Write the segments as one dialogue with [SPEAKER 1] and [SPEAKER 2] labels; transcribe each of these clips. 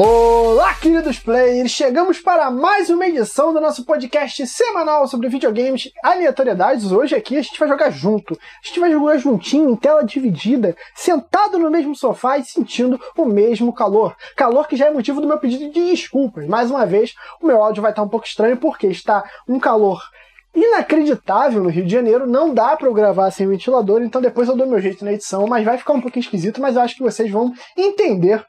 [SPEAKER 1] Olá, queridos players! Chegamos para mais uma edição do nosso podcast semanal sobre videogames aleatoriedades. Hoje aqui a gente vai jogar junto. A gente vai jogar juntinho, em tela dividida, sentado no mesmo sofá e sentindo o mesmo calor. Calor que já é motivo do meu pedido de desculpas. Mais uma vez, o meu áudio vai estar um pouco estranho porque está um calor inacreditável no Rio de Janeiro. Não dá para eu gravar sem ventilador, então depois eu dou meu jeito na edição, mas vai ficar um pouquinho esquisito, mas eu acho que vocês vão entender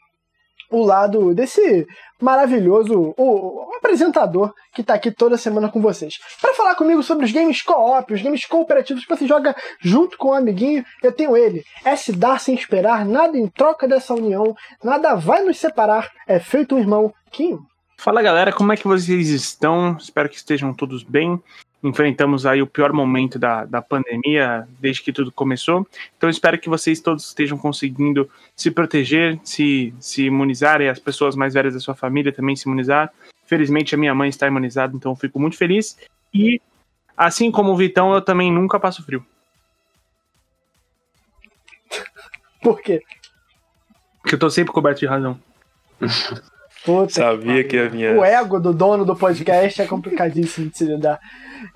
[SPEAKER 1] o lado desse maravilhoso o, o apresentador que está aqui toda semana com vocês. Para falar comigo sobre os games co-op, os games cooperativos que você joga junto com um amiguinho, eu tenho ele. É se dar sem esperar, nada em troca dessa união, nada vai nos separar, é feito um irmão. Kim.
[SPEAKER 2] Fala galera, como é que vocês estão? Espero que estejam todos bem enfrentamos aí o pior momento da, da pandemia desde que tudo começou. Então espero que vocês todos estejam conseguindo se proteger, se, se imunizar e as pessoas mais velhas da sua família também se imunizar. Felizmente a minha mãe está imunizada, então fico muito feliz. E assim como o Vitão, eu também nunca passo frio.
[SPEAKER 1] Por quê?
[SPEAKER 2] Porque eu tô sempre coberto de razão.
[SPEAKER 3] Puta Sabia que, que ia vir.
[SPEAKER 1] O ego do dono do podcast é complicadíssimo de se lidar.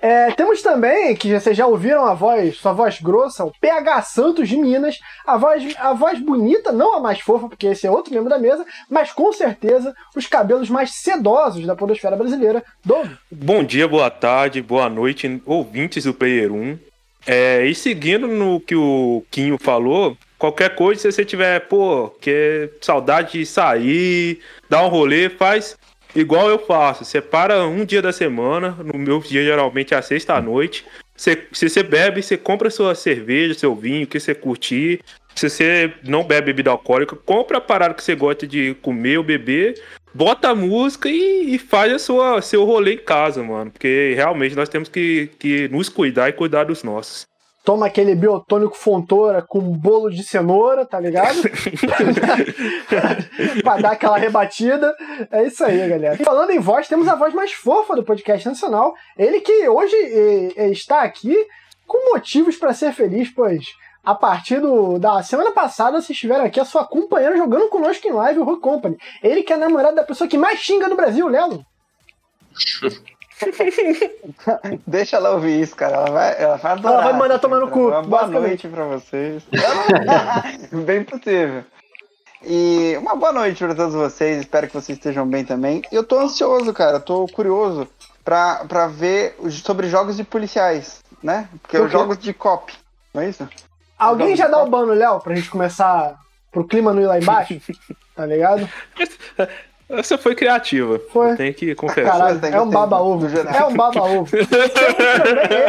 [SPEAKER 1] É, temos também, que vocês já ouviram a voz, sua voz grossa, o PH Santos de Minas, a voz, a voz bonita, não a mais fofa, porque esse é outro membro da mesa, mas com certeza os cabelos mais sedosos da podosfera brasileira, Doug.
[SPEAKER 3] Bom dia, boa tarde, boa noite, ouvintes do Player 1. É, e seguindo no que o Quinho falou, qualquer coisa, se você tiver, pô, que saudade de sair, dar um rolê, faz igual eu faço. Separa um dia da semana, no meu dia geralmente é a sexta-noite. Você, se você bebe, você compra sua cerveja, seu vinho, que você curtir. Se você não bebe bebida alcoólica, compra a parada que você gosta de comer ou beber, bota a música e, e faz a sua, seu rolê em casa, mano. Porque realmente nós temos que, que nos cuidar e cuidar dos nossos
[SPEAKER 1] toma aquele biotônico fontora com bolo de cenoura, tá ligado? pra dar aquela rebatida. É isso aí, galera. E falando em voz, temos a voz mais fofa do podcast nacional. Ele que hoje eh, está aqui com motivos para ser feliz, pois a partir do, da semana passada vocês tiveram aqui a sua companheira jogando conosco em live, o Rock Company. Ele que é namorado da pessoa que mais xinga no Brasil, Lelo.
[SPEAKER 4] Deixa ela ouvir isso, cara. Ela vai, ela vai adorar.
[SPEAKER 1] Ela vai mandar tomar no cu.
[SPEAKER 4] boa noite pra vocês. bem possível. E uma boa noite para todos vocês. Espero que vocês estejam bem também. Eu tô ansioso, cara. Tô curioso pra, pra ver sobre jogos de policiais, né? Porque os jogos de cop, não é isso?
[SPEAKER 1] Alguém já dá o ban no Léo pra gente começar pro clima não ir lá embaixo? tá ligado?
[SPEAKER 3] Essa foi criativa.
[SPEAKER 1] Foi.
[SPEAKER 3] Tem que confessar.
[SPEAKER 1] Caralho, é um baba-ovo. É um baba-ovo.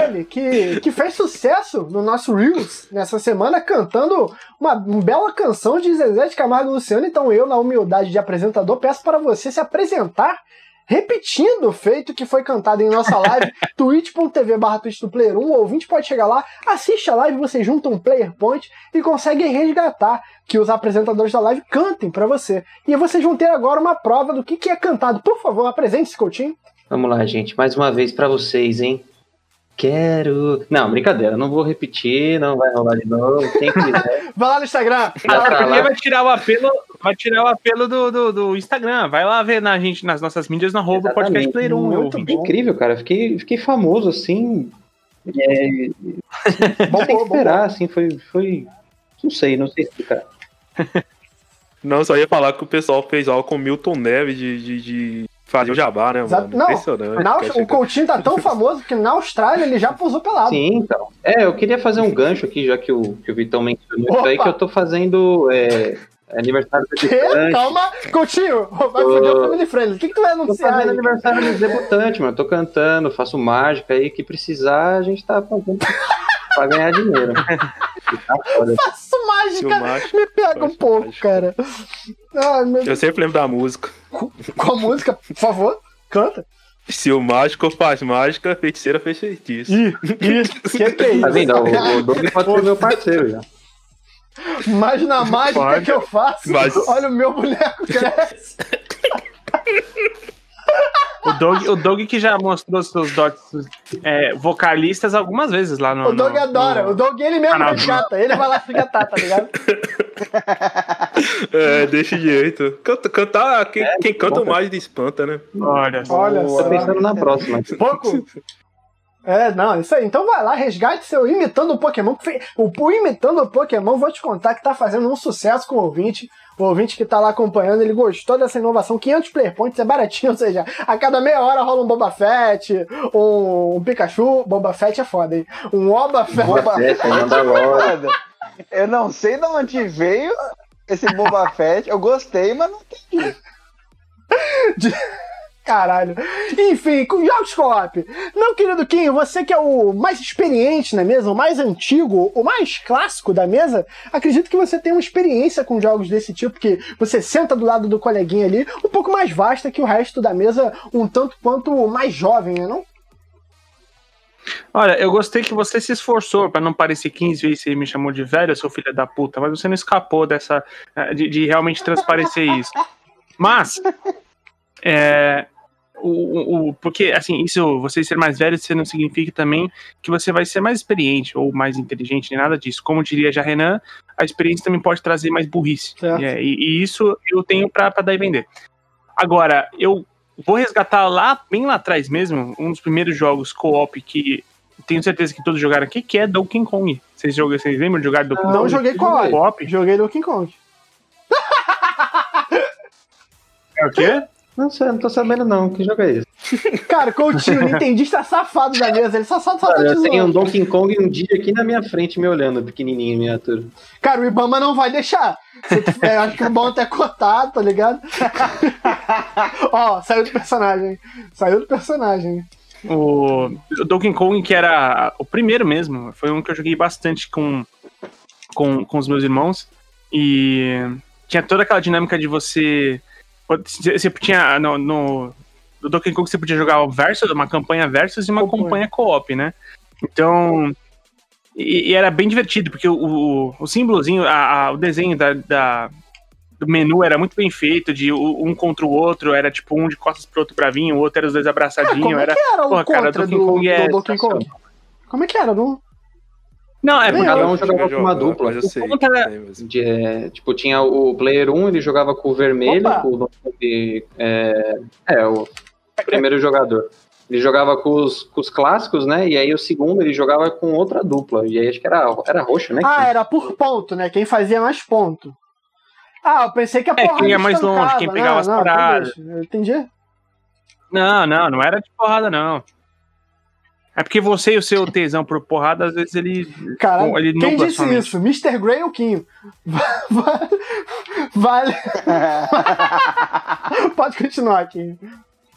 [SPEAKER 1] Ele, que, que fez sucesso no nosso Reels nessa semana, cantando uma, uma bela canção de Zezé de Camargo e Luciano. Então eu, na humildade de apresentador, peço para você se apresentar repetindo o feito que foi cantado em nossa live, twitch.tv barra do player 1, o ouvinte pode chegar lá, assiste a live, você junta um player point e consegue resgatar que os apresentadores da live cantem para você. E vocês vão ter agora uma prova do que, que é cantado. Por favor, apresente-se, Coutinho.
[SPEAKER 5] Vamos lá, gente, mais uma vez para vocês, hein? Quero. Não, brincadeira, não vou repetir, não vai rolar de novo. Quem quiser.
[SPEAKER 1] vai lá no Instagram.
[SPEAKER 2] Ah, tá lá. vai tirar o apelo, vai tirar o apelo do, do, do, Instagram. Vai lá ver na gente, nas nossas mídias na roupa podcast player 1.
[SPEAKER 5] Muito incrível, cara. Fiquei, fiquei famoso assim. É... bom, Tem que esperar, bom. assim, foi, foi. Não sei, não sei explicar.
[SPEAKER 3] Não, só ia falar que o pessoal fez algo com Milton Neves de, de, de fazer o jabá, né, mano?
[SPEAKER 1] Não, Impressionante. Na, o Coutinho tá tão famoso que na Austrália ele já pousou pelado.
[SPEAKER 5] Sim, então. É, eu queria fazer um gancho aqui, já que o, que o Vitão mencionou isso aí, que eu tô fazendo é, aniversário do
[SPEAKER 1] debutante. Calma, Coutinho, vai tô... foder o Family Friendly. O que, que tu vai anunciar?
[SPEAKER 5] Tô fazendo aí? aniversário do debutante, mano. Tô cantando, faço mágica aí, que precisar, a gente tá fazendo pra ganhar dinheiro.
[SPEAKER 1] Faço mágica, me pega um pouco, mágica. cara.
[SPEAKER 3] Ah, meu... Eu sempre lembro da música.
[SPEAKER 1] Qual música? Por favor, canta.
[SPEAKER 3] Se o mágico faz mágica, feiticeira fez feitiço.
[SPEAKER 1] Ih, que, que, que é isso?
[SPEAKER 5] Tá vendo? O, o Doug pode ser meu parceiro já.
[SPEAKER 1] Mas na mágica Pode. que eu faço, Mas... olha o meu boneco cresce.
[SPEAKER 2] O Doug, o Doug que já mostrou seus dotes é, vocalistas algumas vezes lá no.
[SPEAKER 1] O Doug
[SPEAKER 2] no,
[SPEAKER 1] adora.
[SPEAKER 2] no...
[SPEAKER 1] O Doug, ele mesmo
[SPEAKER 2] Canal.
[SPEAKER 1] resgata. Ele vai lá resgatar, tá ligado?
[SPEAKER 3] É, deixa jeito. Canta, cantar, quem, quem canta
[SPEAKER 5] bom,
[SPEAKER 3] mais de espanta, né?
[SPEAKER 2] Olha.
[SPEAKER 1] Olha só.
[SPEAKER 5] Tô pensando na próxima.
[SPEAKER 1] Pouco. É, não, isso aí. Então vai lá, resgate seu Imitando o Pokémon. O, o Imitando o Pokémon, vou te contar que tá fazendo um sucesso com o ouvinte. O ouvinte que tá lá acompanhando, ele gostou dessa inovação. 500 player points é baratinho, ou seja, a cada meia hora rola um Boba Fett, um, um Pikachu. Boba Fett é foda, hein? Um Oba Fett.
[SPEAKER 4] Boba
[SPEAKER 5] Fett,
[SPEAKER 4] é. Eu não sei de onde veio esse Boba Fett. Eu gostei, mas não entendi.
[SPEAKER 1] Caralho. Enfim, com jogos co-op. Meu querido Kim, você que é o mais experiente na mesa, o mais antigo, o mais clássico da mesa, acredito que você tem uma experiência com jogos desse tipo, que você senta do lado do coleguinha ali, um pouco mais vasta que o resto da mesa, um tanto quanto mais jovem, né não?
[SPEAKER 2] Olha, eu gostei que você se esforçou pra não parecer 15 vezes você me chamou de velho, seu filho da puta, mas você não escapou dessa. eh, de, de realmente transparecer isso. Mas. É, o, o, porque, assim, isso, você ser mais velho, isso não significa também que você vai ser mais experiente ou mais inteligente, nem nada disso. Como diria já Renan, a experiência também pode trazer mais burrice. E, é- e- e isso eu tenho pra, pra dar e vender. Agora, eu vou resgatar lá, bem lá atrás mesmo, um dos primeiros jogos co-op que tenho certeza que todos jogaram aqui, que é Donkey Kong. Vocês, jogam, vocês lembram de jogar Donkey
[SPEAKER 1] Não
[SPEAKER 2] Kong?
[SPEAKER 1] joguei co-op.
[SPEAKER 2] Co-op?
[SPEAKER 1] Joguei Donkey Kong.
[SPEAKER 2] É o quê?
[SPEAKER 5] Não sei, não tô sabendo não. Que jogo é esse?
[SPEAKER 1] Cara, Coutinho, o Nintendista safado da mesa, ele só, só, só tá
[SPEAKER 5] Cara, eu tenho um. Donkey Kong um dia aqui na minha frente me olhando, pequenininho, miniatura.
[SPEAKER 1] Cara, o Ibama não vai deixar. É, acho que é bom até cortar, tá ligado? Ó, saiu do personagem. Saiu do personagem.
[SPEAKER 2] O, o Donkey Kong, que era o primeiro mesmo, foi um que eu joguei bastante com, com, com os meus irmãos. E tinha toda aquela dinâmica de você. Você tinha. No, no, no Donkey Kong você podia jogar o versus, uma campanha versus e uma
[SPEAKER 1] Campanha.
[SPEAKER 2] campanha co-op, né? Então. E, e era bem divertido, porque o, o, o símbolozinho, a, a- o desenho da, da- do menu era muito bem feito, de um contra o outro, era tipo um de costas pro outro bravinho, o outro era os dois
[SPEAKER 1] Ah,
[SPEAKER 2] abraçadinhos.
[SPEAKER 1] como é
[SPEAKER 2] era...
[SPEAKER 1] que era o
[SPEAKER 2] Porra, cara, Donkey
[SPEAKER 1] do,
[SPEAKER 2] Kong é
[SPEAKER 1] do Donkey Kong? Como é que era? Não...
[SPEAKER 2] Não, é porque
[SPEAKER 1] Cada
[SPEAKER 5] um jogava com uma dupla.
[SPEAKER 3] Mas eu sei. mas-
[SPEAKER 5] De, é, tipo, tinha o player 1, ele jogava com o vermelho,
[SPEAKER 1] Opa!
[SPEAKER 5] com o Kong, é, é, o primeiro jogador. Ele jogava com os, com os clássicos, né? E aí o segundo ele jogava com outra dupla. E aí acho que era, era roxo, né?
[SPEAKER 1] Ah, era por ponto, né? Quem fazia mais ponto. Ah, eu pensei que a
[SPEAKER 2] É,
[SPEAKER 1] porrada
[SPEAKER 2] quem ia mais longe, quem pegava
[SPEAKER 1] Não,
[SPEAKER 2] as
[SPEAKER 1] não,
[SPEAKER 2] paradas.
[SPEAKER 1] Entendi.
[SPEAKER 2] Não, não, não era de porrada, não. É porque você e o seu tesão por porrada, às vezes ele.
[SPEAKER 1] Cara,
[SPEAKER 2] ele
[SPEAKER 1] quem disse isso? Mr. Grey ou Kim? Vale. Pode continuar aqui.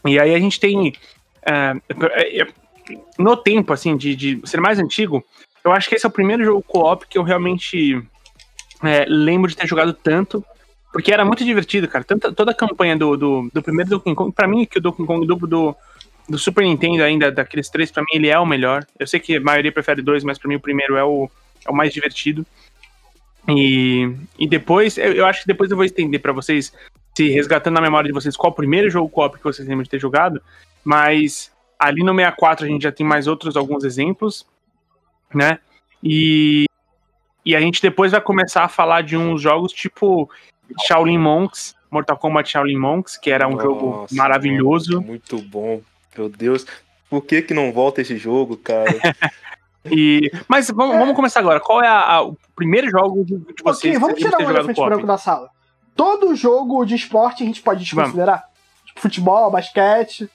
[SPEAKER 2] E aí a gente tem. é, é, é, no tempo, assim, de, de ser mais antigo, eu acho que esse é o primeiro jogo co-op que eu realmente é, lembro de ter jogado tanto. Porque era muito divertido, cara. Tanta, toda a campanha do, do, do primeiro Donkey Kong, pra mim, que o Donkey Kong duplo do, do Super Nintendo ainda, daqueles três, pra mim ele é o melhor. Eu sei que a maioria prefere dois, mas pra mim o primeiro é o, é o mais divertido. E, e depois, eu, eu acho que depois eu vou estender pra vocês, se resgatando na memória de vocês, qual o primeiro jogo co-op que vocês lembram de ter jogado. Mas ali no 64 a gente já tem mais outros alguns exemplos, né? E, e a gente depois vai começar a falar de uns jogos tipo Shaolin Monks, Mortal Kombat Shaolin Monks, que era um jogo
[SPEAKER 3] Nossa,
[SPEAKER 2] maravilhoso.
[SPEAKER 3] Muito bom. Meu Deus. Por que que não volta esse jogo, cara?
[SPEAKER 2] E, mas vamos, vamos começar agora. Qual é a- a- o primeiro jogo de, de vocês
[SPEAKER 1] ok, vamos
[SPEAKER 2] que
[SPEAKER 1] tirar o elefante branco da sala. Todo jogo de esporte a gente pode desconsiderar? Tipo, futebol, basquete.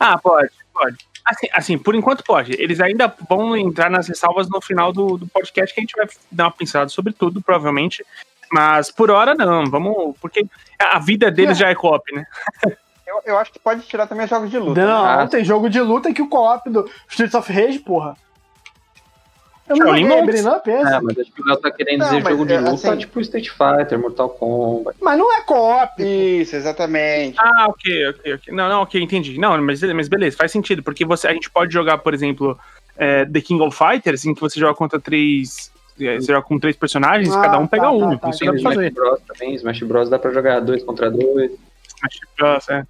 [SPEAKER 2] Ah, pode, pode. Assim, assim, por enquanto pode. Eles ainda vão entrar nas ressalvas no final do, do podcast, que a gente vai dar uma pincelada sobre tudo, provavelmente. Mas por hora não, vamos. Porque a vida deles
[SPEAKER 1] É.
[SPEAKER 2] já é co-op, né?
[SPEAKER 4] Eu, eu acho que pode tirar também os jogos de luta.
[SPEAKER 1] Não,
[SPEAKER 4] né?
[SPEAKER 5] Ah.
[SPEAKER 1] tem jogo de luta que o co-op do Streets of Rage, porra. Eu não joguei
[SPEAKER 2] Monks.
[SPEAKER 1] Beating Up esse,
[SPEAKER 5] É, mas acho que o Léo tá querendo
[SPEAKER 4] Não,
[SPEAKER 5] dizer jogo de
[SPEAKER 4] é,
[SPEAKER 5] luta,
[SPEAKER 4] assim-
[SPEAKER 5] tipo Street Fighter, Mortal Kombat.
[SPEAKER 1] mas não é co-op.
[SPEAKER 4] Isso, exatamente.
[SPEAKER 2] Ah, ok, ok, ok. Não, não, ok, entendi. Não, mas, mas beleza, faz sentido, porque você, a gente pode jogar, por exemplo, é, The King of Fighters, em que você joga contra três. é, Você joga com três personagens,
[SPEAKER 1] Ah,
[SPEAKER 2] cada um
[SPEAKER 1] tá,
[SPEAKER 2] pega
[SPEAKER 1] tá,
[SPEAKER 2] um.
[SPEAKER 1] tá,
[SPEAKER 2] isso
[SPEAKER 5] Tem
[SPEAKER 2] dá pra
[SPEAKER 5] Smash
[SPEAKER 2] fazer.
[SPEAKER 5] Bros também, Smash Bros dá pra jogar dois contra dois.
[SPEAKER 2] Smash Bros, é.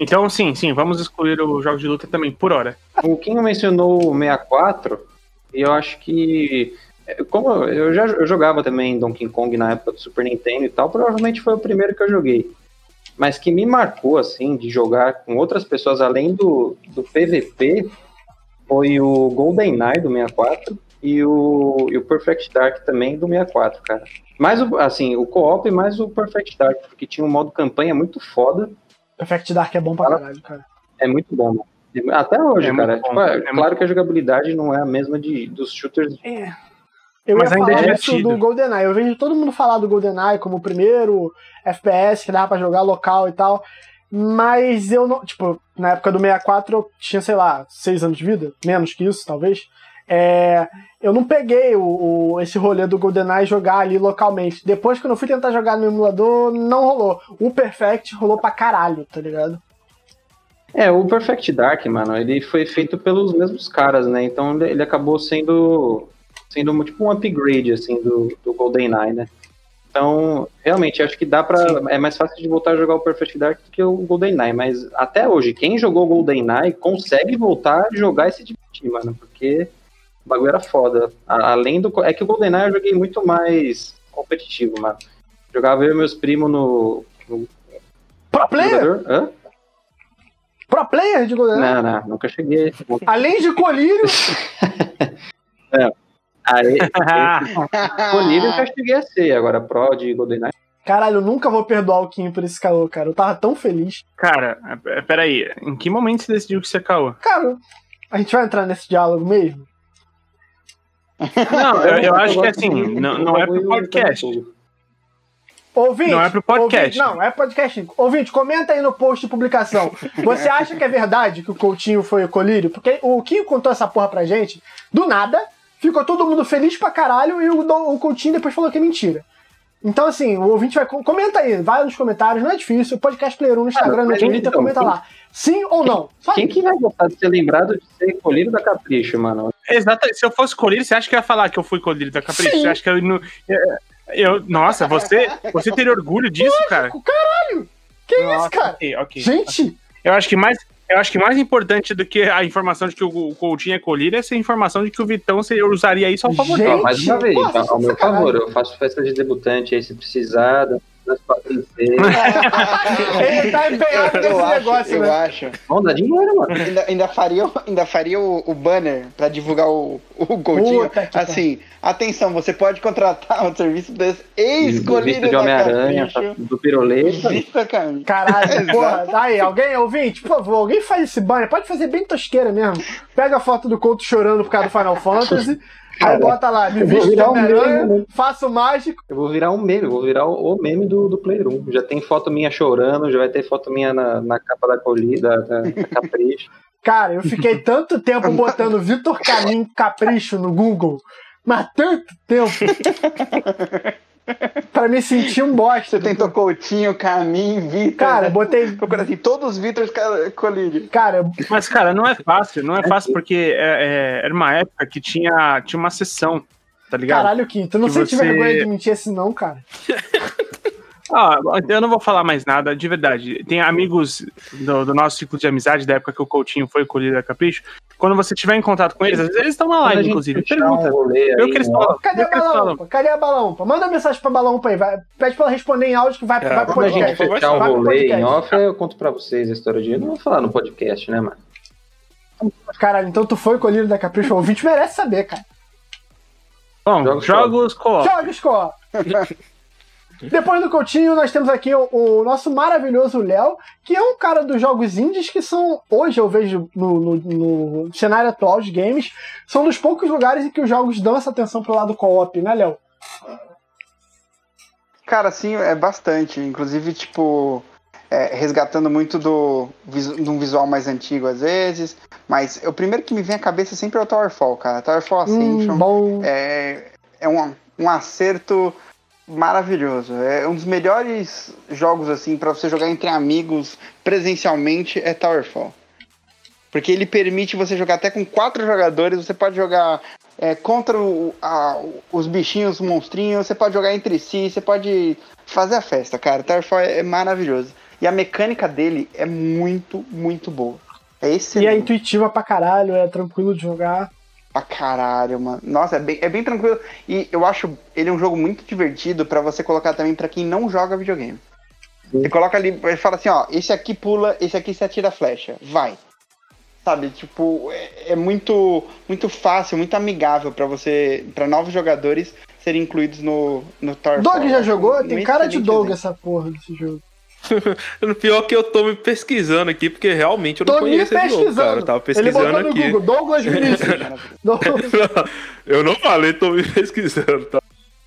[SPEAKER 2] Então, sim, sim, vamos excluir os jogos de luta também, por hora.
[SPEAKER 5] O Kinho mencionou o 64, e eu acho que. Como eu já eu jogava também Donkey Kong na época do Super Nintendo e tal, provavelmente foi o primeiro que eu joguei. Mas que me marcou, assim, de jogar com outras pessoas além do, do PVP foi o GoldenEye do 64 e o, e o Perfect Dark também do 64, cara. Mais o, assim, o co-op mais o Perfect Dark, porque tinha um modo campanha muito foda.
[SPEAKER 1] Perfect Dark é bom pra caralho, cara.
[SPEAKER 5] É muito bom, mano. Até hoje,
[SPEAKER 2] É
[SPEAKER 5] cara.
[SPEAKER 2] bom,
[SPEAKER 5] Tipo, é,
[SPEAKER 2] é
[SPEAKER 5] claro
[SPEAKER 2] muito
[SPEAKER 5] que a jogabilidade não é a mesma de, dos shooters.
[SPEAKER 1] Eu
[SPEAKER 2] Mas
[SPEAKER 1] ia
[SPEAKER 2] ainda é
[SPEAKER 1] falar isso
[SPEAKER 2] divertido.
[SPEAKER 1] do GoldenEye. Eu vejo todo mundo falar do GoldenEye como o primeiro FPS que dava pra jogar local e tal. Mas eu não. Tipo, na época do 64 eu tinha, sei lá, 6 anos de vida, menos que isso, talvez. É, eu não peguei o, o- esse rolê do GoldenEye jogar ali localmente. Depois, quando eu fui tentar jogar no emulador, não rolou. O Perfect rolou pra caralho, tá ligado?
[SPEAKER 5] É, o Perfect Dark, mano, ele foi feito pelos mesmos caras, né? Então ele- acabou sendo, sendo tipo um upgrade, assim, do, do GoldenEye, né? Então, realmente, acho que dá pra. É mais fácil de voltar a jogar o Perfect Dark do que o GoldenEye, mas até hoje, quem jogou GoldenEye consegue voltar a jogar e se divertir, mano, porque o bagulho era foda. Além do. É que o GoldenEye eu joguei muito mais competitivo, mano. Jogava eu e meus primos no. no
[SPEAKER 1] Pro player?
[SPEAKER 5] Hã?
[SPEAKER 1] Pro player de GoldenEye?
[SPEAKER 5] Não, não, nunca cheguei.
[SPEAKER 1] Além de colírio,
[SPEAKER 5] Aí, Colírio eu já cheguei a ser, agora Pro de GoldenEye.
[SPEAKER 1] caralho, eu nunca vou perdoar o Kim por esse caô, cara. Eu tava tão feliz.
[SPEAKER 2] Cara, é, peraí, em que momento você decidiu que você é caô?
[SPEAKER 1] Cara, a gente vai entrar nesse diálogo mesmo?
[SPEAKER 2] Não, eu, eu acho que assim, não, não é pro podcast.
[SPEAKER 1] Ouvinte,
[SPEAKER 2] Não é pro podcast.
[SPEAKER 1] ouvinte- não, é podcast. Ouvinte, comenta aí no post de publicação. Você acha que é verdade que o Coutinho foi o colírio? Porque o Kim contou essa porra pra gente, do nada, ficou todo mundo feliz pra caralho e o, o Coutinho depois falou que é mentira. Então, assim, o ouvinte vai. Comenta aí, vai nos comentários, não é difícil. Podcast Player 1 no Instagram, no Twitter,
[SPEAKER 5] então,
[SPEAKER 1] comenta
[SPEAKER 5] quem-
[SPEAKER 1] lá. Sim ou não? Só
[SPEAKER 5] Quem que vai gostar de ser lembrado de ser colírio da Capricho, mano?
[SPEAKER 2] Exato, se eu fosse colírio, você acha que ia falar que eu fui colírio da Capricho?
[SPEAKER 1] Sim.
[SPEAKER 2] Você acha que eu não. eu- Eu, nossa, você, você teria orgulho disso, cara?
[SPEAKER 1] Caralho! Que isso,
[SPEAKER 2] Nossa,
[SPEAKER 1] cara?
[SPEAKER 2] ok, ok.
[SPEAKER 1] Gente,
[SPEAKER 2] Eu acho que mais. Eu acho que mais importante do que a informação de que o Coutinho é colírio é essa informação de que o Vitão você usaria isso ao favor dele.
[SPEAKER 5] Mais uma vez,
[SPEAKER 1] pô,
[SPEAKER 5] tá? ao meu
[SPEAKER 1] sacanagem.
[SPEAKER 5] favor, eu faço festa de debutante aí se precisar,
[SPEAKER 1] ele tá empenhado nesse
[SPEAKER 4] Eu acho,
[SPEAKER 1] negócio,
[SPEAKER 4] eu
[SPEAKER 1] né?
[SPEAKER 4] acho.
[SPEAKER 5] Vamos dar dinheiro, mano.
[SPEAKER 4] Ainda, ainda faria, o- ainda faria o, o banner pra divulgar o, o Coutinho.
[SPEAKER 1] Puta que
[SPEAKER 4] Assim, atenção, você pode contratar o serviço desse
[SPEAKER 5] Visto
[SPEAKER 4] ex-colírio
[SPEAKER 5] de Homem-Aranha, do piroleta.
[SPEAKER 4] Vista, cara.
[SPEAKER 1] Caralho, porra, aí, alguém, ouvinte, por favor, alguém faz esse banner, pode fazer bem tosqueira mesmo. Pega a foto do Couto chorando por causa do Final Fantasy, aí
[SPEAKER 5] Cara,
[SPEAKER 1] bota lá, me visto de
[SPEAKER 5] um
[SPEAKER 1] Homem-Aranha,
[SPEAKER 5] meme, né?
[SPEAKER 1] faço mágico.
[SPEAKER 5] Eu vou virar um meme, vou virar o, o meme do, do Player 1. Já tem foto minha chorando, já vai ter foto minha na, na capa da colida, da, da Capricho.
[SPEAKER 1] Cara, eu fiquei tanto tempo botando Vitor Caminho Capricho no Google, mas tanto tempo, pra me sentir um bosta.
[SPEAKER 4] Você tentou Coutinho, Caminho, Vitor.
[SPEAKER 1] Cara,
[SPEAKER 4] né?
[SPEAKER 1] botei...
[SPEAKER 4] Procura assim, todos os Vitors colírio.
[SPEAKER 1] Cara,
[SPEAKER 2] Mas, cara, não é fácil, não é fácil porque é, é, era uma época que tinha, tinha uma sessão, tá ligado?
[SPEAKER 1] caralho, Quinto, não
[SPEAKER 2] Que
[SPEAKER 1] sei se
[SPEAKER 2] você-
[SPEAKER 1] vergonha de mentir assim não, cara.
[SPEAKER 2] Ah, eu não vou falar mais nada, de verdade. Tem amigos do, do nosso ciclo de amizade, da época que o Coutinho foi colhido da Capricho. Quando você tiver em contato com eles, às vezes eles estão na live,
[SPEAKER 5] gente
[SPEAKER 2] inclusive. Pergunta.
[SPEAKER 5] um aí,
[SPEAKER 2] que eles
[SPEAKER 5] ó,
[SPEAKER 2] falam.
[SPEAKER 1] Cadê a. Balampa? Cadê a Balampa? Manda mensagem pra Balampa aí, vai. Pede pra ela responder em áudio que vai, vai pro
[SPEAKER 5] Quando a gente
[SPEAKER 1] podcast.
[SPEAKER 5] fechar o
[SPEAKER 1] Vai pro
[SPEAKER 5] rolê em off, eu conto pra vocês a história de. Eu não vou falar no podcast, né, mano?
[SPEAKER 1] Caralho, então tu foi colhido da Capricho. O ouvinte merece saber, cara.
[SPEAKER 2] Bom,
[SPEAKER 5] Jogos
[SPEAKER 2] jogos co
[SPEAKER 1] Joga, Score! Depois do Coutinho, nós temos aqui o, o nosso maravilhoso Léo, que é um cara dos jogos indies que são, hoje eu vejo no, no- no cenário atual de games, são dos poucos lugares em que os jogos dão essa atenção pro lado co-op, né, Léo?
[SPEAKER 4] Cara, sim, é bastante. Inclusive, tipo, é, resgatando muito do, de um visual mais antigo às vezes. Mas o primeiro que me vem à cabeça sempre é o Towerfall, cara. Towerfall Ascension
[SPEAKER 1] Hum, bom.
[SPEAKER 4] é, é um, um acerto maravilhoso. É um dos melhores jogos, assim, para você jogar entre amigos presencialmente é Towerfall. Porque ele permite você jogar até com quatro jogadores, você pode jogar é, contra o- a- os bichinhos, os monstrinhos, você pode jogar entre si, você pode fazer a festa, cara. Towerfall é, é maravilhoso. E a mecânica dele é muito, muito boa. É
[SPEAKER 1] E é
[SPEAKER 4] excelente.
[SPEAKER 1] intuitiva pra caralho, é tranquilo de jogar.
[SPEAKER 4] Pra caralho, mano. Nossa, é bem, é bem tranquilo. E eu acho ele um jogo muito divertido pra você colocar também pra quem não joga videogame. Você coloca ali, ele fala assim, ó, esse aqui pula, esse aqui se atira a flecha. Vai. Sabe, tipo, é, é muito muito fácil, muito amigável pra você, pra novos jogadores serem incluídos no no Thor.
[SPEAKER 1] Doug já jogou? Tem cara de
[SPEAKER 4] exemplo.
[SPEAKER 1] essa porra desse jogo.
[SPEAKER 3] O pior que eu tô me pesquisando aqui, porque realmente eu não
[SPEAKER 1] Tô me
[SPEAKER 3] conheço esse jogo, cara. Eu tava
[SPEAKER 1] Ele
[SPEAKER 3] pesquisando
[SPEAKER 1] botou no
[SPEAKER 3] aqui.
[SPEAKER 1] Google, Douglas Vinícius. Douglas-
[SPEAKER 3] eu não falei, tô me pesquisando, tá?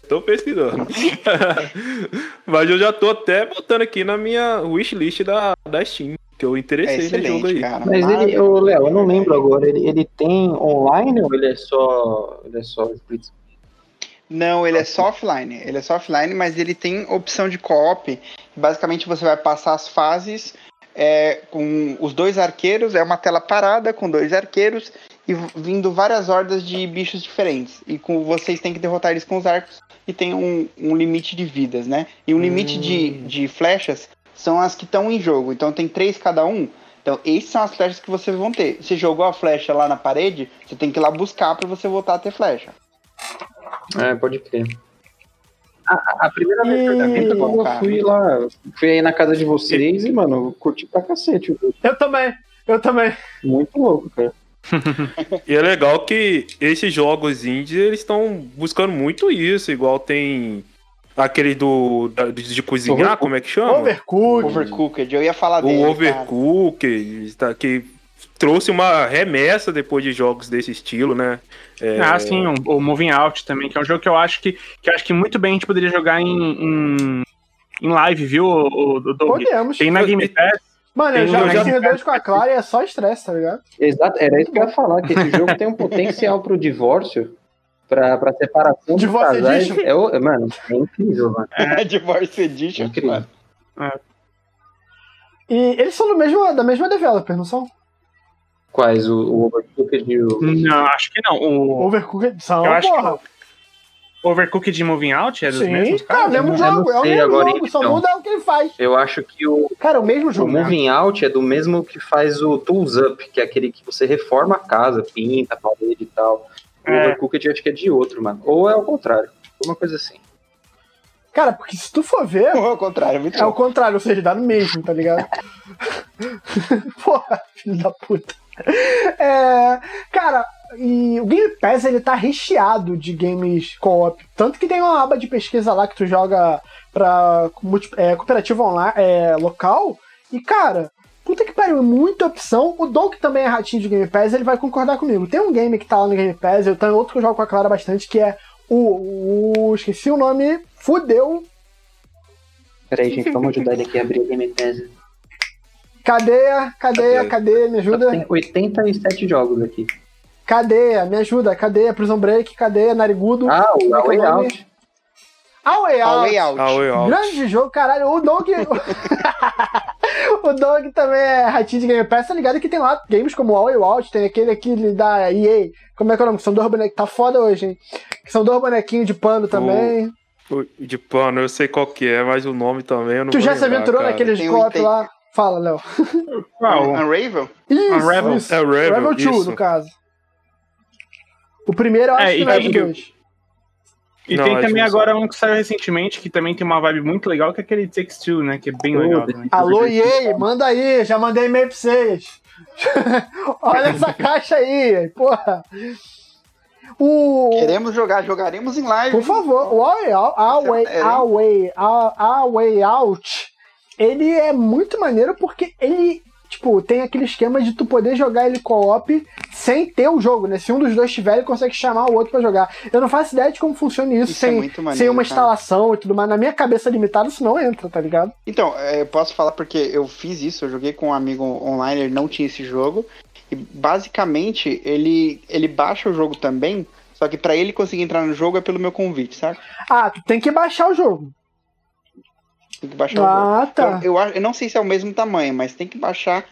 [SPEAKER 3] Tô pesquisando. Mas eu já tô até botando aqui na minha wishlist da, da Steam, que eu
[SPEAKER 4] É
[SPEAKER 3] interessei nesse jogo aí.
[SPEAKER 4] cara.
[SPEAKER 5] Mas ele, ô Léo, eu não lembro agora, ele, ele tem online ou ele é só. Ele é só split?
[SPEAKER 4] Não, ele é só offline. Ele é só offline, mas ele tem opção de co-op. Basicamente você vai passar as fases é, com os dois arqueiros, é uma tela parada com dois arqueiros e vindo várias hordas de bichos diferentes. E com vocês têm que derrotar eles com os arcos e tem um, um limite de vidas, né? E um limite de, de flechas são as que estão em jogo. Então tem três cada um. Então, essas são as flechas que vocês vão ter. Você jogou a flecha lá na parede, você tem que ir lá buscar para você voltar a ter flecha.
[SPEAKER 5] É, pode crer. A, a primeira vez que eu quando eu fui lá, fui aí na casa de vocês e, mano, eu curti pra cacete o.
[SPEAKER 1] Eu também, eu também.
[SPEAKER 5] Muito louco, cara.
[SPEAKER 3] E é legal que esses jogos indies, eles estão buscando muito isso, igual tem aquele do da- de, cozinhar,
[SPEAKER 5] Overcooked.
[SPEAKER 3] como é que chama?
[SPEAKER 1] Overcooked.
[SPEAKER 4] Overcooked, eu ia falar
[SPEAKER 3] o
[SPEAKER 4] dele. cara.
[SPEAKER 3] Overcooked, tá, que trouxe uma remessa depois de jogos desse estilo, né? É,
[SPEAKER 2] Ah, sim, o, o Moving Out também, que é um jogo que eu acho que, que, eu acho que muito bem a gente poderia jogar em, em, em live, viu, o, o, o Doug?
[SPEAKER 1] Podemos.
[SPEAKER 2] Tem na Game Pass.
[SPEAKER 1] Mano, eu já fiz R2 com a Clara e é só estresse, tá ligado?
[SPEAKER 5] Exato, era isso que eu ia falar, que esse jogo tem um potencial pro divórcio, pra, pra separação
[SPEAKER 1] Divórcio
[SPEAKER 5] casais.
[SPEAKER 1] Edition.
[SPEAKER 5] É, o- mano, é incrível, mano.
[SPEAKER 4] Divorce
[SPEAKER 5] É
[SPEAKER 4] Edition.
[SPEAKER 5] incrível.
[SPEAKER 4] mano.
[SPEAKER 1] E eles são do mesmo, da mesma developer, não são?
[SPEAKER 5] Quais? O, o Overcooked e o...
[SPEAKER 2] Não, acho que não. O
[SPEAKER 1] Overcooked são,
[SPEAKER 2] Eu acho que
[SPEAKER 1] porra.
[SPEAKER 2] Overcooked de Moving Out é dos
[SPEAKER 1] Sim,
[SPEAKER 2] mesmos
[SPEAKER 1] cara,
[SPEAKER 2] caras?
[SPEAKER 1] o mesmo jogo, é o
[SPEAKER 5] sei
[SPEAKER 1] mesmo
[SPEAKER 5] agora,
[SPEAKER 1] jogo, só
[SPEAKER 5] então.
[SPEAKER 1] muda o que ele faz.
[SPEAKER 5] Eu acho que o,
[SPEAKER 1] Cara, o mesmo
[SPEAKER 5] o
[SPEAKER 1] jogo. né?
[SPEAKER 5] Moving Out é do mesmo que faz o Tools Up, que é aquele que você reforma a casa, pinta a parede e tal. O
[SPEAKER 2] É.
[SPEAKER 5] Overcooked eu acho que é de outro, mano. Ou é o contrário. Uma coisa assim.
[SPEAKER 1] Cara, porque se tu for ver,
[SPEAKER 4] Ou ao contrário, muito
[SPEAKER 1] é o contrário, ou seja, dá no mesmo, tá ligado? Porra, filho da puta. É, cara, e o Game Pass ele tá recheado de games co-op. Tanto que tem uma aba de pesquisa lá que tu joga pra é, cooperativa online, é, local. E, cara, puta que pariu, é muita opção. O Doug também é ratinho de Game Pass, ele vai concordar comigo. Tem um game que tá lá no Game Pass, eu tenho outro que eu jogo com a Clara bastante, que é o. o esqueci o nome. Fudeu.
[SPEAKER 5] Peraí, gente, vamos ajudar ele aqui a abrir a Game Pass.
[SPEAKER 1] Cadeia, cadeia, cadeia, me ajuda.
[SPEAKER 5] Tem 87 jogos aqui.
[SPEAKER 1] Cadeia, me ajuda. Cadeia, Prison Break, cadeia, Narigudo.
[SPEAKER 5] Ah, o
[SPEAKER 1] Como é o?
[SPEAKER 5] Out.
[SPEAKER 1] A Way
[SPEAKER 4] A
[SPEAKER 1] Out.
[SPEAKER 4] Way Out.
[SPEAKER 3] Ah, Way Out.
[SPEAKER 1] Grande jogo, caralho. O Dog. o Dog também é ratinho de Game Pass, tá ligado? Que tem lá games como A Way Out, tem aquele aqui da EA. Como é que é o nome? Que São dois bonequinhos. Tá foda hoje, hein? São dois bonequinhos de pano também.
[SPEAKER 3] O De pano, eu sei qual que é, mas o nome também eu não
[SPEAKER 1] tu já se
[SPEAKER 3] lembrar,
[SPEAKER 1] aventurou
[SPEAKER 3] cara.
[SPEAKER 4] o item-
[SPEAKER 1] lá? Fala, Léo.
[SPEAKER 2] Qual?
[SPEAKER 4] Unravel?
[SPEAKER 1] Isso,
[SPEAKER 2] Unravel.
[SPEAKER 1] isso.
[SPEAKER 3] É Unravel,
[SPEAKER 1] Unravel 2,
[SPEAKER 3] isso.
[SPEAKER 1] no caso. O primeiro eu acho
[SPEAKER 2] É,
[SPEAKER 1] que
[SPEAKER 2] e
[SPEAKER 1] não é do
[SPEAKER 2] que-
[SPEAKER 1] 2.
[SPEAKER 2] E
[SPEAKER 3] Não,
[SPEAKER 2] tem também agora
[SPEAKER 3] só.
[SPEAKER 2] um que saiu recentemente, que também tem uma vibe muito legal, que é aquele Takes Two, né? Que é bem
[SPEAKER 5] Oh,
[SPEAKER 2] legal. também.
[SPEAKER 1] Alô, EA, manda aí, já mandei e-mail pra vocês. Olha essa caixa aí, porra. O.
[SPEAKER 4] Queremos jogar, jogaremos em live.
[SPEAKER 1] Por favor, o A Way Out, a way, a way, a, a way Out, ele é muito maneiro porque ele, tipo, tem aquele esquema de tu poder jogar ele co-op sem ter o jogo, né? Se um dos dois tiver, ele consegue chamar o outro pra jogar. Eu não faço ideia de como funciona isso,
[SPEAKER 4] Isso é
[SPEAKER 1] sem,
[SPEAKER 4] muito maneiro,
[SPEAKER 1] sem uma
[SPEAKER 4] cara.
[SPEAKER 1] instalação e tudo mais. Na minha cabeça limitada, isso não entra, tá ligado?
[SPEAKER 4] Então, é, eu posso falar porque eu fiz isso, eu joguei com um amigo online, ele não tinha esse jogo. E basicamente, ele, ele baixa o jogo também, só que pra ele conseguir entrar no jogo é pelo meu convite, sabe?
[SPEAKER 1] Ah, tu tem que baixar o jogo.
[SPEAKER 4] Tem que baixar o jogo.
[SPEAKER 1] Ah, tá.
[SPEAKER 4] Então, eu, acho- eu não sei se é o mesmo tamanho, mas tem que baixar.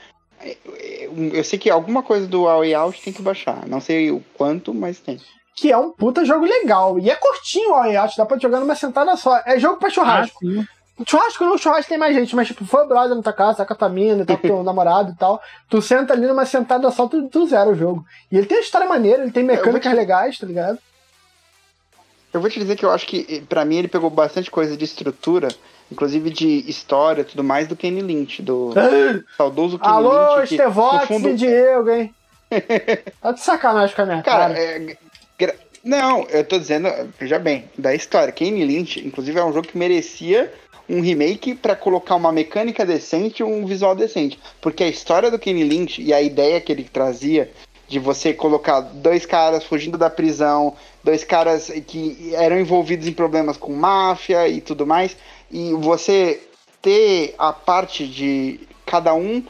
[SPEAKER 4] é, é, Eu sei que alguma coisa do A Way Out tem que baixar. Não sei o quanto, mas tem.
[SPEAKER 1] Que é um puta jogo legal. E é curtinho o Way Out, dá pra jogar numa sentada só. É jogo pra
[SPEAKER 2] Ah,
[SPEAKER 1] churrasco.
[SPEAKER 2] sim.
[SPEAKER 1] Churrasco não, churrasco tem mais gente, mas tipo, foi brother na tua casa, tá com a tua mina, tá com teu namorado e tal. Tu senta ali numa sentada só, tu, tu zera o jogo. E ele tem história maneira, ele tem mecânicas
[SPEAKER 4] te-
[SPEAKER 1] legais, tá ligado?
[SPEAKER 4] Eu vou te dizer que eu acho que, pra mim, ele pegou bastante coisa de estrutura, inclusive de história e tudo mais, do Kenny Lynch, do saudoso Kenny
[SPEAKER 1] Alô,
[SPEAKER 4] Lynch. que,
[SPEAKER 1] Estevox
[SPEAKER 4] fundo,
[SPEAKER 1] e Diego, hein? Tá de sacanagem com a minha cara.
[SPEAKER 4] Cara, é, não, eu tô dizendo, veja bem, da história. Kenny Lynch, inclusive, é um jogo que merecia um remake pra colocar uma mecânica decente e um visual decente. Porque a história do Kenny Lynch e a ideia que ele trazia de você colocar dois caras fugindo da prisão, dois caras que eram envolvidos em problemas com máfia e tudo mais, e você ter a parte de cada um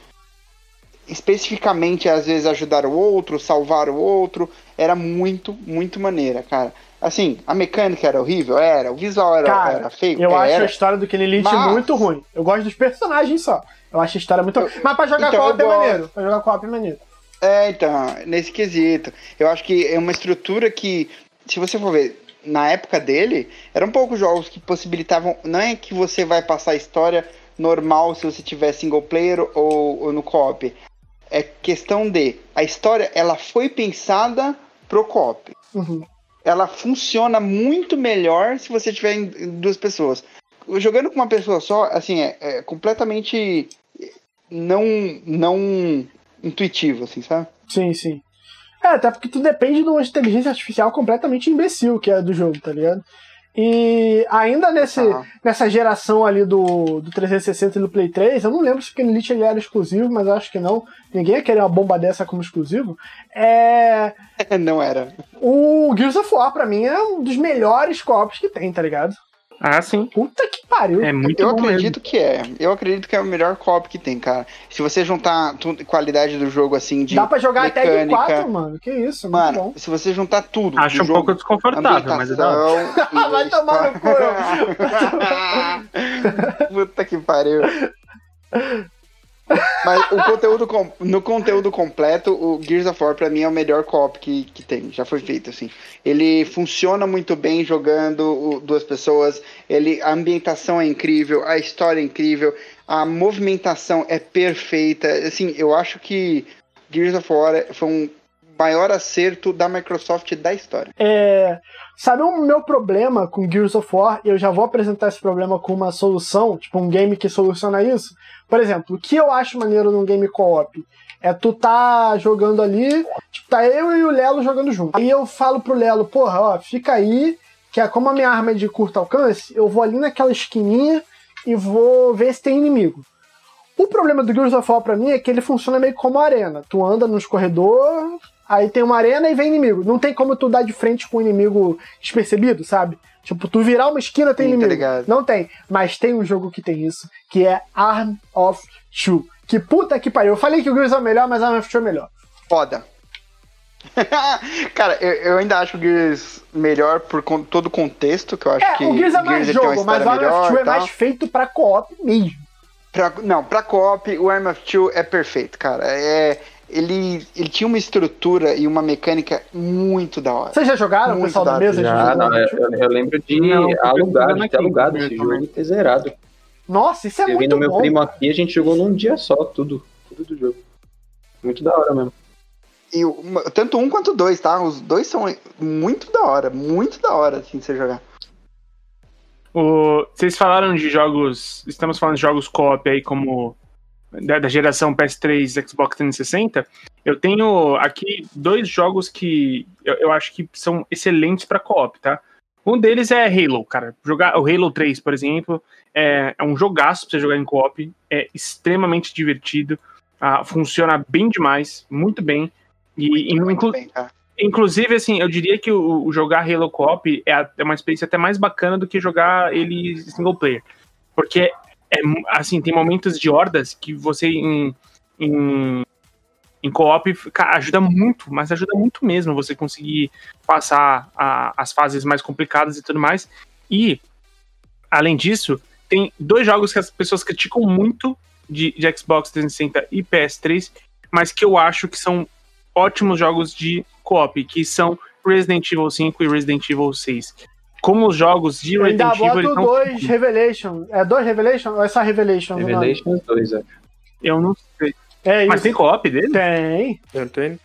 [SPEAKER 4] especificamente às vezes ajudar o outro, salvar o outro, era muito, muito maneira, cara. Assim, a mecânica era horrível, era, o visual era,
[SPEAKER 1] Cara,
[SPEAKER 4] era feio,
[SPEAKER 1] Eu acho a
[SPEAKER 4] era.
[SPEAKER 1] história do Kenny Lynch
[SPEAKER 4] Mas-
[SPEAKER 1] muito ruim. Eu gosto dos personagens só. Eu acho a história muito ruim. Mas pra jogar
[SPEAKER 4] então,
[SPEAKER 1] co-op
[SPEAKER 4] eu
[SPEAKER 1] é maneiro. Pra jogar co-op é maneiro.
[SPEAKER 4] É, então, nesse quesito. Eu acho que é uma estrutura que, se você for ver, na época dele, eram poucos jogos que possibilitavam. Não é que você vai passar a história normal se você tiver single player ou, ou no co-op. É questão de. A história, ela foi pensada pro co-op.
[SPEAKER 1] Uhum.
[SPEAKER 4] Ela funciona muito melhor se você tiver em duas pessoas. Jogando com uma pessoa só, assim, é, é completamente não, não intuitivo, assim, sabe?
[SPEAKER 1] Sim, sim. É, até porque tu depende de uma inteligência artificial completamente imbecil que é do jogo, tá ligado? E ainda nesse,
[SPEAKER 4] Ah.
[SPEAKER 1] nessa geração ali do, do 360 e do Play 3, eu não lembro se o Lynch ele era exclusivo, mas eu acho que não. Ninguém ia querer uma bomba dessa como exclusivo. É,
[SPEAKER 4] Não era.
[SPEAKER 1] o Gears of War, pra mim, é um dos melhores co-ops que tem, tá ligado?
[SPEAKER 2] Ah, sim.
[SPEAKER 1] Puta que pariu.
[SPEAKER 2] É muito
[SPEAKER 4] eu
[SPEAKER 2] bom mesmo.
[SPEAKER 4] acredito que é. Eu acredito que é o melhor co-op que tem, cara. Se você juntar qualidade do jogo assim de
[SPEAKER 1] Dá pra jogar até de
[SPEAKER 4] mecânica,
[SPEAKER 1] 4, mano. Que isso,
[SPEAKER 4] Mano,
[SPEAKER 1] bom.
[SPEAKER 4] se você juntar tudo,
[SPEAKER 2] Acho um
[SPEAKER 4] jogo,
[SPEAKER 2] pouco desconfortável, mas é
[SPEAKER 4] ambientação,
[SPEAKER 1] Vai tomar no cu.
[SPEAKER 4] Puta que pariu. Mas o conteúdo com- no conteúdo completo, o Gears of War pra mim é o melhor co-op que, que tem, já foi feito assim. Ele funciona muito bem jogando duas pessoas, ele a ambientação é incrível, a história é incrível, a movimentação é perfeita. Assim, eu acho que Gears of War é- foi um maior acerto da Microsoft da história.
[SPEAKER 1] É, sabe o meu problema com Gears of War? Eu já vou apresentar esse problema com uma solução, tipo um game que soluciona isso. Por exemplo, o que eu acho maneiro num game co-op é tu tá jogando ali, tipo, tá eu e o Lelo jogando junto. Aí eu falo pro Lelo, porra, ó, fica aí, que é como a minha arma é de curto alcance, eu vou ali naquela esquininha e vou ver se tem inimigo. O problema do Gears of War pra mim é que ele funciona meio como arena. Tu anda nos corredores, aí tem uma arena e vem inimigo. Não tem como tu dar de frente com o inimigo despercebido, sabe? Tipo, tu virar uma esquina tem
[SPEAKER 4] Sim, tá
[SPEAKER 1] inimigo.
[SPEAKER 4] ligado.
[SPEAKER 1] Não tem. Mas tem um jogo que tem isso, que é Arm of Two. Que puta que pariu. Eu falei que o Gears é o melhor, mas Arm of Two é melhor.
[SPEAKER 4] Foda. Cara, eu, eu ainda acho o Gears melhor por con- todo o contexto, que eu acho
[SPEAKER 1] É,
[SPEAKER 4] que
[SPEAKER 1] o Gears é mais
[SPEAKER 4] uma
[SPEAKER 1] jogo, mas o Arm of Two é mais feito pra co-op mesmo.
[SPEAKER 4] Pra- não, pra co-op, o Arm of Two é perfeito, cara. É, ele, ele tinha uma estrutura e uma mecânica muito da hora.
[SPEAKER 1] Vocês já jogaram, o
[SPEAKER 4] Muito
[SPEAKER 1] pessoal da
[SPEAKER 4] da-
[SPEAKER 1] mesa?
[SPEAKER 5] Já, não,
[SPEAKER 1] Arm
[SPEAKER 5] eu, eu- eu lembro de
[SPEAKER 2] Não, eu
[SPEAKER 5] alugar, de ter alugado
[SPEAKER 2] eu
[SPEAKER 5] esse jogo e ter zerado.
[SPEAKER 1] Nossa, isso é
[SPEAKER 5] eu vi
[SPEAKER 1] muito
[SPEAKER 5] no meu
[SPEAKER 1] bom.
[SPEAKER 5] primo aqui, a gente jogou num dia só, tudo. Tudo do jogo. Muito da hora mesmo.
[SPEAKER 4] E o- tanto um quanto dois, tá? Os dois são muito da hora, muito da hora, assim, de você jogar.
[SPEAKER 2] O- vocês falaram de jogos. Estamos falando de jogos co-op aí, como da, da geração PS3 Xbox 360. Eu tenho aqui dois jogos que eu, eu acho que são excelentes para co-op, tá? Um deles é Halo, cara. Jogar o Halo 3, por exemplo, é, é um jogaço pra você jogar em co-op. É extremamente divertido. ah, funciona bem demais, muito bem. E,
[SPEAKER 4] Muito
[SPEAKER 2] inclu-
[SPEAKER 4] bem, cara.
[SPEAKER 2] Inclusive, assim, eu diria que o, o jogar Halo Co-op é, é uma experiência até mais bacana do que jogar ele single player. Porque, é, assim, tem momentos de hordas que você em, em, em co-op ajuda muito, mas ajuda muito mesmo você conseguir passar a- as fases mais complicadas e tudo mais. E, além disso, tem dois jogos que as pessoas criticam muito de, de Xbox 360 e PS3, mas que eu acho que são ótimos jogos de co-op, que são Resident Evil 5 e Resident Evil 6. Como os jogos de
[SPEAKER 1] Eu ainda
[SPEAKER 2] Resident Evil eles
[SPEAKER 1] boto
[SPEAKER 2] não-
[SPEAKER 1] dois Revelation. É dois Revelation ou é só Revelation?
[SPEAKER 5] Revelations 2, é.
[SPEAKER 2] eu não sei.
[SPEAKER 1] É isso.
[SPEAKER 2] Mas tem co-op dele?
[SPEAKER 1] Tem.
[SPEAKER 3] Eu Tem?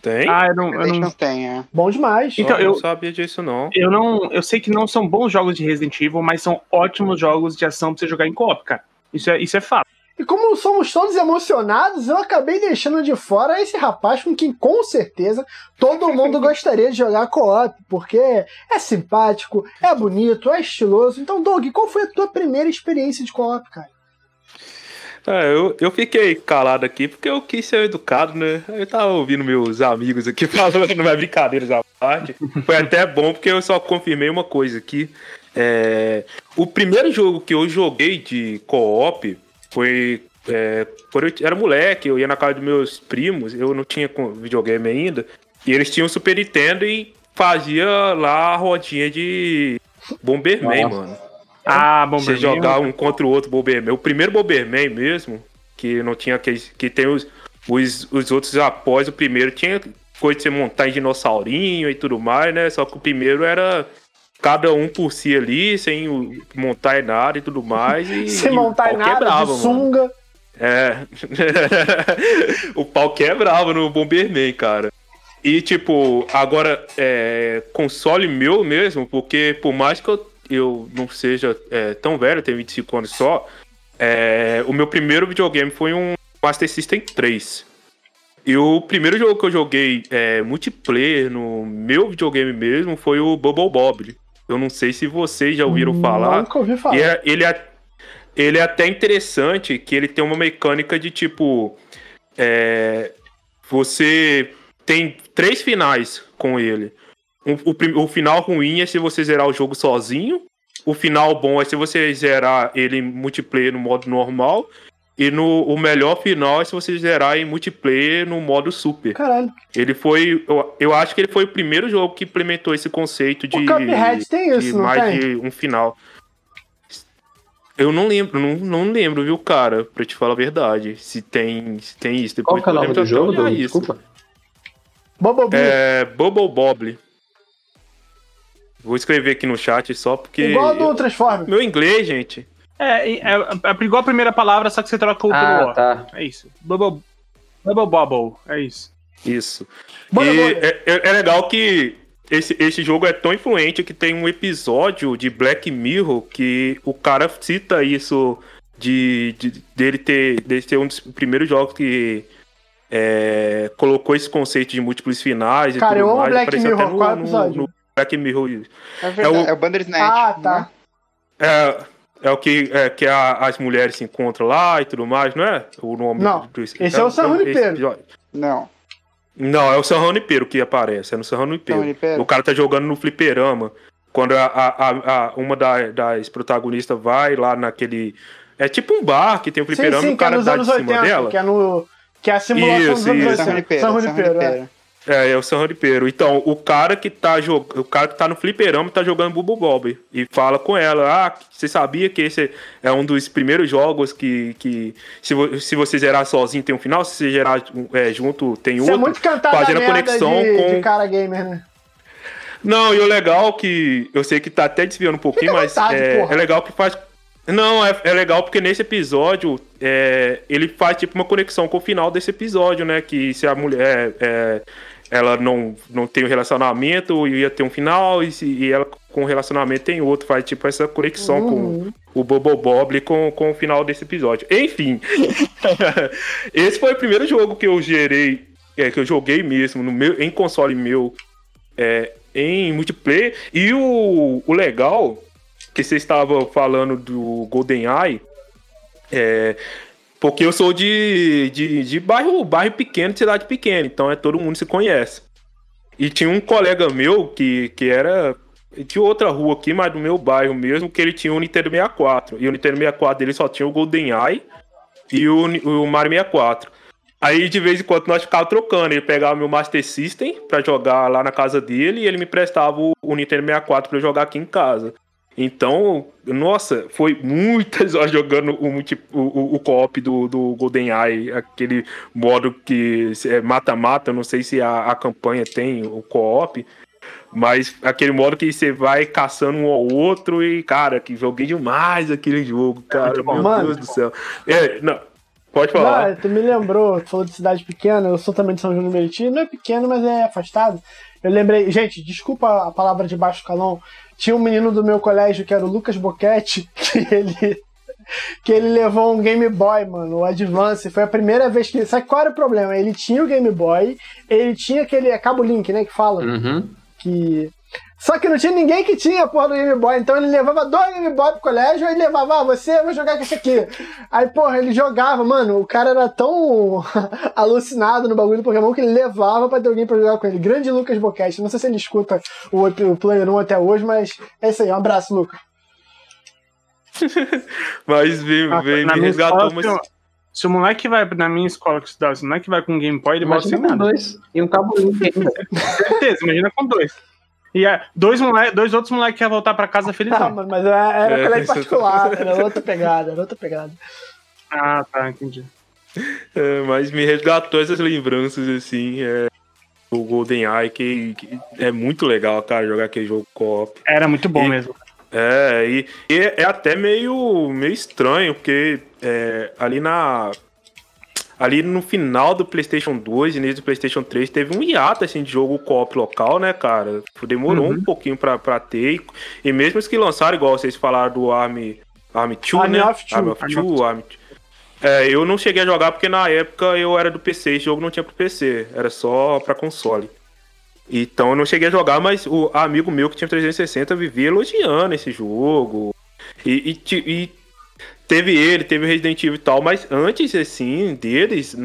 [SPEAKER 3] Tem?
[SPEAKER 2] Ah, eu não, eu não,
[SPEAKER 4] tem, é.
[SPEAKER 1] Bom demais.
[SPEAKER 2] então,
[SPEAKER 3] eu
[SPEAKER 2] eu-
[SPEAKER 3] não sabia disso, não.
[SPEAKER 2] eu não. Eu sei que não são bons jogos de Resident Evil, mas são ótimos jogos de ação pra você jogar em co-op, cara. Isso é, isso é fato.
[SPEAKER 1] E como somos todos emocionados, eu acabei deixando de fora esse rapaz com quem com certeza todo mundo gostaria de jogar co-op, porque é simpático, é bonito, é estiloso. Então, Doug, qual foi a tua primeira experiência de co-op, cara?
[SPEAKER 3] É, eu, eu fiquei calado aqui porque eu quis ser educado, né? Eu tava ouvindo meus amigos aqui falando, não é brincadeiras à parte. Foi até bom porque eu só confirmei uma coisa aqui. É, o primeiro jogo que eu joguei de co-op foi. É, quando eu era moleque, eu ia na casa dos meus primos, eu não tinha videogame ainda, e eles tinham Super Nintendo e fazia lá a rodinha de Bomberman,
[SPEAKER 5] Nossa.
[SPEAKER 3] mano.
[SPEAKER 2] Ah, bom,
[SPEAKER 3] Você jogar um contra o outro Bomberman. O primeiro Bomberman mesmo, que não tinha que, que tem os, os, os outros após o primeiro, tinha coisa de você montar em dinossaurinho e tudo mais, né? Só que o primeiro era cada um por si ali, sem o- montar em nada e tudo mais. E,
[SPEAKER 1] Sem
[SPEAKER 3] e
[SPEAKER 1] montar em
[SPEAKER 3] pau
[SPEAKER 1] nada,
[SPEAKER 3] quebrava,
[SPEAKER 1] de
[SPEAKER 3] mano.
[SPEAKER 1] sunga.
[SPEAKER 3] É. o pau quebrava no Bomberman, cara. E, tipo, agora, é, console meu mesmo, porque por mais que eu, eu não seja é, tão velho, tenho 25 anos só, é, o meu primeiro videogame foi um Master System 3. E o primeiro jogo que eu joguei é, multiplayer no meu videogame mesmo foi o Bubble Bob. Eu não sei se vocês já ouviram falar.
[SPEAKER 1] Nunca ouvi falar.
[SPEAKER 3] É- ele, é, ele é até interessante que ele tem uma mecânica de tipo. é, você tem três finais com ele. O, o o final ruim é se você zerar o jogo sozinho. O final bom é se você zerar ele em multiplayer no modo normal. E no, o melhor final é se você zerar em multiplayer no modo super.
[SPEAKER 1] Caralho.
[SPEAKER 3] Ele foi. Eu, eu acho que ele foi o primeiro jogo que implementou esse conceito de,
[SPEAKER 1] O Cuphead tem
[SPEAKER 3] de
[SPEAKER 1] isso, não
[SPEAKER 3] mais
[SPEAKER 1] tem?
[SPEAKER 3] de um final. Eu não lembro, não, não lembro, viu, cara, pra te falar a verdade. Se tem, se tem isso.
[SPEAKER 5] Qual
[SPEAKER 3] Depois
[SPEAKER 5] que é o nome do jogo,
[SPEAKER 3] isso.
[SPEAKER 5] Desculpa.
[SPEAKER 1] Bumblebee.
[SPEAKER 3] É. Bubble Bob. Vou escrever aqui no chat só porque.
[SPEAKER 1] Igual do
[SPEAKER 3] eu-
[SPEAKER 1] Transformers.
[SPEAKER 3] Meu inglês, gente.
[SPEAKER 2] É, é, é igual a primeira palavra, só que você troca o pelo
[SPEAKER 5] Ah,
[SPEAKER 2] O.
[SPEAKER 5] tá.
[SPEAKER 2] É isso. Bubble, Bubble Bobble. É isso.
[SPEAKER 3] Isso.
[SPEAKER 1] Bora,
[SPEAKER 3] e
[SPEAKER 1] bora.
[SPEAKER 3] é, é- é legal que esse, esse jogo é tão influente que tem um episódio de Black Mirror que o cara cita isso de, de- dele ter dele ser um dos primeiros jogos que é, colocou esse conceito de múltiplos finais e
[SPEAKER 1] Cara,
[SPEAKER 3] tudo
[SPEAKER 1] eu amo
[SPEAKER 3] mais.
[SPEAKER 1] Black
[SPEAKER 3] Apareceu
[SPEAKER 1] Mirror.
[SPEAKER 3] até no-
[SPEAKER 1] Qual é o
[SPEAKER 3] no-
[SPEAKER 1] episódio?
[SPEAKER 3] no Black Mirror.
[SPEAKER 4] É verdade,
[SPEAKER 3] É
[SPEAKER 4] é
[SPEAKER 3] o-
[SPEAKER 4] o, Bandersnatch.
[SPEAKER 1] Ah, tá.
[SPEAKER 4] né?
[SPEAKER 3] É, é o que, é, que a- as mulheres se encontram lá e tudo mais, não é? O nome
[SPEAKER 1] Não,
[SPEAKER 3] do-
[SPEAKER 1] esse é o San
[SPEAKER 3] esse
[SPEAKER 1] Junipero.
[SPEAKER 4] Não.
[SPEAKER 3] Não, é o San Junipero que aparece, é no San Junipero.
[SPEAKER 4] San Junipero.
[SPEAKER 3] O cara tá jogando no fliperama. Quando a, a- a- uma da- das protagonistas vai lá naquele. É tipo um bar que tem um
[SPEAKER 1] Sim,
[SPEAKER 3] fliperama e
[SPEAKER 1] sim,
[SPEAKER 3] o
[SPEAKER 1] que é
[SPEAKER 3] cara
[SPEAKER 1] nos
[SPEAKER 3] dá de cima
[SPEAKER 1] 80,
[SPEAKER 3] dela.
[SPEAKER 1] que é, no, que é a simulação
[SPEAKER 3] Isso,
[SPEAKER 1] dos anos
[SPEAKER 3] isso.
[SPEAKER 1] 80.
[SPEAKER 4] San Junipero.
[SPEAKER 1] San
[SPEAKER 4] San
[SPEAKER 1] Junipero, é.
[SPEAKER 3] É, é o San Junipero. Então, o cara que tá jogando. O cara que tá no fliperama tá jogando Bubble Bob. E fala com ela: Ah, você sabia que esse é um dos primeiros jogos que. que se, vo- se você zerar sozinho tem um final, se você zerar é, junto tem
[SPEAKER 1] Isso é
[SPEAKER 3] outro.
[SPEAKER 1] muito cantado
[SPEAKER 3] fazendo
[SPEAKER 1] merda
[SPEAKER 3] conexão
[SPEAKER 1] de,
[SPEAKER 3] com-
[SPEAKER 1] de cara gamer, né?
[SPEAKER 3] Não, e o legal que. Eu sei que tá até desviando um pouquinho,
[SPEAKER 1] Fica
[SPEAKER 3] mas
[SPEAKER 1] vontade,
[SPEAKER 3] é, é legal que faz. Não, é, é legal porque nesse episódio é, ele faz tipo uma conexão com o final desse episódio, né? Que se a mulher é, ela não, não tem um relacionamento, ia ter um final, e, e ela com o relacionamento tem outro, faz tipo essa conexão
[SPEAKER 1] Uhum.
[SPEAKER 3] com o Bobo Bob com, com o final desse episódio. Enfim, esse foi o primeiro jogo que eu gerei, é, que eu joguei mesmo no meu, em console meu é, em multiplayer. E o, o legal, que você estava falando do GoldenEye, é. Porque eu sou de, de, de bairro, bairro pequeno, de cidade pequena, então é todo mundo se conhece. E tinha um colega meu que, que era de outra rua aqui, mas do meu bairro mesmo, que ele tinha o Nintendo 64. E o Nintendo 64 dele só tinha o GoldenEye e o, o Mario 64. Aí de vez em quando nós ficávamos trocando. Ele pegava meu Master System pra jogar lá na casa dele e ele me prestava o, o Nintendo 64 pra eu jogar aqui em casa. Então, nossa, foi muitas horas jogando o, o, o- co-op do, do GoldenEye, aquele modo que é mata-mata, não sei se a, a campanha tem o co-op. Mas aquele modo que você vai caçando um ao outro e, cara, que joguei demais aquele jogo, cara. Meu
[SPEAKER 1] Mano.
[SPEAKER 3] Deus do céu. É, não, pode falar.
[SPEAKER 1] Não, tu me lembrou, tu falou de cidade pequena, eu sou também de São João do Meriti, não é pequeno, mas é afastado. Eu lembrei, gente, desculpa a palavra de baixo calão, tinha um menino do meu colégio que era o Lucas Boquete, que ele que ele levou um Game Boy, mano, o Advance, foi a primeira vez que, sabe qual era o problema? Ele tinha o Game Boy, ele tinha aquele, é cabo link, né, que fala,
[SPEAKER 5] Uhum.
[SPEAKER 1] que só que não tinha ninguém que tinha a porra do Game Boy, então ele levava dois Game Boy pro colégio, aí levava, ah, você vai jogar com esse aqui. Aí, porra, ele jogava, mano, o cara era tão alucinado no bagulho do Pokémon que ele levava pra ter alguém pra jogar com ele. Grande Lucas Boquete, não sei se ele escuta o, o Player 1 até hoje, mas é isso aí, um abraço, Lucas.
[SPEAKER 3] Mas vem,
[SPEAKER 2] Ah,
[SPEAKER 3] vem, me resgatou uma.
[SPEAKER 2] se, o- moleque vai na minha escola que estudava, se o moleque vai com um Game Boy, ele volta sem
[SPEAKER 5] Imagina com
[SPEAKER 2] nada.
[SPEAKER 5] dois. E um.
[SPEAKER 2] Com certeza, imagina com dois. E é, dois, moleque, dois outros moleques que iam voltar pra casa
[SPEAKER 1] Ah,
[SPEAKER 2] felizão.
[SPEAKER 1] mano, mas era, era
[SPEAKER 3] É,
[SPEAKER 1] colégio
[SPEAKER 3] isso-
[SPEAKER 1] particular, era outra pegada, era outra pegada.
[SPEAKER 2] Ah, tá, entendi.
[SPEAKER 3] É, mas me resgatou essas lembranças, assim, é, do GoldenEye, que, que é muito legal, cara, jogar aquele jogo co-op.
[SPEAKER 2] Era muito bom
[SPEAKER 3] E-
[SPEAKER 2] mesmo.
[SPEAKER 3] É, e, e é até meio, meio estranho, porque é, ali na. Ali no final do PlayStation 2 e início do PlayStation 3 teve um hiato assim, de jogo co-op local, né, cara? Demorou
[SPEAKER 2] Uhum.
[SPEAKER 3] um pouquinho pra, pra ter. E, e mesmo os que lançaram, igual vocês falaram do Army, Army 2,
[SPEAKER 1] Army
[SPEAKER 3] né?
[SPEAKER 1] of Two.
[SPEAKER 3] Army of
[SPEAKER 2] Army
[SPEAKER 3] Two, Army é, eu não cheguei a jogar porque na época eu era do PC, esse jogo não tinha pro PC, era só pra console. Então eu não cheguei a jogar, mas o amigo meu que tinha 360 vivia elogiando esse jogo. E, e e teve ele, teve o Resident Evil e tal, mas antes, assim, deles,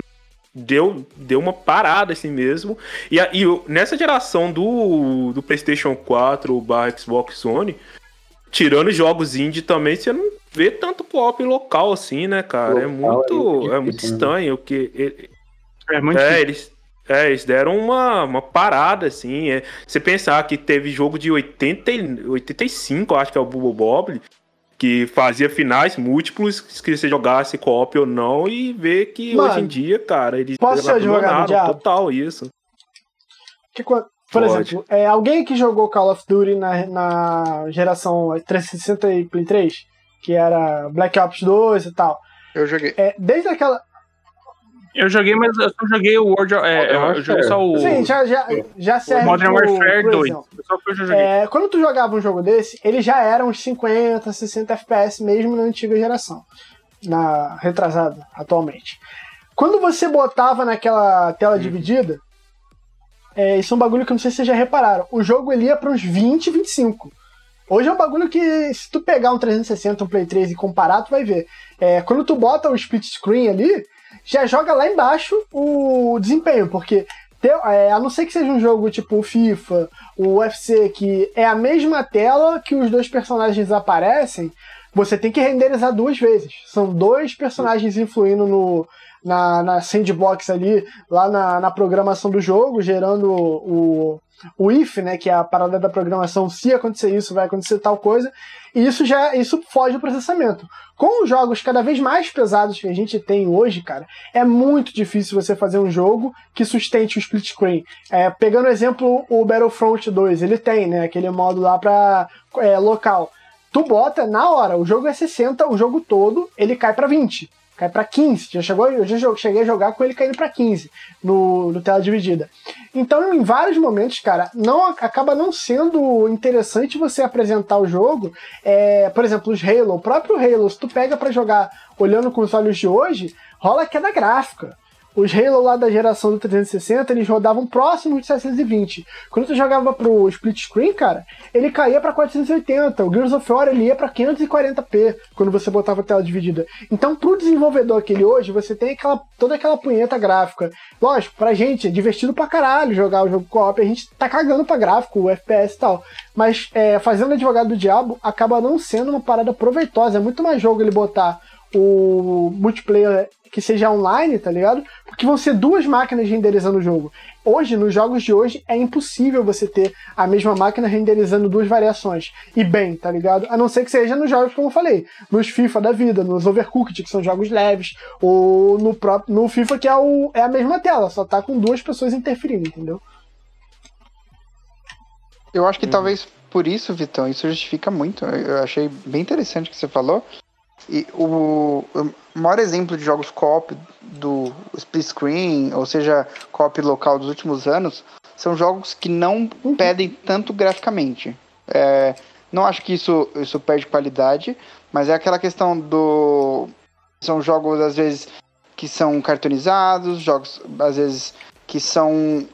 [SPEAKER 3] deu, deu uma parada assim mesmo. E, a- e nessa geração do, do PlayStation 4 barra Xbox One, tirando jogos indie também, você não vê tanto co-op local assim, né, cara? É
[SPEAKER 5] Local é
[SPEAKER 3] muito,
[SPEAKER 5] muito
[SPEAKER 3] é muito
[SPEAKER 5] né?
[SPEAKER 3] estranho, porque ele-
[SPEAKER 2] É muito
[SPEAKER 3] é, eles, é, eles deram uma, uma parada, assim. É. Você pensar que teve jogo de 80, e- 85, eu acho que é o Bubble Bob, que fazia finais múltiplos, que você jogasse co-op ou não, e ver que
[SPEAKER 1] Mano,
[SPEAKER 3] hoje em dia, cara, eles
[SPEAKER 1] posso diabo?
[SPEAKER 3] total isso.
[SPEAKER 1] Que por
[SPEAKER 3] Pode.
[SPEAKER 1] exemplo, é, alguém que jogou Call of Duty na, na geração 360 e Play 3, que era Black Ops 2 e tal,
[SPEAKER 4] Eu joguei.
[SPEAKER 1] é, desde aquela.
[SPEAKER 2] Eu joguei, mas eu só joguei o World. É, eu, eu joguei só o.
[SPEAKER 1] Sim, já, já, já serve.
[SPEAKER 2] Modern
[SPEAKER 1] pro-
[SPEAKER 2] Warfare
[SPEAKER 1] pro
[SPEAKER 2] 2.
[SPEAKER 1] exemplo.
[SPEAKER 2] Só que eu já joguei.
[SPEAKER 1] É, quando tu jogava um jogo desse, ele já era uns 50, 60 FPS mesmo na antiga geração. Na retrasada, atualmente. Quando você botava naquela tela dividida, é, isso é um bagulho que eu não sei se vocês já repararam. O jogo ele ia para uns 20, 25. Hoje é um bagulho que, se tu pegar um 360, um Play 3 e comparar, tu vai ver. É, quando tu bota o split screen ali, já joga lá embaixo o desempenho, porque te- é, a não ser que seja um jogo tipo o FIFA, o UFC, que é a mesma tela que os dois personagens aparecem, você tem que renderizar duas vezes. São dois personagens influindo no, na, na sandbox ali, lá na, na programação do jogo, gerando o, o if, né, que é a parada da programação, se acontecer isso, vai acontecer tal coisa, e isso já isso foge do processamento. Com os jogos cada vez mais pesados que a gente tem hoje, cara, é muito difícil você fazer um jogo que sustente o split screen. É, pegando o exemplo, o Battlefront 2, ele tem, né, aquele modo lá pra é, local. Tu bota na hora, o jogo é 60, o jogo todo, ele cai pra 20 cai pra 15. Já chegou, eu já cheguei a jogar com ele caindo pra 15 no, no tela dividida. Então, em vários momentos, cara, não acaba não sendo interessante você apresentar o jogo. É, por exemplo, os Halo, o próprio Halo, se tu pega pra jogar olhando com os olhos de hoje, rola queda gráfica. Os Halo lá da geração do 360, eles rodavam próximo de 720. Quando tu jogava pro split screen, cara, ele caía pra 480. O Gears of War ele ia pra 540p quando você botava a tela dividida. Então, pro desenvolvedor aquele hoje, você tem aquela, toda aquela punheta gráfica. Lógico, pra gente é divertido pra caralho jogar o jogo co-op, a gente tá cagando pra gráfico, o FPS e tal. Mas é, fazendo advogado do diabo acaba não sendo uma parada proveitosa. É muito mais jogo ele botar o multiplayer que seja online, tá ligado? Porque vão ser duas máquinas renderizando o jogo. Hoje, nos jogos de hoje, é impossível você ter a mesma máquina renderizando duas variações. E bem, tá ligado? A não ser que seja nos jogos, como eu falei, nos FIFA da vida, nos Overcooked, que são jogos leves, ou no próprio no FIFA, que é, o, é a mesma tela, só tá com duas pessoas interferindo, entendeu?
[SPEAKER 4] Eu acho que talvez por isso, Vitão, isso justifica muito. Eu achei bem interessante o que você falou. E o, o maior exemplo de jogos co-op do split screen, ou seja, co-op local dos últimos anos, são jogos que não pedem tanto graficamente. É, não acho que isso, isso perde qualidade, mas é aquela questão do. São jogos, às vezes, que são cartonizados, jogos, às vezes, que são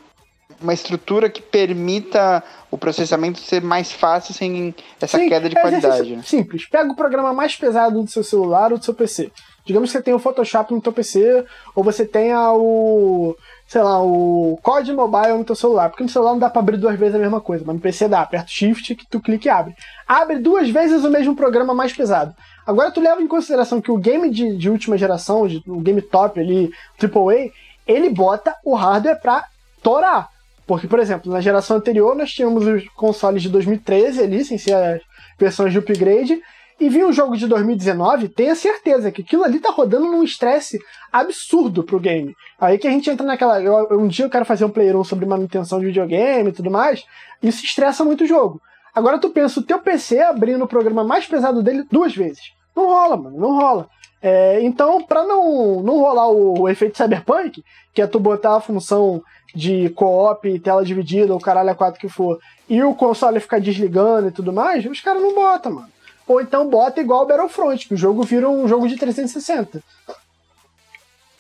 [SPEAKER 4] uma estrutura que permita o processamento ser mais fácil sem essa
[SPEAKER 1] Sim,
[SPEAKER 4] queda de
[SPEAKER 1] é
[SPEAKER 4] qualidade.
[SPEAKER 1] exercício Simples. Pega o programa mais pesado do seu celular ou do seu PC. Digamos que você tenha o Photoshop no teu PC, ou você tenha o, sei lá, o COD Mobile no teu celular. Porque no celular não dá pra abrir duas vezes a mesma coisa, mas no PC dá. Aperta Shift, que tu clica e abre. Abre duas vezes o mesmo programa mais pesado. Agora tu leva em consideração que o game de, de última geração, de- o game top ali, AAA, ele bota o hardware pra torar. Porque, por exemplo, na geração anterior nós tínhamos os consoles de 2013 ali, sem ser as versões de upgrade, e vinha um jogo de 2019, tenha certeza que aquilo ali tá rodando num estresse absurdo pro game. Aí que a gente entra naquela. eu- um dia eu quero fazer um player 1 sobre manutenção de videogame e tudo mais, isso estressa muito o jogo. Agora tu pensa o teu PC abrindo o programa mais pesado dele duas vezes. Não rola, mano, não rola. É, então, pra não, não rolar o, o efeito cyberpunk, que é tu botar a função de co-op, tela dividida, ou caralho a quatro que for, e o console ficar desligando e tudo mais, os caras não botam, mano. Ou então bota igual o Battlefront, que o jogo vira um jogo de 360.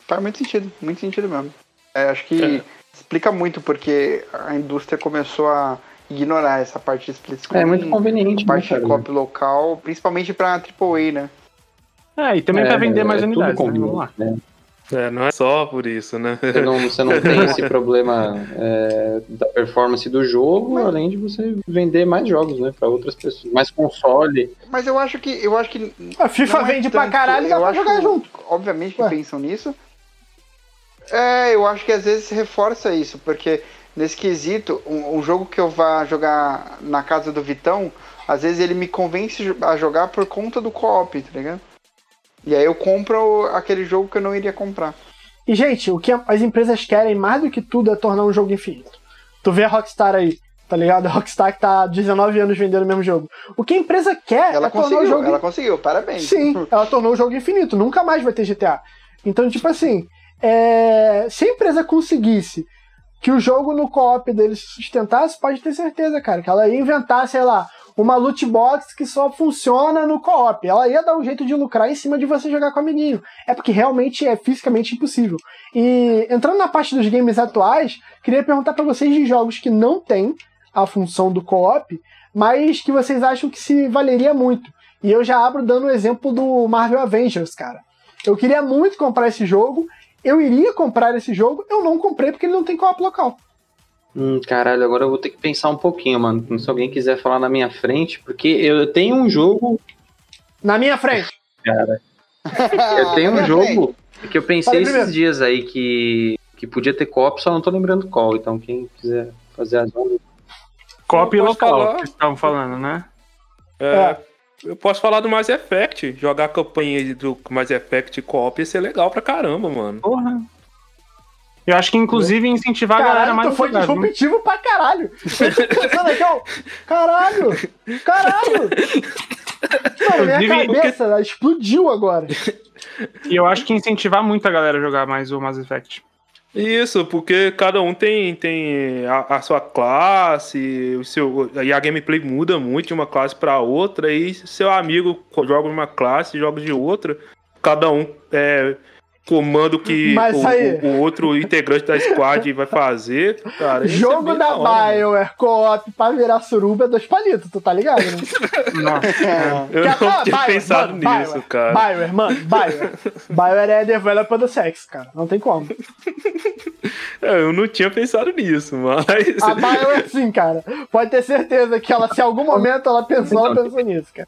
[SPEAKER 4] Faz muito sentido, muito sentido mesmo. É, acho que explica muito porque a indústria começou a ignorar essa parte de split screen.
[SPEAKER 5] É muito conveniente,
[SPEAKER 4] a parte
[SPEAKER 5] né,
[SPEAKER 4] de copy local, principalmente pra AAA, né?
[SPEAKER 2] É, e também
[SPEAKER 5] É,
[SPEAKER 2] pra vender mais
[SPEAKER 5] é tudo
[SPEAKER 2] unidades, né? Vamos lá.
[SPEAKER 5] né?
[SPEAKER 3] É, não é só por isso, né?
[SPEAKER 5] Você não, você não tem esse problema é, da performance do jogo, além de você vender mais jogos, né, para outras pessoas, mais console.
[SPEAKER 4] Mas eu acho que. Eu acho que
[SPEAKER 1] A FIFA
[SPEAKER 4] é
[SPEAKER 1] vende pra
[SPEAKER 4] tanto-
[SPEAKER 1] caralho e dá pra
[SPEAKER 4] acho-
[SPEAKER 1] jogar junto.
[SPEAKER 4] Obviamente que
[SPEAKER 1] Ué.
[SPEAKER 4] pensam nisso. É, eu acho que às vezes reforça isso, porque nesse quesito, um, um jogo que eu vá jogar na casa do Vitão, às vezes ele me convence a jogar por conta do co-op, tá ligado? E aí eu compro aquele jogo que eu não iria comprar.
[SPEAKER 1] E, gente, o que as empresas querem mais do que tudo é tornar um jogo infinito. Tu vê a Rockstar aí, tá ligado? A Rockstar que tá há 19 anos vendendo o mesmo jogo. O que a empresa quer
[SPEAKER 4] Ela
[SPEAKER 1] é tornar o
[SPEAKER 4] conseguiu,
[SPEAKER 1] jogo
[SPEAKER 4] ela conseguiu, parabéns.
[SPEAKER 1] Sim, ela tornou o jogo infinito. Nunca mais vai ter GTA. Então, tipo assim, é, se a empresa conseguisse que o jogo no co-op deles se sustentasse, pode ter certeza, cara, que ela ia inventar, sei lá, uma loot box que só funciona no co-op. Ela ia dar um jeito de lucrar em cima de você jogar com o amiguinho. É porque realmente é fisicamente impossível. E entrando na parte dos games atuais, queria perguntar pra vocês de jogos que não tem a função do co-op, mas que vocês acham que se valeria muito. E eu já abro dando o exemplo do Marvel Avengers, cara. Eu queria muito comprar esse jogo, eu iria comprar esse jogo, eu não comprei porque ele não tem co-op local.
[SPEAKER 5] Hum, caralho, agora eu vou ter que pensar um pouquinho, mano. Se alguém quiser falar na minha frente, porque eu tenho um jogo.
[SPEAKER 1] Na minha frente.
[SPEAKER 5] Eu tenho um jogo que eu pensei esses
[SPEAKER 1] primeiro.
[SPEAKER 5] dias aí que, que podia ter co-op, só não tô lembrando qual. Então quem quiser fazer as ondas.
[SPEAKER 2] Copy
[SPEAKER 3] Eu posso
[SPEAKER 2] local,
[SPEAKER 3] falar.
[SPEAKER 2] que vocês estavam falando, né?
[SPEAKER 3] É, Eu posso falar do Mass Effect. Jogar a campanha do Mass Effect co-op ia ser legal pra caramba, mano.
[SPEAKER 2] Porra. Eu acho que inclusive incentivar a galera
[SPEAKER 1] Caralho,
[SPEAKER 2] mais
[SPEAKER 1] foi
[SPEAKER 2] jogar,
[SPEAKER 1] disruptivo pra caralho. Eu tô pensando aqui, ó. Caralho! Caralho! Mano, minha
[SPEAKER 2] Inclusive,
[SPEAKER 1] cabeça explodiu agora.
[SPEAKER 2] E eu acho que incentivar muito a galera a jogar mais o Mass Effect.
[SPEAKER 3] Isso, porque cada um tem, tem a, a sua classe, o seu, e a gameplay muda muito de uma classe pra outra, e seu amigo joga uma classe, joga de outra, cada um é, comando que
[SPEAKER 1] Mas
[SPEAKER 3] o,
[SPEAKER 1] aí-
[SPEAKER 3] o- o outro integrante da squad vai fazer. Cara, é
[SPEAKER 1] Jogo
[SPEAKER 3] bem
[SPEAKER 1] da. Bioware co-op pra virar suruba é dois palitos, tu tá ligado, né?
[SPEAKER 2] Nossa.
[SPEAKER 3] Eu não
[SPEAKER 1] ah,
[SPEAKER 3] tinha
[SPEAKER 1] Bioware,
[SPEAKER 3] pensado
[SPEAKER 1] mano,
[SPEAKER 3] nisso,
[SPEAKER 1] Bioware,
[SPEAKER 3] cara.
[SPEAKER 1] Bioware, mano, Bioware. Bioware é developer do sexo, cara. Não tem como.
[SPEAKER 3] É, Eu não tinha pensado nisso, mas.
[SPEAKER 1] A Bioware sim, cara. Pode ter certeza que ela, se em algum momento ela pensou, ela pensou nisso, cara.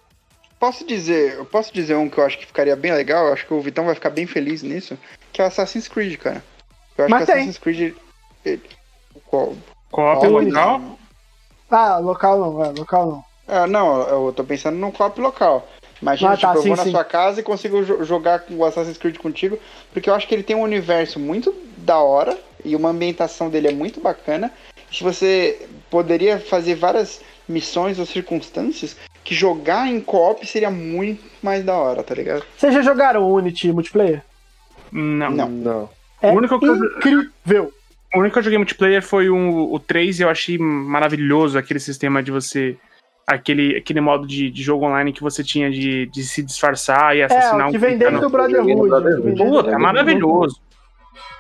[SPEAKER 4] Posso dizer, eu posso dizer um que eu acho que ficaria bem legal, eu acho que o Vitão vai ficar bem feliz nisso, que é o Assassin's Creed, cara. Eu acho
[SPEAKER 1] Mas
[SPEAKER 4] que
[SPEAKER 1] tem.
[SPEAKER 4] Assassin's Creed. ele- qual-
[SPEAKER 2] Co-op
[SPEAKER 4] qual-
[SPEAKER 2] legal.
[SPEAKER 1] Ah, local não, é, local não.
[SPEAKER 4] Ah, não, eu tô pensando num co-op local. Imagina,
[SPEAKER 1] Ah, tá,
[SPEAKER 4] tipo, eu
[SPEAKER 1] sim,
[SPEAKER 4] vou na
[SPEAKER 1] sim.
[SPEAKER 4] sua casa e consigo jo- jogar com o Assassin's Creed contigo, porque eu acho que ele tem um universo muito da hora e uma ambientação dele é muito bacana. Se você poderia fazer várias missões ou circunstâncias que jogar em co-op seria muito mais da hora, tá ligado?
[SPEAKER 1] Vocês já jogaram Unity multiplayer?
[SPEAKER 2] Não.
[SPEAKER 4] Não.
[SPEAKER 3] Não.
[SPEAKER 1] É
[SPEAKER 2] O único que eu-
[SPEAKER 1] incrível.
[SPEAKER 2] O único que eu joguei multiplayer foi o, o 3 e eu achei maravilhoso aquele sistema de você. Aquele, aquele modo de, de jogo online que você tinha de, de se disfarçar e
[SPEAKER 1] É,
[SPEAKER 2] assassinar
[SPEAKER 1] o que
[SPEAKER 2] um
[SPEAKER 1] vem desde
[SPEAKER 2] clicando.
[SPEAKER 1] o Brotherhood. O o
[SPEAKER 2] Puta, é maravilhoso.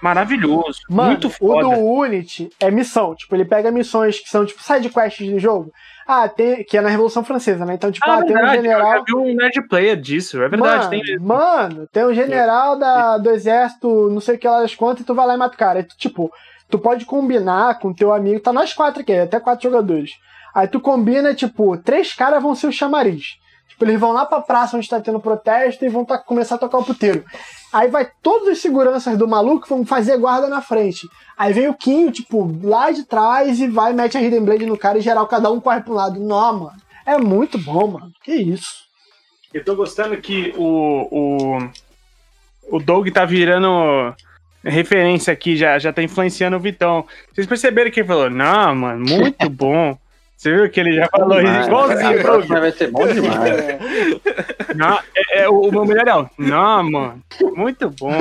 [SPEAKER 2] Maravilhoso.
[SPEAKER 1] Mano,
[SPEAKER 2] muito
[SPEAKER 1] o
[SPEAKER 2] foda.
[SPEAKER 1] do Unity é missão. Tipo, ele pega missões que são tipo side quests do jogo. Ah, tem. Que é na Revolução Francesa, né? Então, tipo,
[SPEAKER 2] Ah,
[SPEAKER 1] ah, tem um
[SPEAKER 2] verdade,
[SPEAKER 1] general.
[SPEAKER 2] Eu vi um nerd player disso, é verdade.
[SPEAKER 1] mano,
[SPEAKER 2] tem mesmo.
[SPEAKER 1] mano, tem um general da, do exército, não sei o que lá das contas, e tu vai lá e mata o cara. Aí tu, tipo, tu pode combinar com teu amigo, tá nós quatro aqui, até quatro jogadores. Aí tu combina, tipo, três caras vão ser o chamariz. Tipo, eles vão lá pra praça onde tá tendo protesto e vão to- começar a tocar o puteiro. Aí vai todos os seguranças do maluco vão fazer guarda na frente. Aí vem o Quinho, tipo, lá de trás e vai, mete a Hidden Blade no cara e geral, cada um corre pra um lado. Não, mano. É muito bom, mano. Que isso.
[SPEAKER 2] Eu tô gostando que o, o, o Doug tá virando referência aqui, já, já tá influenciando o Vitão. Vocês perceberam que ele falou, não, mano, muito bom. Você viu que ele já falou isso igualzinho,
[SPEAKER 5] A
[SPEAKER 2] Doug?
[SPEAKER 5] próxima vai ser bom demais.
[SPEAKER 2] Não, é, é, o, o meu melhor é o, não, mano, muito bom.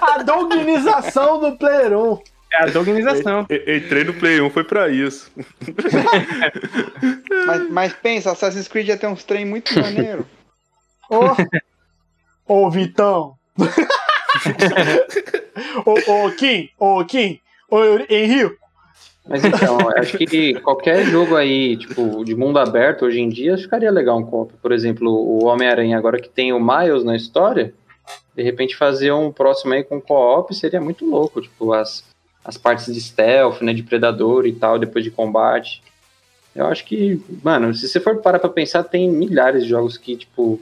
[SPEAKER 1] A dognização do Player 1.
[SPEAKER 2] É a Doganização.
[SPEAKER 3] E- Entrei no Play 1 foi pra isso.
[SPEAKER 4] Mas, mas pensa, Assassin's Creed ia ter uns trem muito maneiro.
[SPEAKER 1] Ô, ô Vitão. ô, ô, Kim, ô, Kim, ô, Henrique.
[SPEAKER 5] Mas então, acho que qualquer jogo aí, tipo, de mundo aberto hoje em dia, ficaria legal um co-op. Por exemplo, o Homem-Aranha, agora que tem o Miles na história, de repente fazer um próximo aí com co-op seria muito louco. Tipo, as, as partes de stealth, né, de predador e tal, depois de combate. Eu acho que, mano, se você for parar pra pensar, tem milhares de jogos que, tipo,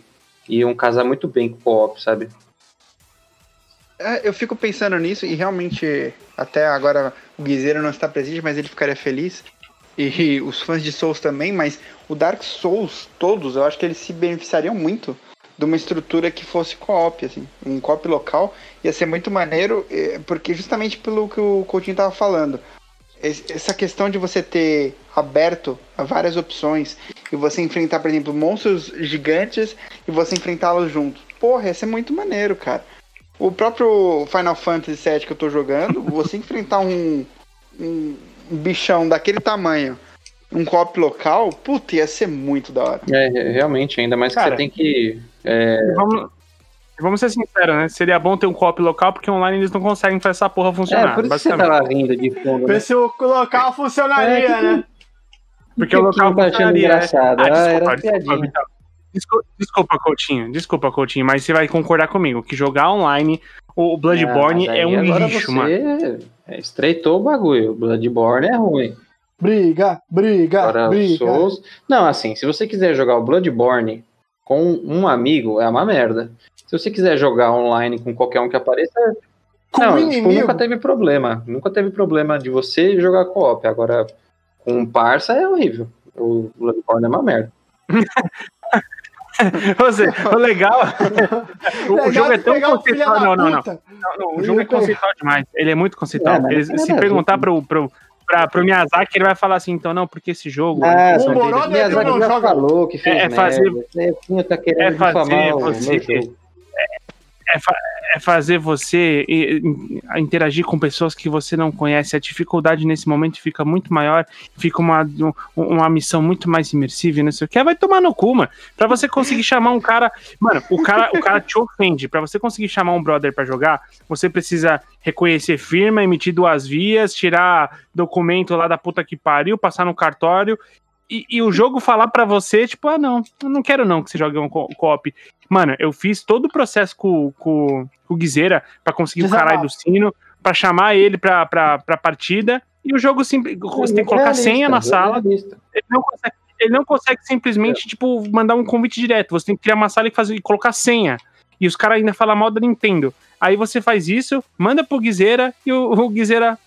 [SPEAKER 5] iam casar muito bem com co-op, sabe?
[SPEAKER 4] É, eu fico pensando nisso e realmente, até agora o Guizeiro não está presente, mas ele ficaria feliz. E os fãs de Souls também, mas o Dark Souls, todos, eu acho que eles se beneficiariam muito de uma estrutura que fosse co-op, assim. Um co-op local ia ser muito maneiro, porque justamente pelo que o Coutinho tava falando. es- Essa questão de você ter aberto a várias opções e você enfrentar, por exemplo, monstros gigantes e você enfrentá-los juntos. Porra, ia ser muito maneiro, cara. O próprio Final Fantasy VII que eu tô jogando, você enfrentar um, um bichão daquele tamanho, um co-op local, puta, ia ser muito da hora.
[SPEAKER 5] É, é, realmente, ainda mais que
[SPEAKER 2] Cara,
[SPEAKER 5] você tem que. é,
[SPEAKER 2] Vamos, vamos ser sinceros, né? Seria bom ter um co-op local, porque online eles não conseguem fazer essa porra
[SPEAKER 5] É,
[SPEAKER 2] funcionar.
[SPEAKER 5] por isso que você tá
[SPEAKER 2] basicamente.
[SPEAKER 5] lá rindo de fundo.
[SPEAKER 1] Ver
[SPEAKER 5] Né?
[SPEAKER 1] se o local funcionaria,
[SPEAKER 5] É, que-
[SPEAKER 1] né?
[SPEAKER 2] Porque o local
[SPEAKER 5] tá achando
[SPEAKER 2] funcionaria, né?
[SPEAKER 5] engraçado.
[SPEAKER 2] Ah,
[SPEAKER 5] Ah,
[SPEAKER 2] desculpa,
[SPEAKER 5] era
[SPEAKER 2] desculpa. Desculpa, desculpa, Coutinho. Desculpa, Coutinho, mas você vai concordar comigo que jogar online, o Bloodborne
[SPEAKER 5] Ah,
[SPEAKER 2] é um
[SPEAKER 5] agora
[SPEAKER 2] lixo,
[SPEAKER 5] você
[SPEAKER 2] mano.
[SPEAKER 5] é, estreitou o bagulho. O Bloodborne é ruim.
[SPEAKER 1] Briga, briga,
[SPEAKER 5] Agora
[SPEAKER 1] briga.
[SPEAKER 5] Souls. Não, assim, se você quiser jogar o Bloodborne com um amigo, é uma merda. Se você quiser jogar online com qualquer um que apareça.
[SPEAKER 1] Com
[SPEAKER 5] não, tipo, nunca teve problema. Nunca teve problema de você jogar co-op. Agora, com um parça é horrível. O Bloodborne é uma merda.
[SPEAKER 2] Você, o legal. o,
[SPEAKER 1] Legal
[SPEAKER 2] jogo é tão conceitual. Não, não, não. Não, O jogo é conceitual demais. Ele é muito conceitual.
[SPEAKER 5] É, mas
[SPEAKER 2] Ele-
[SPEAKER 5] não tem
[SPEAKER 2] se perguntar pro, pro, pra, pro Miyazaki, ele vai falar assim, então, não, porque esse jogo.
[SPEAKER 5] Ah,
[SPEAKER 2] intenção
[SPEAKER 1] o
[SPEAKER 5] Miyazaki
[SPEAKER 1] não joga-
[SPEAKER 5] fez
[SPEAKER 2] É- é fazer-
[SPEAKER 5] Esse tá
[SPEAKER 2] é fazer
[SPEAKER 5] difamar o
[SPEAKER 2] você-
[SPEAKER 5] jogo.
[SPEAKER 2] É, fa- é fazer você interagir com pessoas que você não conhece. A dificuldade nesse momento fica muito maior, fica uma, um- uma missão muito mais imersiva, não sei o que. Vai tomar no cu, mano. Pra você conseguir chamar um cara. Mano, o cara, o cara te ofende. Pra você conseguir chamar um brother pra jogar, você precisa reconhecer firma, emitir duas vias, tirar documento lá da puta que pariu, passar no cartório. E, e o jogo falar pra você, tipo, ah, não, eu não quero não que você jogue um co- co-op. Mano, eu fiz todo o processo com, com, com o Guizeira pra conseguir o caralho do sino, pra chamar ele pra, pra, pra partida. E o jogo simples. Você tem que colocar senha na sala. Ele não consegue, ele não consegue simplesmente, tipo, mandar um convite direto. Você tem que criar uma sala e, fazer, e colocar senha. E os caras ainda falam mal da Nintendo. Aí você faz isso, manda pro Guizeira e o, o Guizeira.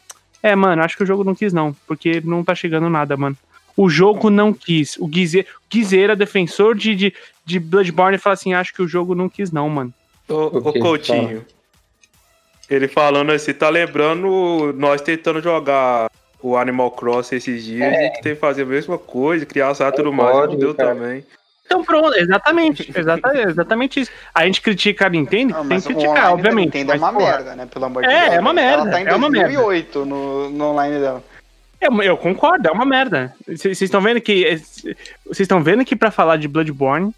[SPEAKER 2] É, mano, acho que o jogo não quis, não. Porque não tá chegando nada, mano. O jogo não quis. O Guizeira, Guizeira defensor de, de, de Bloodborne, fala assim: acho que o jogo não quis, não, mano.
[SPEAKER 3] Ô, ô
[SPEAKER 5] Ok,
[SPEAKER 3] Coutinho. Ele falando assim, tá lembrando nós tentando jogar o Animal Crossing esses dias, a gente teve que fazer a mesma coisa, criar as tudo mais,
[SPEAKER 5] pode,
[SPEAKER 3] não deu
[SPEAKER 5] cara.
[SPEAKER 3] também.
[SPEAKER 2] Então pronto, exatamente, exatamente, exatamente isso. A gente critica a Nintendo,
[SPEAKER 4] Não,
[SPEAKER 2] tem que criticar, obviamente.
[SPEAKER 4] Nintendo é
[SPEAKER 2] mas,
[SPEAKER 4] uma
[SPEAKER 2] porra,
[SPEAKER 4] merda, né? Pelo amor de
[SPEAKER 2] É,
[SPEAKER 4] Deus.
[SPEAKER 2] é uma merda,
[SPEAKER 4] Ela tá em
[SPEAKER 2] é uma merda.
[SPEAKER 4] 2008 no, no online dela.
[SPEAKER 2] Eu, eu concordo, é uma merda. Vocês estão vendo que. Vocês estão vendo que pra falar de Bloodborne,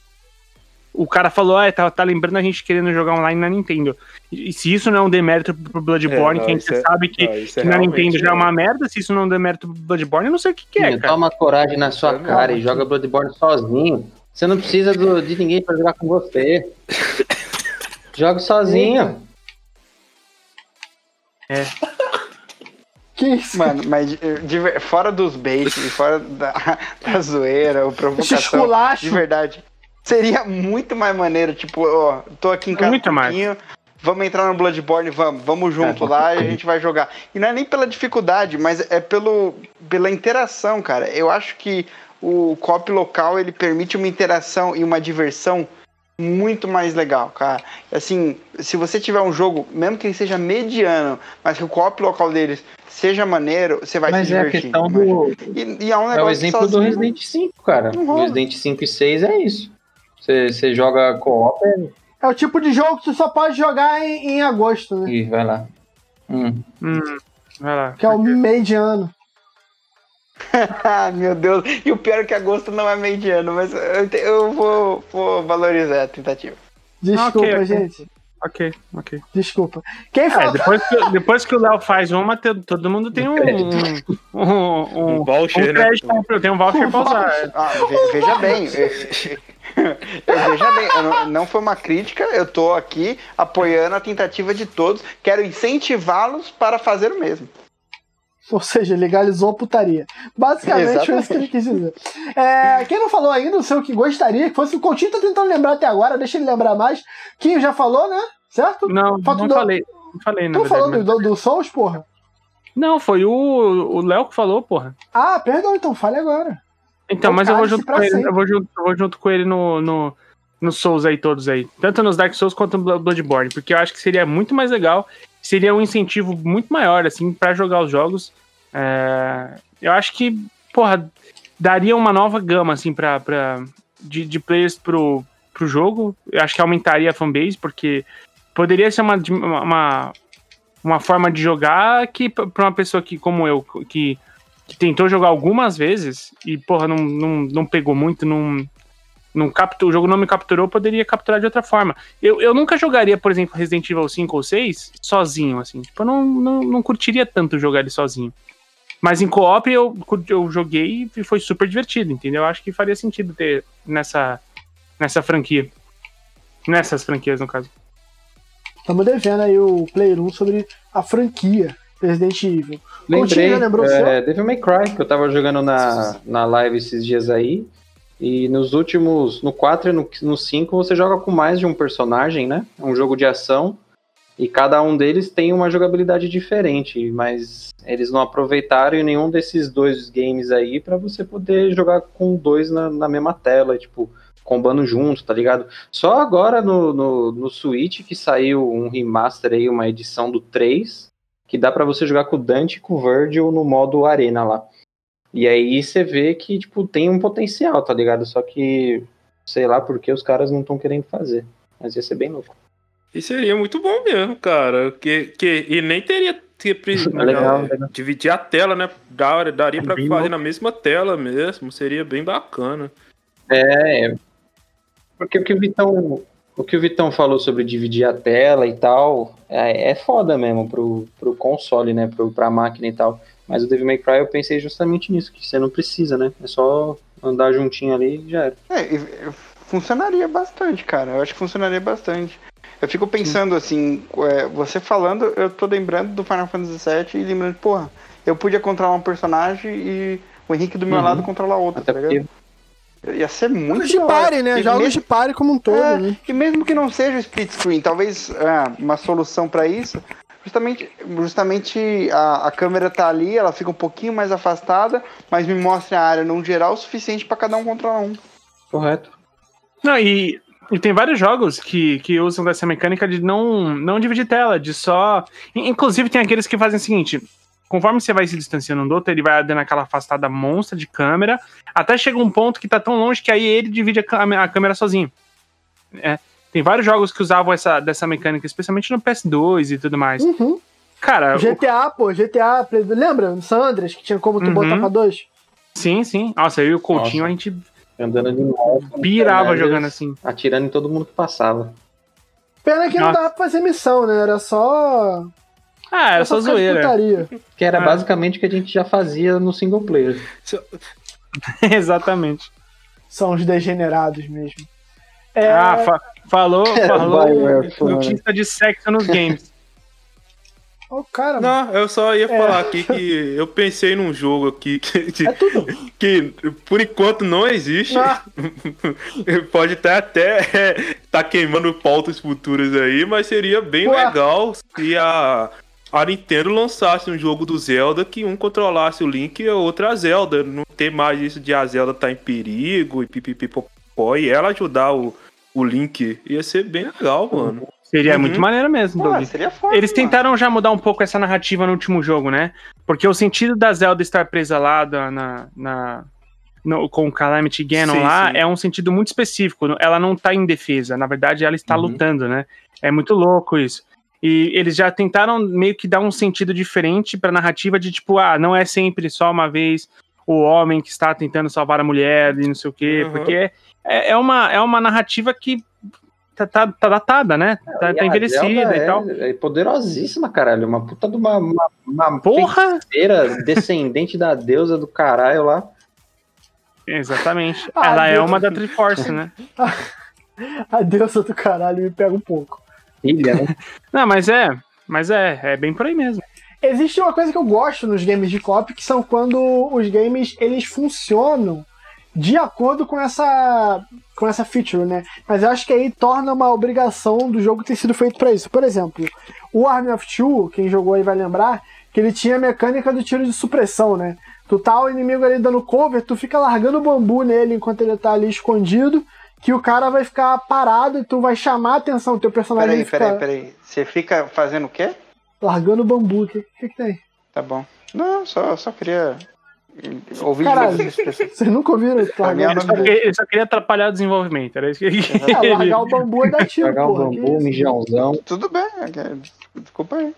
[SPEAKER 2] o cara falou, ah, tá, tá lembrando a gente querendo jogar online na Nintendo. E, se isso não é um demérito pro
[SPEAKER 3] É,
[SPEAKER 2] Bloodborne,
[SPEAKER 3] não,
[SPEAKER 2] que a gente
[SPEAKER 3] é-
[SPEAKER 2] sabe que,
[SPEAKER 3] isso é
[SPEAKER 2] que na Nintendo já é uma merda, se isso não é um demérito pro Bloodborne, eu não sei o que, que é, cara.
[SPEAKER 5] Toma coragem na sua
[SPEAKER 3] é
[SPEAKER 5] cara e joga Bloodborne sozinho. Você não precisa do- de ninguém pra jogar com você. Joga sozinho.
[SPEAKER 1] Que isso?
[SPEAKER 4] Mano, mas de- de fora dos baits e fora da, da zoeira, ou
[SPEAKER 1] Esse
[SPEAKER 4] provocação, de verdade, seria muito mais maneiro, tipo, ó, tô aqui em casa
[SPEAKER 2] Muito
[SPEAKER 4] um
[SPEAKER 2] mais.
[SPEAKER 4] vamos entrar no Bloodborne, vamos, vamos junto
[SPEAKER 5] É,
[SPEAKER 4] lá e a gente vai jogar. E não é nem pela dificuldade, mas é pelo, pela interação, cara. Eu acho que o cop local, ele permite uma interação e uma diversão muito mais legal, cara. Assim, se você tiver um jogo, mesmo que ele seja mediano, mas que o co-op local deles seja maneiro, você vai
[SPEAKER 5] Mas
[SPEAKER 4] se
[SPEAKER 5] é a
[SPEAKER 4] divertir.
[SPEAKER 5] questão
[SPEAKER 4] imagina.
[SPEAKER 5] do.
[SPEAKER 4] E, e é um negócio
[SPEAKER 5] É o
[SPEAKER 4] que
[SPEAKER 5] exemplo do Resident 5, cara.
[SPEAKER 4] Rola.
[SPEAKER 5] Resident 5 e 6 é isso. Você, você joga co-op
[SPEAKER 1] É o tipo de jogo que tu só pode jogar em, em agosto, né?
[SPEAKER 5] e vai lá. Hum.
[SPEAKER 2] Hum, vai lá.
[SPEAKER 1] Que é o meio de ano.
[SPEAKER 4] Ah, meu Deus. E o pior é que agosto não é mediano, mas eu, te- eu vou, vou valorizar a tentativa.
[SPEAKER 1] Desculpa,
[SPEAKER 2] Ok, ok.
[SPEAKER 1] gente.
[SPEAKER 2] Ok, ok.
[SPEAKER 1] Desculpa. Quem
[SPEAKER 2] É,
[SPEAKER 1] fala?
[SPEAKER 2] depois que, depois que o Léo faz uma, todo mundo tem um. Um, um,
[SPEAKER 3] Um voucher,
[SPEAKER 2] um
[SPEAKER 3] né?
[SPEAKER 2] crédito, tem um voucher pra usar. é.
[SPEAKER 4] Ah, ve- veja bem. eu- veja bem, não, não foi uma crítica, eu tô aqui apoiando a tentativa de todos. Quero incentivá-los para fazer o mesmo.
[SPEAKER 1] Ou seja, legalizou a putaria. Basicamente foi isso que ele quis dizer. É, quem não falou ainda, o seu que gostaria que fosse. O Coutinho tá tentando lembrar até agora, deixa ele lembrar mais. Quem já falou, né? Certo?
[SPEAKER 2] Não,
[SPEAKER 1] Falta
[SPEAKER 2] não
[SPEAKER 1] do-
[SPEAKER 2] falei. Não falei, na
[SPEAKER 1] Tu
[SPEAKER 2] verdade.
[SPEAKER 1] falou
[SPEAKER 2] mas-
[SPEAKER 1] do, do, Souls, porra?
[SPEAKER 2] Não, foi o o Léo que falou, porra.
[SPEAKER 1] Ah, perdão, então fale agora.
[SPEAKER 2] Então, mas eu vou junto com ele. Eu vou junto, eu vou junto com ele no, no, no Souls aí, todos aí. Tanto nos Dark Souls quanto no Bloodborne. Porque eu acho que seria muito mais legal. Seria um incentivo muito maior, assim, pra jogar os jogos. É, eu acho que, porra, daria uma nova gama, assim, pra, pra, de, de players pro, pro jogo. Eu acho que aumentaria a fanbase, porque poderia ser uma, uma, uma forma de jogar que, pra uma pessoa que, como eu, que, que tentou jogar algumas vezes e, porra, não, não, não pegou muito, não. Não captu, o jogo não me capturou, poderia capturar de outra forma. Eu, eu nunca jogaria, por exemplo, Resident Evil 5 ou 6 sozinho, assim. Tipo, eu não, não, não curtiria tanto jogar ele sozinho. Mas em co-op eu, eu joguei e foi super divertido, entendeu? Eu acho que faria sentido ter nessa, nessa franquia. Nessas franquias, no caso.
[SPEAKER 1] Estamos devendo aí o Player 1 sobre a franquia Resident Evil.
[SPEAKER 5] Lembrei,
[SPEAKER 1] lembrou
[SPEAKER 5] é, Devil May Cry, que eu tava jogando na, na live esses dias aí. E nos últimos, no 4 e no, no 5, você joga com mais de um personagem, né? É um jogo de ação. E cada um deles tem uma jogabilidade diferente, mas eles não aproveitaram nenhum desses dois games aí pra você poder jogar com dois na, na mesma tela, tipo, combando junto, tá ligado? Só agora no, no, no Switch que saiu um remaster aí, uma edição do 3, que dá pra você jogar com o Dante e com o Virgil no modo arena lá. E aí você vê que, tipo, tem um potencial, tá ligado? Só que, sei lá porque os caras não estão querendo fazer. Mas ia ser bem louco.
[SPEAKER 3] E seria muito bom mesmo, cara. Que, que, e nem teria que
[SPEAKER 5] É legal,
[SPEAKER 3] é,
[SPEAKER 5] legal.
[SPEAKER 3] dividir a tela, né? Dar, daria pra
[SPEAKER 2] Bem
[SPEAKER 3] fazer
[SPEAKER 2] louco.
[SPEAKER 3] na mesma tela mesmo. Seria bem bacana.
[SPEAKER 5] É, porque o que o Vitão, o que o Vitão falou sobre dividir a tela e tal, é, é foda mesmo pro, pro console, né? Pro, pra máquina e tal. Mas o Devil May Cry eu pensei justamente nisso, que você não precisa, né? É só andar juntinho ali e já era.
[SPEAKER 4] É, funcionaria bastante, cara. Eu acho que funcionaria bastante. Eu fico pensando assim, é, você falando, eu tô lembrando do Final Fantasy VII e lembrando, porra, eu podia controlar um personagem e o Henrique do meu
[SPEAKER 5] Uhum.
[SPEAKER 4] lado controlar outro,
[SPEAKER 5] Até
[SPEAKER 4] tá ligado?
[SPEAKER 5] porque
[SPEAKER 4] Ia ser muito
[SPEAKER 1] Jogos de party, né?
[SPEAKER 4] E
[SPEAKER 1] Jogos
[SPEAKER 4] mesmo-
[SPEAKER 1] de party como um todo,
[SPEAKER 4] É,
[SPEAKER 1] né?
[SPEAKER 4] E mesmo que não seja o split screen, talvez é, uma solução pra isso, justamente, justamente a, a câmera tá ali, ela fica um pouquinho mais afastada, mas me mostra a área num geral o suficiente pra cada um controlar um.
[SPEAKER 5] correto.
[SPEAKER 2] Não, e, e tem vários jogos que, que usam dessa mecânica de não, não dividir tela, de só. in- Inclusive, tem aqueles que fazem o seguinte: conforme você vai se distanciando um do outro, ele vai dando aquela afastada monstra de câmera, até chega um ponto que tá tão longe que aí ele divide a, a câmera sozinho. É, tem vários jogos que usavam essa dessa mecânica, especialmente no PS2 e tudo mais.
[SPEAKER 1] Uhum.
[SPEAKER 2] Cara,
[SPEAKER 1] GTA, o... pô, GTA, lembra? No San Andreas, que tinha como tu uhum. botar pra dois?
[SPEAKER 2] Sim, sim. Nossa, eu e o Coutinho, Nossa. a gente
[SPEAKER 5] andando de moto,
[SPEAKER 2] pirava jogando assim.
[SPEAKER 5] Atirando em todo mundo que passava.
[SPEAKER 1] Pena que Nossa. não dava pra fazer missão, né? Era só.
[SPEAKER 2] Ah, era só, só zoeira.
[SPEAKER 5] Que era ah. basicamente o que a gente já fazia no single player.
[SPEAKER 2] Exatamente.
[SPEAKER 1] São os degenerados mesmo.
[SPEAKER 2] É... Ah, fa falou, falou notícia de sexo nos games.
[SPEAKER 1] Oh, cara,
[SPEAKER 3] não, eu só ia é. falar aqui que eu pensei num jogo aqui que, que, é tudo. que por enquanto não existe. Ah. Pode até até tá queimando pautas futuras aí, mas seria bem Ué. legal se a, a Nintendo lançasse um jogo do Zelda que um controlasse o Link e o outro a Zelda. Não ter mais isso de a Zelda tá em perigo e pipipipopó e ela ajudar o, o Link. Ia ser bem legal, mano.
[SPEAKER 2] Seria uhum. muito maneiro mesmo,
[SPEAKER 4] Pô, seria foda,
[SPEAKER 2] Eles tentaram mano. já mudar um pouco essa narrativa no último jogo, né? Porque o sentido da Zelda estar presa lá na, na no, com o Calamity Ganon sim, lá sim. é um sentido muito específico. Ela não tá em defesa, na verdade ela está uhum. lutando, né? É muito louco isso. E eles já tentaram meio que dar um sentido diferente pra narrativa de tipo, ah, não é sempre só uma vez o homem que está tentando salvar a mulher e não sei o quê, uhum. porque é, é, uma, é uma narrativa que tá, tá, tá datada, né? Tá, tá envelhecida e tal.
[SPEAKER 5] É, é poderosíssima, caralho. Uma puta de uma, uma, uma
[SPEAKER 2] Porra!
[SPEAKER 5] descendente da deusa do caralho lá.
[SPEAKER 2] Exatamente. Ah, Ela é uma da Triforce, né?
[SPEAKER 1] A deusa do caralho me pega um pouco.
[SPEAKER 5] Filha, né?
[SPEAKER 2] Não, mas é. Mas é, é bem por aí mesmo.
[SPEAKER 1] Existe uma coisa que eu gosto nos games de cop, que são quando os games eles funcionam de acordo com essa com essa feature, né? Mas eu acho que aí torna uma obrigação do jogo ter sido feito para isso. Por exemplo, o Army of Two, quem jogou aí vai lembrar, que ele tinha a mecânica do tiro de supressão, né? Tu tá o inimigo ali dando cover, tu fica largando bambu nele enquanto ele tá ali escondido, que o cara vai ficar parado e tu vai chamar a atenção, teu personagem
[SPEAKER 4] Peraí,
[SPEAKER 1] fica...
[SPEAKER 4] peraí, peraí. Você fica fazendo o quê?
[SPEAKER 1] Largando bambu. O que, que, que tem?
[SPEAKER 4] Tá bom. Não, só, só queria
[SPEAKER 1] Ouvi Caralho, vocês nunca ouviram largar
[SPEAKER 2] ele, só queria, ele só queria atrapalhar o desenvolvimento. Era isso que ele
[SPEAKER 1] é, largar o bambu é da tiro,
[SPEAKER 5] Largar o bambu, mijãozão.
[SPEAKER 4] Tudo bem, é desculpa aí.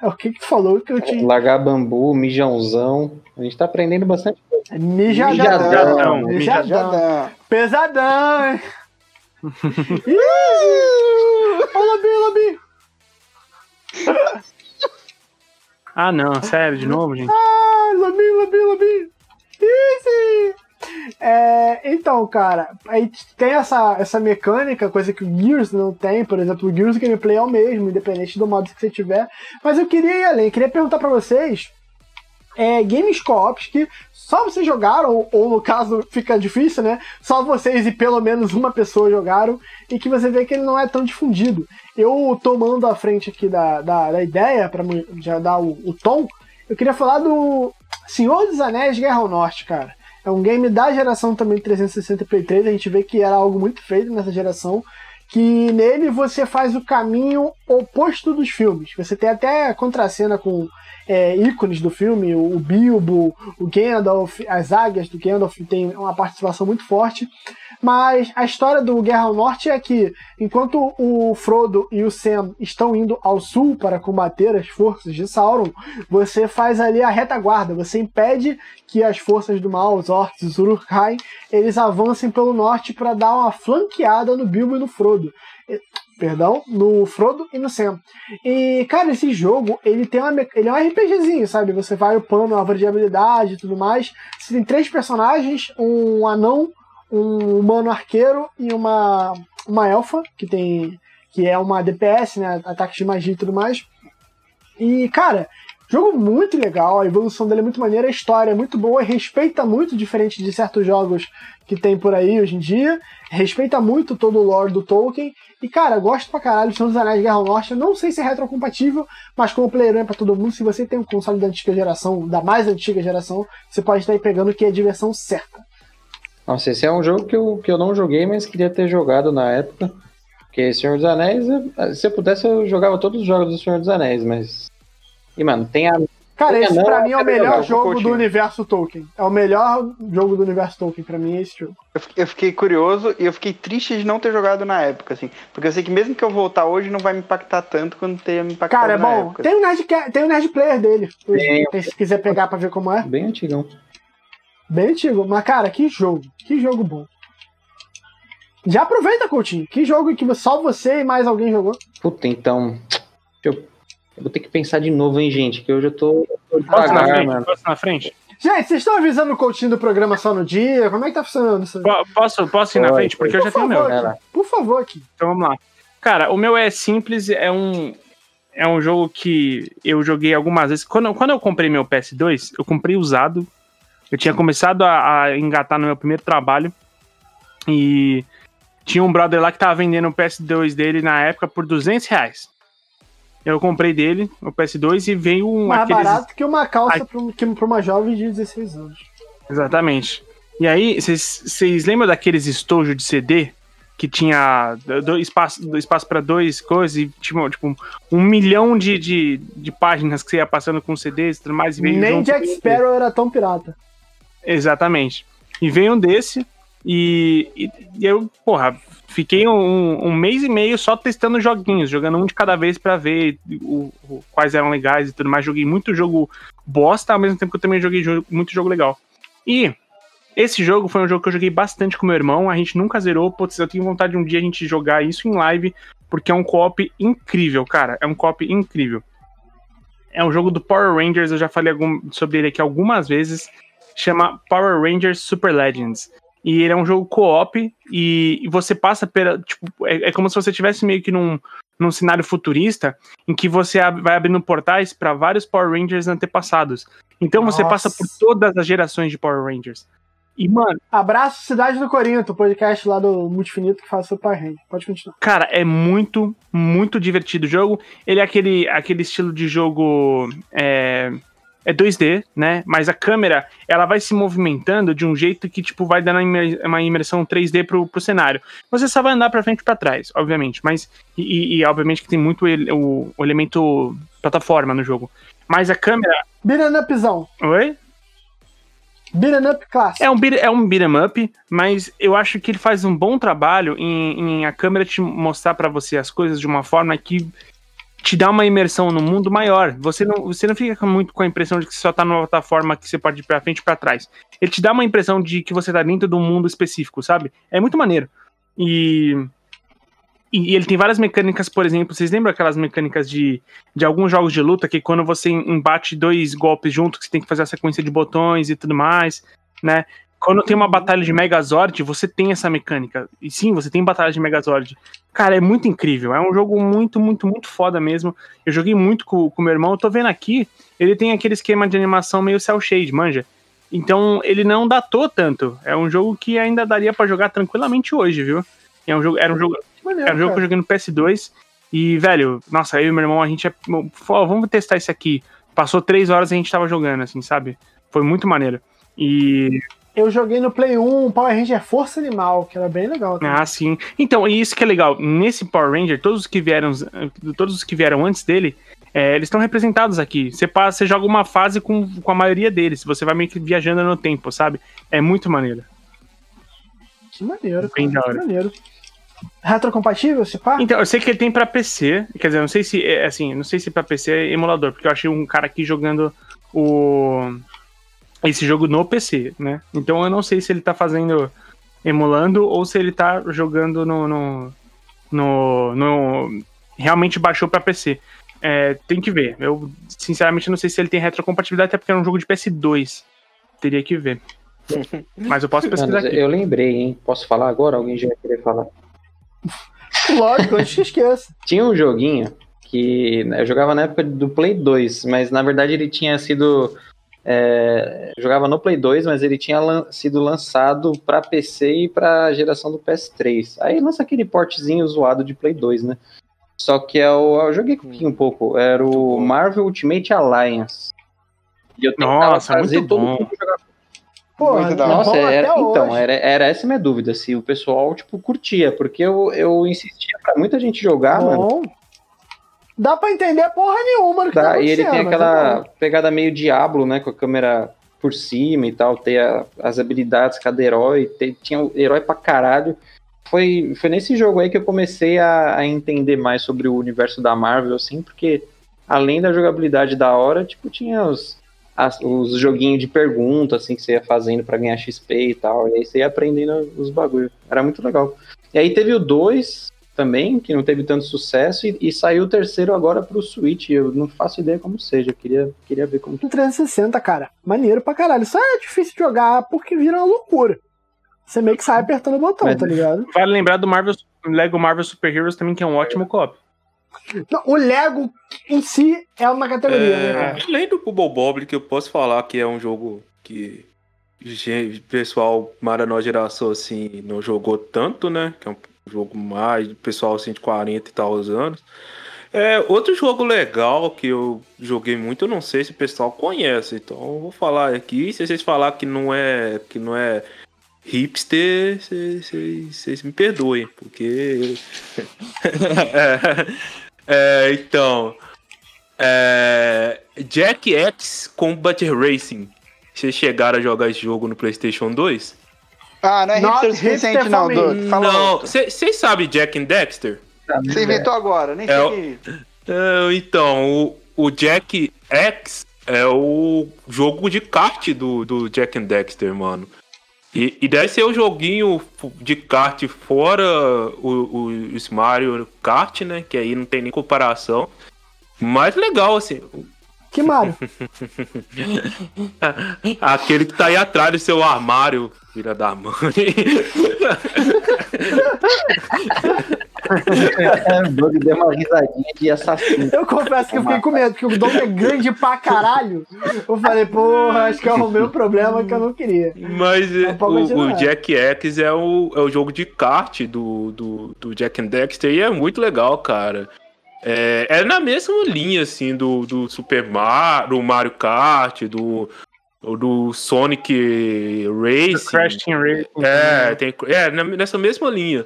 [SPEAKER 1] É o que que tu falou que eu tinha.
[SPEAKER 5] Largar bambu, mijãozão. A gente tá aprendendo bastante coisa.
[SPEAKER 1] É mijadão. Mijadão. Mijadão. Pesadão, hein? Olha, Labi, Labi.
[SPEAKER 2] Ah, não, sério, de novo, gente?
[SPEAKER 1] Ah, Labi, Labi, Labi. Easy! É, então, cara, aí tem essa, essa mecânica, coisa que o Gears não tem, por exemplo, o Gears gameplay é o mesmo, independente do modo que você tiver. Mas eu queria ir além, queria perguntar para vocês é, games co-ops que só vocês jogaram, ou, no caso fica difícil, né? Só vocês e pelo menos uma pessoa jogaram, e que você vê que ele não é tão difundido. Eu tomando a frente aqui da, da, da ideia, para já dar o, o, tom, eu queria falar do Senhor dos Anéis Guerra ao Norte, cara. É um game da geração também 360 Play 3, a gente vê que era algo muito feito nessa geração, que nele você faz o caminho oposto dos filmes. Você tem até contracena com é, ícones do filme, o Bilbo, o Gandalf, as águias do Gandalf tem uma participação muito forte. Mas a história do Guerra ao Norte é que, enquanto o Frodo e o Sam estão indo ao sul para combater as forças de Sauron, você faz ali a retaguarda, você impede que as forças do mal, os orcs, os Uruk-hai, eles avancem pelo norte para dar uma flanqueada no Bilbo e no Frodo perdão, no Frodo e no Sam. E, cara, esse jogo, ele tem uma, ele é um RPGzinho, sabe? Você vai upando a árvore de habilidade e tudo mais. Você tem três personagens, um anão, um humano arqueiro e uma, uma elfa, que tem que é uma DPS, né, ataques de magia e tudo mais. E, cara, jogo muito legal, a evolução dele é muito maneira, a história é muito boa, respeita muito, diferente de certos jogos que tem por aí hoje em dia, respeita muito todo o lore do Tolkien, e cara, gosto pra caralho de Senhor dos Anéis Guerra Norte, não sei se é retrocompatível, mas como player é pra todo mundo, se você tem um console da antiga geração, da mais antiga geração, você pode estar aí pegando que é a diversão certa.
[SPEAKER 5] Nossa, esse é um jogo que eu, que eu não joguei, mas queria ter jogado na época. Porque Senhor dos Anéis, se eu pudesse, eu jogava todos os jogos do Senhor dos Anéis, mas E, mano, tem a.
[SPEAKER 1] Cara, esse pra mim é o melhor jogo do universo Tolkien. É o melhor jogo do universo Tolkien, pra mim é esse jogo.
[SPEAKER 4] Eu fiquei- curioso e eu fiquei triste de não ter jogado na época, assim. Porque eu sei que mesmo que eu voltar hoje, não vai me impactar tanto quanto tenha me impactado
[SPEAKER 1] Cara, é
[SPEAKER 4] na
[SPEAKER 1] bom.
[SPEAKER 4] época.
[SPEAKER 1] Tem o Nerd, tem o Nerd Player dele.
[SPEAKER 5] Tem.
[SPEAKER 1] Se quiser pegar pra ver como é.
[SPEAKER 5] Bem antigão.
[SPEAKER 1] Bem antigo. Mas, cara, que jogo. Que jogo bom. Já aproveita, Coutinho. Que jogo que só você e mais alguém jogou?
[SPEAKER 5] Puta, então. Eu, eu vou ter que pensar de novo, hein, gente, que hoje eu tô, tô
[SPEAKER 2] Posso na
[SPEAKER 5] devagar,
[SPEAKER 2] frente?
[SPEAKER 5] mano.
[SPEAKER 2] Posso na frente?
[SPEAKER 1] Gente, vocês estão avisando o Coutinho do programa só no dia? Como é que tá funcionando isso?
[SPEAKER 2] Po- Posso, posso ir na frente? Porque eu já
[SPEAKER 1] Por
[SPEAKER 2] tenho o meu.
[SPEAKER 1] aqui. Por favor, aqui.
[SPEAKER 2] Então vamos lá. Cara, o meu é simples, é um é um jogo que eu joguei algumas vezes. Quando, quando eu comprei meu PS2, eu comprei usado. Eu tinha começado a, a engatar no meu primeiro trabalho. E tinha um brother lá que tava vendendo o PS2 dele na época por 200 reais. Eu comprei dele, o PS2, e veio um.
[SPEAKER 1] Mais
[SPEAKER 2] aqueles-
[SPEAKER 1] barato que uma calça que pra uma jovem de 16 anos.
[SPEAKER 2] Exatamente. E aí, vocês lembram daqueles estojos de CD que tinha do, espaço, espaço para dois coisas e tinha tipo um, milhão de, de, de páginas que você ia passando com CDs e tudo mais? E
[SPEAKER 1] Nem Jack Sparrow era tão pirata.
[SPEAKER 2] Exatamente. E veio um desse e, e- e eu, porra, fiquei um, um mês e meio só testando joguinhos, jogando um de cada vez pra ver o- o- quais eram legais e tudo mais. Joguei muito jogo bosta, ao mesmo tempo que eu também joguei muito jogo legal. E esse jogo foi um jogo que eu joguei bastante com meu irmão, a gente nunca zerou, putz, eu tenho vontade de um dia a gente jogar isso em live, porque é um co-op incrível, cara, é um co-op incrível. É um jogo do Power Rangers, eu já falei algum- sobre ele aqui algumas vezes, chama Power Rangers Super Legends. E ele é um jogo co-op e, e você passa pela. Tipo, é, é como se você estivesse meio que num, num cenário futurista em que você ab- vai abrindo portais para vários Power Rangers antepassados. Então você
[SPEAKER 1] Nossa.
[SPEAKER 2] passa por todas as gerações de Power Rangers. E, mano,
[SPEAKER 1] Abraço Cidade do Corinto, o podcast lá do Multifinito que faz Super Hand. Pode continuar.
[SPEAKER 2] Cara, é muito, muito divertido o jogo. Ele é aquele, aquele estilo de jogo. É, é 2D, né? Mas a câmera, ela vai se movimentando de um jeito que, tipo, vai dando uma imer- uma imersão 3D pro, pro cenário. Você só vai andar pra frente e pra trás, obviamente. Mas, e, e- obviamente que tem muito ele- o, o elemento plataforma no jogo. Mas a câmera.
[SPEAKER 1] Beat'em upzão.
[SPEAKER 2] Oi?
[SPEAKER 1] Beat'em up clássico.
[SPEAKER 2] É um, beat, é um beat'em up, mas eu acho que ele faz um bom trabalho em, em a câmera te mostrar pra você as coisas de uma forma que te dá uma imersão no mundo maior. Você não, você não fica muito com a impressão de que você só tá numa plataforma que você pode ir pra frente e pra trás. Ele te dá uma impressão de que você tá dentro de um mundo específico, sabe? É muito maneiro. E. E ele tem várias mecânicas, por exemplo, vocês lembram aquelas mecânicas de, de alguns jogos de luta que quando você embate dois golpes juntos, que você tem que fazer a sequência de botões e tudo mais, né? Quando tem uma batalha de Megazord, você tem essa mecânica. E sim, você tem batalha de Megazord. Cara, é muito incrível. É um jogo muito, muito, muito foda mesmo. Eu joguei muito com o meu irmão. Eu tô vendo aqui, ele tem aquele esquema de animação meio cel shade, manja. Então, ele não datou tanto. É um jogo que ainda daria pra jogar tranquilamente hoje, viu? É um jogo, era um jogo,
[SPEAKER 1] Que maneiro,
[SPEAKER 2] era um jogo que eu joguei no PS2. E, velho, nossa, eu e meu irmão, a gente é. Vamos testar isso aqui. Passou três horas e a gente tava jogando, assim, sabe? Foi muito maneiro. E.
[SPEAKER 1] Eu joguei no Play 1 Power Ranger Força Animal, que era bem legal. também.
[SPEAKER 2] Ah, sim. Então, e isso que é legal. Nesse Power Ranger, todos os que vieram, todos os que vieram antes dele, é, eles estão representados aqui. Você passa, você joga uma fase com, com a maioria deles. Você vai meio que viajando no tempo, sabe? É muito maneiro.
[SPEAKER 1] Que maneiro,
[SPEAKER 2] Bem
[SPEAKER 1] cara. Que maneiro. Retrocompatível, esse pá?
[SPEAKER 2] Então, eu sei que ele tem pra PC. Quer dizer, não sei se é assim, não sei se pra PC é emulador, porque eu achei um cara aqui jogando o esse jogo no PC, né? Então eu não sei se ele tá fazendo emulando ou se ele tá jogando no no, no, no- realmente baixou pra PC. É, tem que ver. Eu sinceramente não sei se ele tem retrocompatibilidade, até porque é um jogo de PS2. Teria que ver. Mas eu posso pesquisar
[SPEAKER 5] Mano,
[SPEAKER 2] aqui.
[SPEAKER 5] eu lembrei, hein? Posso falar agora? Alguém já vai querer falar?
[SPEAKER 1] Lógico, antes que esqueça.
[SPEAKER 5] Tinha um joguinho que eu jogava na época do Play 2, mas na verdade ele tinha sido. É, eu jogava no Play 2, mas ele tinha lan- sido lançado para PC e para geração do PS3. Aí lança aquele portezinho zoado de Play 2, né? Só que eu, eu joguei um pouco. Era o Marvel Ultimate Alliance. E eu tentava
[SPEAKER 2] Nossa,
[SPEAKER 5] fazer
[SPEAKER 2] muito
[SPEAKER 5] todo
[SPEAKER 2] bom.
[SPEAKER 5] mundo jogar
[SPEAKER 1] é
[SPEAKER 4] hora.
[SPEAKER 5] Nossa,
[SPEAKER 1] bom
[SPEAKER 5] era, então, era, era essa a minha dúvida, se o pessoal, tipo, curtia, porque eu, eu insistia pra muita gente jogar, mano.
[SPEAKER 1] Dá pra entender porra nenhuma do que tá,
[SPEAKER 5] Tá, e ele tem aquela
[SPEAKER 1] tá
[SPEAKER 5] pegada meio Diablo, né? Com a câmera por cima e tal, ter a- as habilidades cada herói, ter- tinha o herói pra caralho. Foi, foi nesse jogo aí que eu comecei a, a entender mais sobre o universo da Marvel, assim, porque além da jogabilidade da hora, tipo, tinha os, as- os joguinhos de pergunta, assim, que você ia fazendo pra ganhar XP e tal, e aí você ia aprendendo os bagulhos. Era muito legal. E aí teve o 2 também, que não teve tanto sucesso, e, e saiu o terceiro agora pro Switch. Eu não faço ideia como seja, eu queria, queria ver como que
[SPEAKER 1] Um 360, cara. Maneiro pra caralho. Só é difícil de jogar porque vira uma loucura. Você meio que sai apertando o botão,
[SPEAKER 5] Mas-
[SPEAKER 1] tá ligado?
[SPEAKER 2] Vale lembrar do Marvel, Lego Marvel Super Heroes também, que é um ótimo co-op.
[SPEAKER 1] Não, o Lego em si é uma categoria, né,
[SPEAKER 3] É,
[SPEAKER 1] cara?
[SPEAKER 3] além do Bubble Bobble, que eu posso falar que é um jogo que gente, pessoal mais da nova geração assim não jogou tanto, né? Que é um jogo mais pessoal assim de 40 e tal anos. É, outro jogo legal que eu joguei muito, eu não sei se o pessoal conhece, então eu vou falar aqui. Se vocês falar que não é que não é hipster, vocês me perdoem, porque é, é, então é, Jack X Combat Racing. Vocês chegaram a jogar esse jogo no PlayStation 2?
[SPEAKER 4] Ah, não é
[SPEAKER 1] Not
[SPEAKER 4] hipster o suficiente,
[SPEAKER 1] hipster
[SPEAKER 4] não. Doug. Fala
[SPEAKER 3] não, vocês sabem Jack and Dexter?
[SPEAKER 4] Você inventou agora, nem
[SPEAKER 3] É o-
[SPEAKER 4] sei. que-
[SPEAKER 3] É, então, o, o Jack X é o jogo de kart do, do Jack and Dexter, mano. E, e deve ser o joguinho de kart fora o, o, os Mario Kart, né? Que aí não tem nem comparação. Mais legal, assim.
[SPEAKER 1] Que Mario.
[SPEAKER 3] Aquele que tá aí atrás do seu armário, filha da mãe.
[SPEAKER 5] o Doug deu uma risadinha de assassino.
[SPEAKER 1] Eu confesso que eu fiquei com medo, porque o Dom é grande pra caralho. Eu falei, porra, acho que eu arrumei um problema que eu não queria.
[SPEAKER 3] Mas é, o, o Jack X é o, é o jogo de kart do, do, do Jack and Dexter e é muito legal, cara. É, é na mesma linha, assim, do, do Super Mario, do Mario Kart, do, do Sonic Racing.
[SPEAKER 2] Crash Team Racing.
[SPEAKER 3] É, tem, é, nessa mesma linha.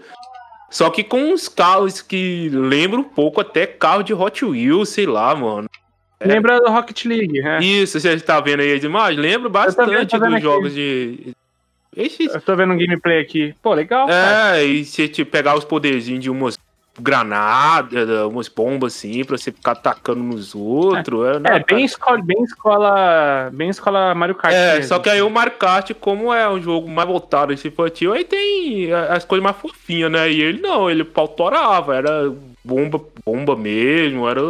[SPEAKER 3] Só que com uns carros que lembram um pouco até carro de Hot Wheels, sei lá, mano.
[SPEAKER 2] Lembra do Rocket League, né?
[SPEAKER 3] Isso, você tá vendo aí as imagens?
[SPEAKER 2] Vendo,
[SPEAKER 3] bastante
[SPEAKER 2] vendo
[SPEAKER 3] dos
[SPEAKER 2] aqui.
[SPEAKER 3] jogos de. Esse,
[SPEAKER 2] Eu tô vendo um gameplay aqui. Pô, legal, cara.
[SPEAKER 3] É, e você te pegar os poderzinhos de umas granadas, umas bombas assim, pra você ficar atacando nos outros. É,
[SPEAKER 2] É, bem escola, bem escola, bem escola Mario Kart.
[SPEAKER 3] É,
[SPEAKER 2] mesmo.
[SPEAKER 3] só que aí o Mario Kart, como é um jogo mais voltado esse infantil, aí tem as coisas mais fofinhas, né? E ele não, ele pautorava, era bomba, bomba mesmo, era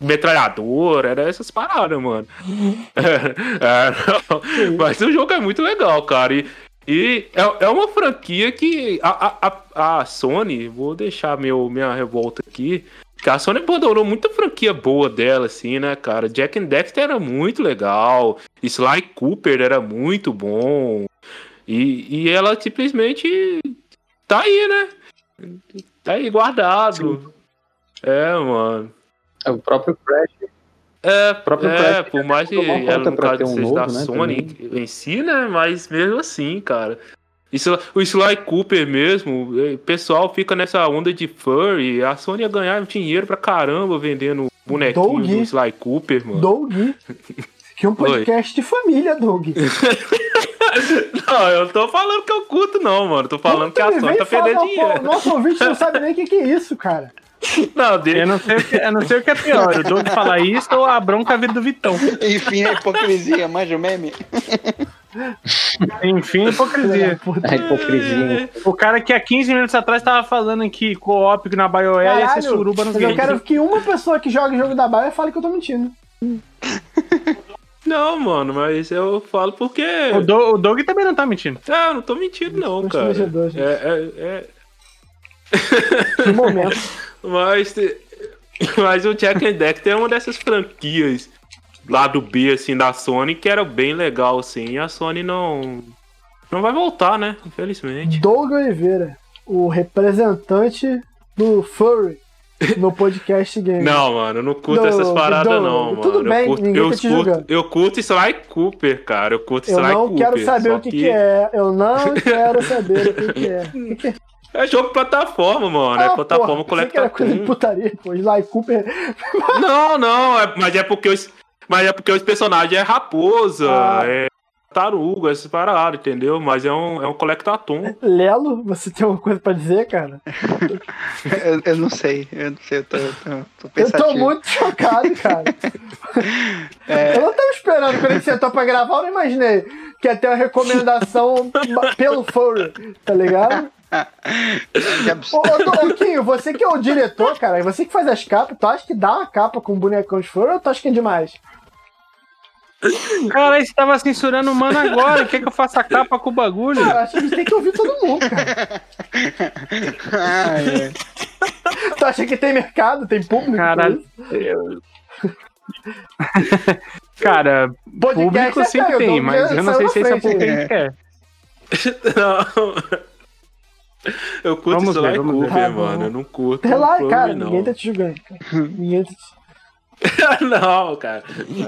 [SPEAKER 3] metralhador, era essas paradas, mano. É, é, mas o jogo é muito legal, cara. E, e é, é uma franquia que a, a, a, Sony, vou deixar meu, minha revolta aqui, que a Sony abandonou muita franquia boa dela, assim, né, cara? Jack and Dexter era muito legal, Sly Cooper era muito bom, e, e ela simplesmente tá aí, né? Tá aí guardado. É, mano.
[SPEAKER 5] É o próprio Crash.
[SPEAKER 3] É,
[SPEAKER 5] próprio
[SPEAKER 3] é por mais que ela
[SPEAKER 5] pra
[SPEAKER 3] caso
[SPEAKER 5] um
[SPEAKER 3] seja
[SPEAKER 5] novo,
[SPEAKER 3] da
[SPEAKER 5] né,
[SPEAKER 3] Sony em si, né? Mas mesmo assim, cara. Isso, o Sly Cooper mesmo, eh, o pessoal fica nessa onda de furry. A Sony ia ganhar dinheiro pra caramba vendendo bonequinho
[SPEAKER 1] Doug.
[SPEAKER 3] do Sly Cooper, mano.
[SPEAKER 1] Doug. Que é um podcast de família, Doug.
[SPEAKER 3] Não, eu não tô falando que eu curto, não, mano. Tô falando que a Sony tá perdendo
[SPEAKER 1] pô,
[SPEAKER 3] dinheiro.
[SPEAKER 1] Nosso ouvinte não sabe nem o que, que é isso, cara.
[SPEAKER 3] Não, dele.
[SPEAKER 2] Eu não, sei o que, eu não sei o que é pior, o Doug falar isso ou a bronca vir do Vitão.
[SPEAKER 4] Enfim, a hipocrisia, manja o meme.
[SPEAKER 2] Enfim, hipocrisia.
[SPEAKER 5] A hipocrisia.
[SPEAKER 2] O cara que há 15 minutos atrás tava falando que co-op na BioWare ia ser suruba nos
[SPEAKER 1] mas eu
[SPEAKER 2] games.
[SPEAKER 1] quero que uma pessoa que joga jogo da Baia fale que eu tô mentindo.
[SPEAKER 3] Não, mano, mas eu falo porque.
[SPEAKER 2] O, Do- o Doug também não tá mentindo.
[SPEAKER 3] É, eu não tô mentindo, não, cara. É, é, é,
[SPEAKER 1] Que momento.
[SPEAKER 3] Mas, mas o Jack and Dexter é uma dessas franquias lá do B, assim, da Sony, que era bem legal, assim, e a Sony não... Não vai voltar, né? Infelizmente.
[SPEAKER 1] Doug Oliveira, o representante do Furry no podcast game.
[SPEAKER 3] Não, mano, eu não curto
[SPEAKER 1] Não,
[SPEAKER 3] essas paradas,
[SPEAKER 1] não,
[SPEAKER 3] não, mano.
[SPEAKER 1] tudo
[SPEAKER 3] eu
[SPEAKER 1] bem,
[SPEAKER 3] curto,
[SPEAKER 1] ninguém
[SPEAKER 3] eu
[SPEAKER 1] tá te
[SPEAKER 3] curto,
[SPEAKER 1] julgando.
[SPEAKER 3] eu curto Sly Cooper, cara. Eu curto
[SPEAKER 1] Eu
[SPEAKER 3] Sly
[SPEAKER 1] não
[SPEAKER 3] Cooper.
[SPEAKER 1] quero saber o que, que é. Eu não quero saber o que, que. O que que é?
[SPEAKER 3] É jogo plataforma, mano. é
[SPEAKER 1] Ah,
[SPEAKER 3] plataforma
[SPEAKER 1] porra, era coisa de putaria, pô. Sly Cooper.
[SPEAKER 3] Não, não, é- mas é porque os, mas é porque os personagens é raposa,
[SPEAKER 1] Ah.
[SPEAKER 3] é taruga, essas paradas, entendeu? Mas é um, é um collectatum.
[SPEAKER 1] Lelo, você tem alguma coisa pra dizer, cara?
[SPEAKER 4] Eu, eu não sei, eu não sei, eu tô, eu tô, tô
[SPEAKER 1] Eu tô muito chocado, cara.
[SPEAKER 4] É.
[SPEAKER 1] Eu não tava esperando quando a gente sentou pra gravar, eu não imaginei que ia ter uma recomendação pelo furry, tá ligado?
[SPEAKER 4] Que absurdo.
[SPEAKER 1] Ô, ô, ô, Quinho, você que é o diretor, cara, você que faz as capas, tu acha que dá uma capa com bonecão de furry ou tu acha que é demais?
[SPEAKER 2] Cara, você tava censurando o mano agora. Quer que eu faça a capa com o bagulho?
[SPEAKER 1] Cara, acho que a gente tem que ouvir todo mundo, cara.
[SPEAKER 4] Ah, é.
[SPEAKER 1] Tu acha que tem mercado, tem público?
[SPEAKER 2] Cara,
[SPEAKER 1] Podcast
[SPEAKER 2] público
[SPEAKER 1] é
[SPEAKER 2] sempre
[SPEAKER 1] sério,
[SPEAKER 2] tem, mas eu não sei se esse é o público que a gente quer.
[SPEAKER 3] Não. Eu curto
[SPEAKER 2] Vamos ver,
[SPEAKER 3] Sly
[SPEAKER 2] ver.
[SPEAKER 3] Cooper,
[SPEAKER 1] bom.
[SPEAKER 3] mano. Eu não curto.
[SPEAKER 1] Relaxa, cara,
[SPEAKER 3] não.
[SPEAKER 1] ninguém tá te julgando. Ninguém tá te...
[SPEAKER 3] não, cara.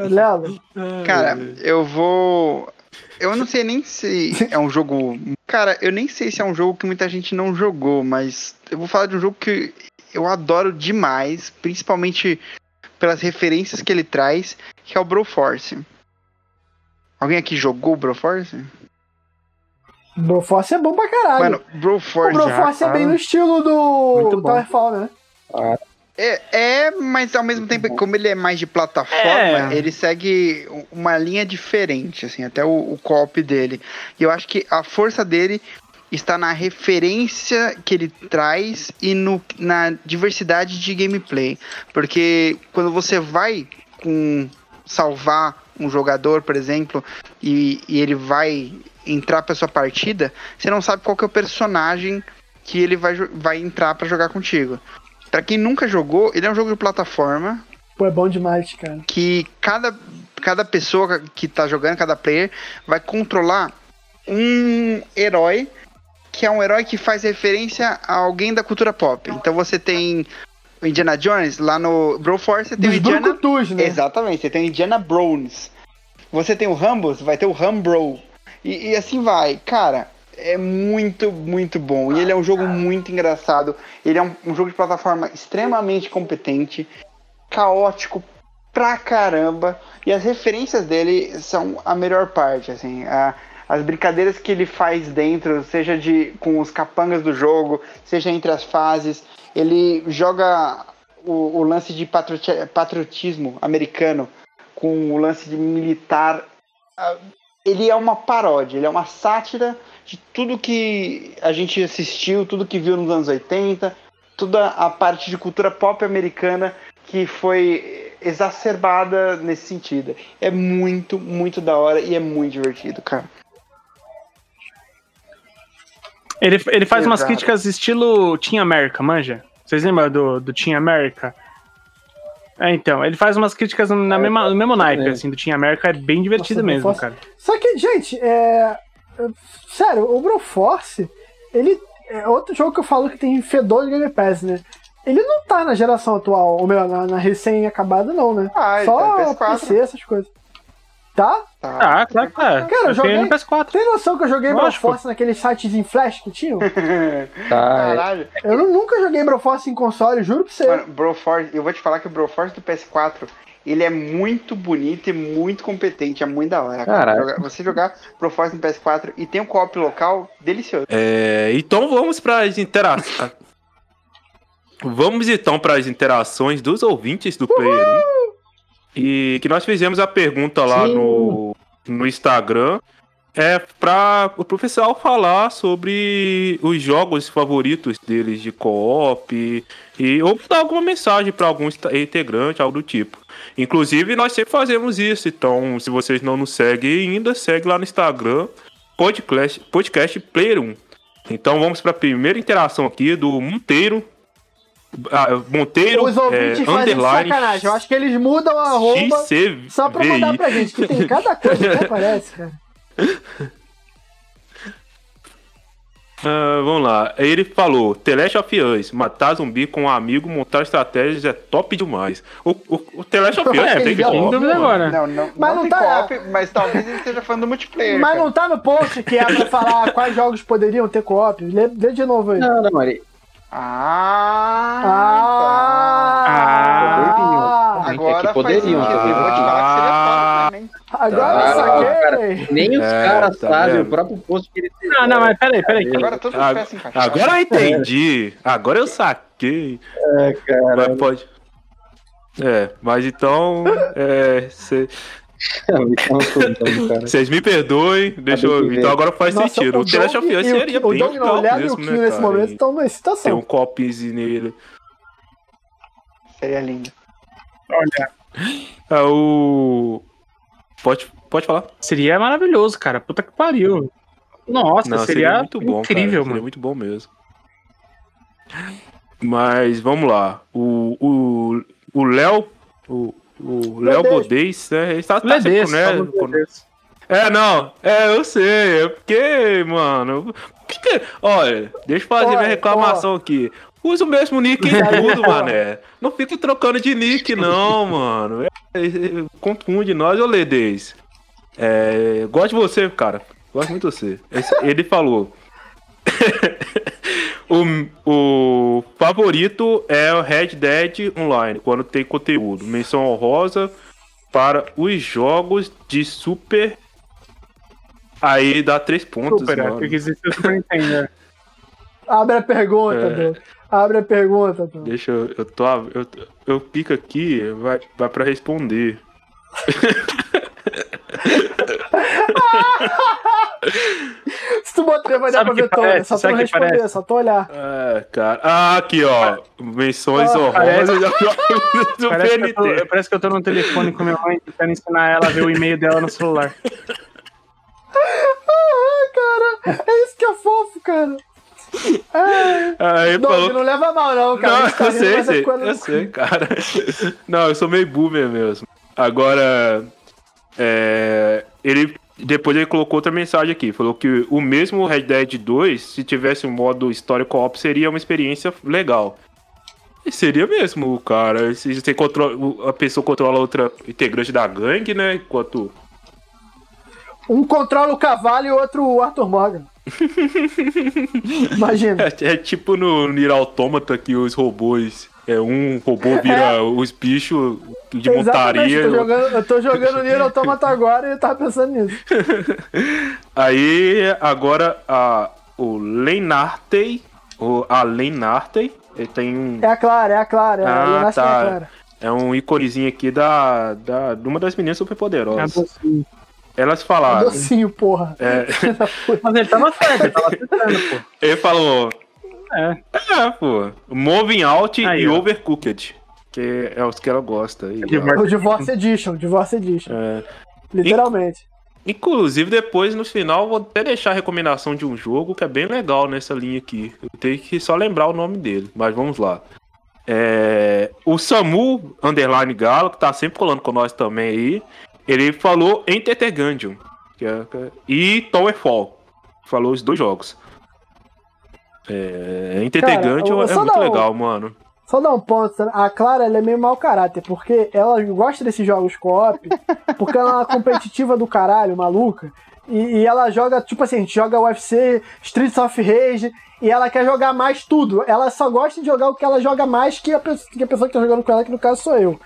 [SPEAKER 1] Lelo,
[SPEAKER 4] Cara, eu vou. Eu não sei nem se é um jogo. Cara, eu nem sei se é um jogo que muita gente não jogou, mas eu vou falar de um jogo que eu adoro demais, principalmente pelas referências que ele traz, que é o Broforce. Alguém aqui jogou o Broforce?
[SPEAKER 1] Broforce é bom pra caralho.
[SPEAKER 4] Mano,
[SPEAKER 1] o
[SPEAKER 4] Broforce.
[SPEAKER 1] Broforce é
[SPEAKER 4] ah,
[SPEAKER 1] bem no estilo do. Towerfall, né?
[SPEAKER 4] É, é, mas ao mesmo tempo, como ele é mais de plataforma,
[SPEAKER 2] É.
[SPEAKER 4] ele segue uma linha diferente, assim, até o, o co-op dele. E eu acho que a força dele está na referência que ele traz e no, na diversidade de gameplay. Porque quando você vai com salvar um jogador, por exemplo, e, e ele vai entrar pra sua partida, você não sabe qual que é o personagem que ele vai, vai entrar pra jogar contigo. Pra quem nunca jogou, ele é um jogo de plataforma
[SPEAKER 1] Pô, é bom demais, cara.
[SPEAKER 4] que cada, cada pessoa que tá jogando, cada player, vai controlar um herói que é um herói que faz referência a alguém da cultura pop. Então você tem o Indiana Jones, lá no Broforce você tem o
[SPEAKER 1] Dos
[SPEAKER 4] Indiana...
[SPEAKER 1] brucutus, né?
[SPEAKER 4] Exatamente, você tem o Indiana Browns. Você tem o Rambo, vai ter o Rambro. E, e assim vai. Cara, é muito, muito bom. E ele é um jogo muito engraçado. Ele é um, um jogo de plataforma extremamente competente, caótico pra caramba. E as referências dele são a melhor parte, assim. A- as brincadeiras que ele faz dentro, seja de com os capangas do jogo, seja entre as fases. Ele joga o, o lance de patrioti- patriotismo americano com o lance de militar. Ele é uma paródia, ele é uma sátira de tudo que a gente assistiu, tudo que viu nos anos 80, toda a parte de cultura pop americana que foi exacerbada nesse sentido. É muito, muito da hora e é muito divertido, cara.
[SPEAKER 2] Ele, ele faz umas
[SPEAKER 4] Exato.
[SPEAKER 2] críticas estilo Team America, manja? Vocês lembram do, do Team America? É, então, ele faz umas críticas na mesma, no mesmo naipe,
[SPEAKER 5] é.
[SPEAKER 2] assim, do Team America, é bem divertido
[SPEAKER 1] Nossa,
[SPEAKER 2] mesmo, cara.
[SPEAKER 1] Só que, gente, é... é- Sério, o Broforce, ele... É outro jogo que eu falo que tem fedor de Game Pass, né? Ele não tá na geração atual, ou melhor, na, na recém-acabada não, né?
[SPEAKER 4] Ah, ele
[SPEAKER 1] Só
[SPEAKER 4] tá no PS4.
[SPEAKER 1] PC, essas coisas. Tá?
[SPEAKER 4] Tá.
[SPEAKER 2] Ah, claro que tá.
[SPEAKER 1] Cara, eu joguei-
[SPEAKER 2] no PS4.
[SPEAKER 1] Tem noção que eu joguei
[SPEAKER 2] Lógico.
[SPEAKER 1] Broforce naqueles sites em flash que tinham?
[SPEAKER 5] Tá, é.
[SPEAKER 4] Caralho.
[SPEAKER 1] Eu nu- nunca joguei Broforce em console, juro pra você.
[SPEAKER 4] Mano, Broforce, eu vou te falar que o Broforce do PS4, ele é muito bonito e muito competente, é muito da hora. cara. Você jogar Broforce no PS4 e tem um co-op local, delicioso.
[SPEAKER 3] É, então vamos para as interações. Vamos então para as interações dos ouvintes do Player 1. E que nós fizemos a pergunta lá
[SPEAKER 5] Sim.
[SPEAKER 3] no, no Instagram. É para o pessoal falar sobre os jogos favoritos deles de co-op e ou dar alguma mensagem para algum integrante, algo do tipo. Inclusive, nós sempre fazemos isso. Então, se vocês não nos seguem ainda, segue lá no Instagram, podcast, podcast Player 1. Então, vamos para a primeira interação aqui do Monteiro. Ah, Monteiro,
[SPEAKER 1] Os ouvintes
[SPEAKER 3] é,
[SPEAKER 1] fazem
[SPEAKER 3] underline,
[SPEAKER 1] sacanagem. Eu acho que eles mudam a
[SPEAKER 3] XCVI.
[SPEAKER 1] só pra mandar pra gente, que tem cada coisa que aparece, cara.
[SPEAKER 3] Ah, vamos lá. Ele falou: The Last of Us, matar zumbi com um amigo, montar estratégias é top demais. O, o, o The Last of Us
[SPEAKER 2] É,
[SPEAKER 3] tem que
[SPEAKER 1] sem
[SPEAKER 3] co-op,
[SPEAKER 2] dúvida
[SPEAKER 3] mano.
[SPEAKER 2] agora.
[SPEAKER 4] Não, não,
[SPEAKER 1] Mas
[SPEAKER 4] não,
[SPEAKER 1] não
[SPEAKER 4] tem
[SPEAKER 1] tá-
[SPEAKER 4] co-op, mas talvez ele esteja falando do multiplayer.
[SPEAKER 1] Mas
[SPEAKER 4] cara.
[SPEAKER 1] não tá no post que é pra falar quais jogos poderiam ter co-op. Lê, lê de novo aí.
[SPEAKER 5] Não, não, ele,
[SPEAKER 4] Ah!
[SPEAKER 1] Ah!
[SPEAKER 4] tá.
[SPEAKER 5] É que
[SPEAKER 4] Agora faz
[SPEAKER 5] poderiam,
[SPEAKER 4] sentido.
[SPEAKER 5] tá
[SPEAKER 4] Eu vou te falar que seria foda também.
[SPEAKER 1] Agora
[SPEAKER 5] Ah,
[SPEAKER 1] eu saquei.
[SPEAKER 5] nem os
[SPEAKER 3] É,
[SPEAKER 5] caras
[SPEAKER 3] tá
[SPEAKER 5] sabem o próprio post que ele fez.
[SPEAKER 2] Não, não, mas peraí, peraí.
[SPEAKER 4] Agora
[SPEAKER 3] Ag-
[SPEAKER 4] peças encaixadas.
[SPEAKER 3] Agora eu entendi. Agora eu saquei.
[SPEAKER 5] É, cara.
[SPEAKER 3] Mas pode. É, mas então. é, cê-
[SPEAKER 5] cara.
[SPEAKER 3] Vocês me perdoem. Deixa eu.
[SPEAKER 5] Tem.
[SPEAKER 3] Então agora faz
[SPEAKER 1] Nossa,
[SPEAKER 3] sentido. O The Last of Us
[SPEAKER 1] o-
[SPEAKER 3] seria
[SPEAKER 1] o
[SPEAKER 3] bem
[SPEAKER 1] Doug não,
[SPEAKER 3] legal
[SPEAKER 1] o Léo e o
[SPEAKER 3] mesmo, né,
[SPEAKER 1] nesse
[SPEAKER 3] cara?
[SPEAKER 1] momento estão numa
[SPEAKER 3] Tem
[SPEAKER 1] situação.
[SPEAKER 3] um copyzinho nele.
[SPEAKER 4] Seria lindo.
[SPEAKER 2] Olha,
[SPEAKER 3] É o. Pode, pode falar.
[SPEAKER 2] seria maravilhoso, cara. Puta que pariu. Nossa,
[SPEAKER 3] Não,
[SPEAKER 2] seria,
[SPEAKER 3] muito bom.
[SPEAKER 2] incrível,
[SPEAKER 3] cara. Seria
[SPEAKER 2] mano.
[SPEAKER 3] muito bom mesmo. Mas vamos lá. O o o Léo. O, o Léo. Godês, né? Ele tá, tá
[SPEAKER 2] Ledesco,
[SPEAKER 3] sempre, né?
[SPEAKER 2] falando Ledesco.
[SPEAKER 3] É, não. É, eu sei. É porque, mano. olha, deixa eu fazer
[SPEAKER 1] Olha,
[SPEAKER 3] minha reclamação aqui. Usa o mesmo nick em tudo, mané. Não fica trocando de nick, não, mano. É, é, é, confunde nós, ô Ledez. É, gosto de você, cara. Gosto muito de você. Esse- Ele falou. o, o favorito é o Red Dead Online, quando tem conteúdo. Menção honrosa para os jogos de Super. Aí dá três pontos,
[SPEAKER 2] Super, é,
[SPEAKER 3] mano.
[SPEAKER 2] porque existe o Super Nintendo. né?
[SPEAKER 1] Abre a pergunta,
[SPEAKER 3] É.
[SPEAKER 1] Abre a pergunta.
[SPEAKER 3] Deixa eu. Eu, tô, eu, eu clico aqui, vai, vai pra responder.
[SPEAKER 1] Se tu botar, vai dar
[SPEAKER 2] Sabe
[SPEAKER 1] pra
[SPEAKER 2] que
[SPEAKER 1] ver todo.
[SPEAKER 2] parece?
[SPEAKER 1] Só tu
[SPEAKER 2] que
[SPEAKER 1] responder,
[SPEAKER 2] parece?
[SPEAKER 1] só tu olhar.
[SPEAKER 3] É, cara. Ah, aqui, ó. Menções
[SPEAKER 1] Ah,
[SPEAKER 3] honrosas do
[SPEAKER 2] Parece que, eu tô,
[SPEAKER 3] PNT.
[SPEAKER 2] parece que eu tô no telefone com minha mãe tentando ensinar ela a ver o e-mail dela no celular.
[SPEAKER 1] Ai, cara. É isso que é fofo, cara. Ai.
[SPEAKER 3] Aí
[SPEAKER 1] Doug,
[SPEAKER 3] falou.
[SPEAKER 1] não leva mal, não, cara.
[SPEAKER 3] Não,
[SPEAKER 1] tá
[SPEAKER 3] eu sei,
[SPEAKER 1] é
[SPEAKER 3] sei,
[SPEAKER 1] coisa-
[SPEAKER 3] eu sei, cara. Não, eu sou meio boomer mesmo. Agora, é, ele depois ele colocou outra mensagem aqui, falou que o mesmo Red Dead 2, se tivesse um modo história co-op, seria uma experiência legal. E seria mesmo, cara. Se você controla, a pessoa controla outra integrante da gangue, né? Enquanto
[SPEAKER 1] Um controla o cavalo e o outro o Arthur Morgan. Imagina.
[SPEAKER 3] é, é tipo no Nier Automata que os robôs, é um robô vira os bichos de
[SPEAKER 1] Exatamente,
[SPEAKER 3] montaria.
[SPEAKER 1] eu tô jogando, eu tô jogando Nier Automata agora e eu tava pensando nisso.
[SPEAKER 3] Aí, agora, a, o Leinartey, o, a Leinartey, ele tem um,
[SPEAKER 1] É a Clara, é a Clara. É a
[SPEAKER 3] Ah, tá.
[SPEAKER 1] é a Clara.
[SPEAKER 3] é um íconezinho aqui da, da, de uma das meninas
[SPEAKER 2] É
[SPEAKER 3] superpoderosas.
[SPEAKER 2] docinho.
[SPEAKER 3] Elas falaram,
[SPEAKER 1] Docinho, porra.
[SPEAKER 3] é,
[SPEAKER 2] Mas ele tava certo, ele tava acertando, pô.
[SPEAKER 3] ele falou,
[SPEAKER 2] É.
[SPEAKER 3] é, pô, Moving Out
[SPEAKER 2] Aí,
[SPEAKER 3] e
[SPEAKER 2] ó.
[SPEAKER 3] Overcooked, que é os que ela gosta. E,
[SPEAKER 2] Divorce.
[SPEAKER 1] O Divorce Edition, Divorce Edition.
[SPEAKER 3] é,
[SPEAKER 1] Literalmente.
[SPEAKER 3] Inclusive, depois, no final, vou até deixar a recomendação de um jogo que é bem legal nessa linha aqui. Eu tenho que só lembrar o nome dele, mas vamos lá. É, o Samu Underline Galo, que tá sempre colando com nós também aí, ele falou Enter the Gungeon que é- que é- e Towerfall. Falou os dois jogos. É,
[SPEAKER 1] Cara,
[SPEAKER 3] é
[SPEAKER 1] só
[SPEAKER 3] muito
[SPEAKER 1] um-
[SPEAKER 3] legal, mano.
[SPEAKER 1] Só dar um ponto, a Clara ela é meio mau caráter, porque ela gosta desses jogos co-op, porque ela é uma competitiva do caralho, maluca, e, e ela joga, tipo assim, a gente joga UFC, Streets of Rage, e ela quer jogar mais tudo. Ela só gosta de jogar o que ela joga mais que a pessoa que, a pessoa que tá jogando com ela, que no caso sou eu.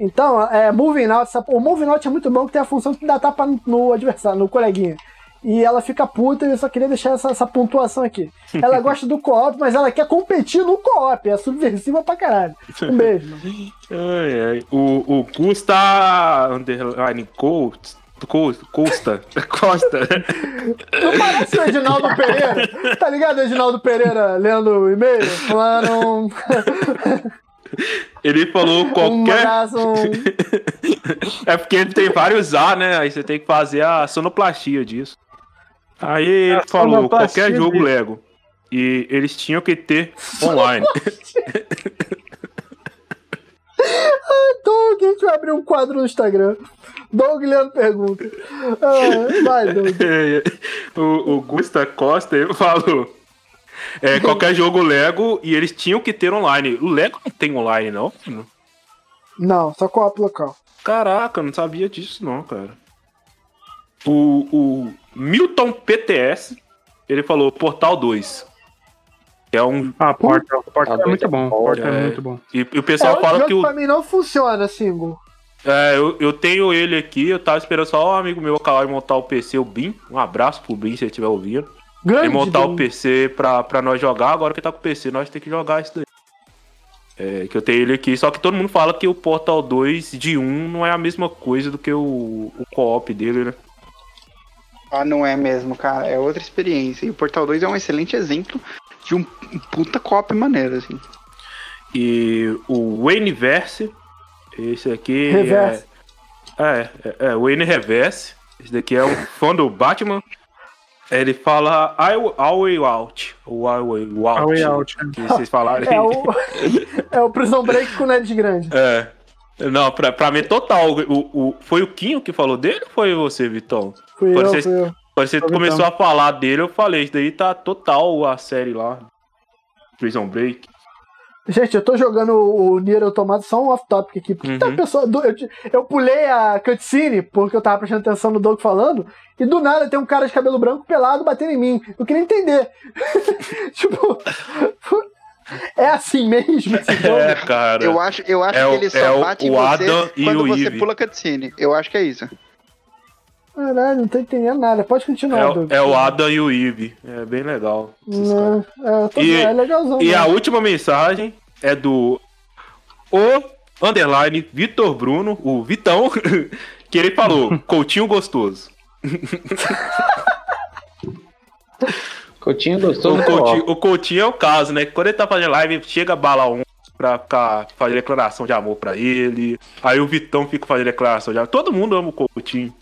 [SPEAKER 1] Então, é, Moving Out, o Moving Out é muito bom que tem a função de dar tapa no, no adversário, no coleguinha. E ela fica puta e eu só queria deixar essa, essa pontuação aqui. Ela gosta do co-op, mas ela quer competir no co-op. É subversiva pra caralho. Um beijo.
[SPEAKER 3] Ai, ai. O, o Gusta Underline Coast. Costa, Costa.
[SPEAKER 1] Não parece o Edinaldo Pereira? Tá ligado, Edinaldo Pereira lendo o e-mail? Falando.
[SPEAKER 3] Ele falou
[SPEAKER 1] Um
[SPEAKER 3] qualquer.
[SPEAKER 1] abraço. um-
[SPEAKER 3] É porque ele tem vários A, né? Aí você tem que fazer a sonoplastia disso. Aí ele falou qualquer jogo. Lego. E eles tinham que ter online.
[SPEAKER 1] Doug, a gente vai abrir um quadro no Instagram. Doug lendo pergunta. Ah, vai, Doug.
[SPEAKER 3] o, o Gusta Costa falou. É, qualquer jogo Lego e eles tinham que ter online. O Lego não tem online, não?
[SPEAKER 1] Não, só co-op local.
[SPEAKER 3] Caraca, eu não sabia disso, não, cara. O, o Milton PTS, ele falou Portal 2. Que é um.
[SPEAKER 2] Ah, Portal, Portal é
[SPEAKER 5] Talvez
[SPEAKER 2] muito bom.
[SPEAKER 5] é
[SPEAKER 2] Portal é
[SPEAKER 3] é.
[SPEAKER 2] muito bom.
[SPEAKER 3] E, e o pessoal
[SPEAKER 1] é,
[SPEAKER 3] fala que o.
[SPEAKER 1] pra mim não funciona, single.
[SPEAKER 3] É, eu, eu tenho ele aqui, eu tava esperando só o amigo meu acabar de montar o PC, o Bin. Um abraço pro Bin se ele estiver ouvindo.
[SPEAKER 1] Grande.
[SPEAKER 3] Ele montar o. PC pra, pra nós jogar, agora que tá com o PC, nós temos que jogar isso daí. É, que eu tenho ele aqui, só que todo mundo fala que o Portal 2 de 1 não é a mesma coisa do que o, o co-op dele, né?
[SPEAKER 4] Ah, não é mesmo, cara. É outra experiência. E o Portal 2 é um excelente exemplo de um puta cop maneiro, assim.
[SPEAKER 3] E o Wayneverse, esse aqui
[SPEAKER 1] Reverse.
[SPEAKER 3] é. É, é, é, Wayne Reverse. Esse daqui é um fã do Batman. Ele fala I, will- I Way Out. O I Way Out.
[SPEAKER 2] Way Out.
[SPEAKER 3] Que vocês falaram
[SPEAKER 1] É o, é o Prison Break com nariz grande.
[SPEAKER 3] É. Não, pra, pra mim, total. O, o, foi o Quinho que falou dele ou foi você, Vitão?
[SPEAKER 1] Fui
[SPEAKER 3] Pode
[SPEAKER 1] eu, fui eu.
[SPEAKER 3] Quando você
[SPEAKER 2] Foi
[SPEAKER 3] começou a falar dele, eu falei, isso daí tá total a série lá. Prison Break.
[SPEAKER 1] Gente, eu tô jogando o Nier Automata só um off-topic aqui. Porque tá
[SPEAKER 3] Uhum.
[SPEAKER 1] pessoa. do- Eu, eu pulei a cutscene porque eu tava prestando atenção no Doug falando. E do nada tem um cara de cabelo branco pelado batendo em mim. Eu queria entender. tipo. É assim mesmo esse jogo?
[SPEAKER 3] É, cara.
[SPEAKER 4] Eu acho, eu acho
[SPEAKER 3] É
[SPEAKER 4] que
[SPEAKER 3] o-
[SPEAKER 4] ele só
[SPEAKER 3] é o-
[SPEAKER 4] bate em
[SPEAKER 3] o
[SPEAKER 4] você
[SPEAKER 3] Adam e
[SPEAKER 4] quando
[SPEAKER 3] o
[SPEAKER 4] você
[SPEAKER 3] Eve.
[SPEAKER 4] pula cutscene. Eu acho que é isso.
[SPEAKER 1] Caralho, não tô entendendo nada. Pode continuar,
[SPEAKER 3] É, o-
[SPEAKER 1] Doug.
[SPEAKER 3] é o Adam e o Eve. É bem legal.
[SPEAKER 1] Não, é, tô-
[SPEAKER 3] E-
[SPEAKER 1] é legalzão.
[SPEAKER 3] E
[SPEAKER 1] né?
[SPEAKER 3] a última mensagem é do o underline Vitor Bruno, o Vitão, que ele falou, Coutinho gostoso.
[SPEAKER 5] Coutinho gostou
[SPEAKER 3] O
[SPEAKER 5] do
[SPEAKER 3] Coutinho, o Coutinho é o caso, né? Quando ele tá fazendo live, chega a bala um pra ficar fazer declaração de amor pra ele. Aí o Vitão fica fazendo declaração de amor. Todo mundo ama o Coutinho.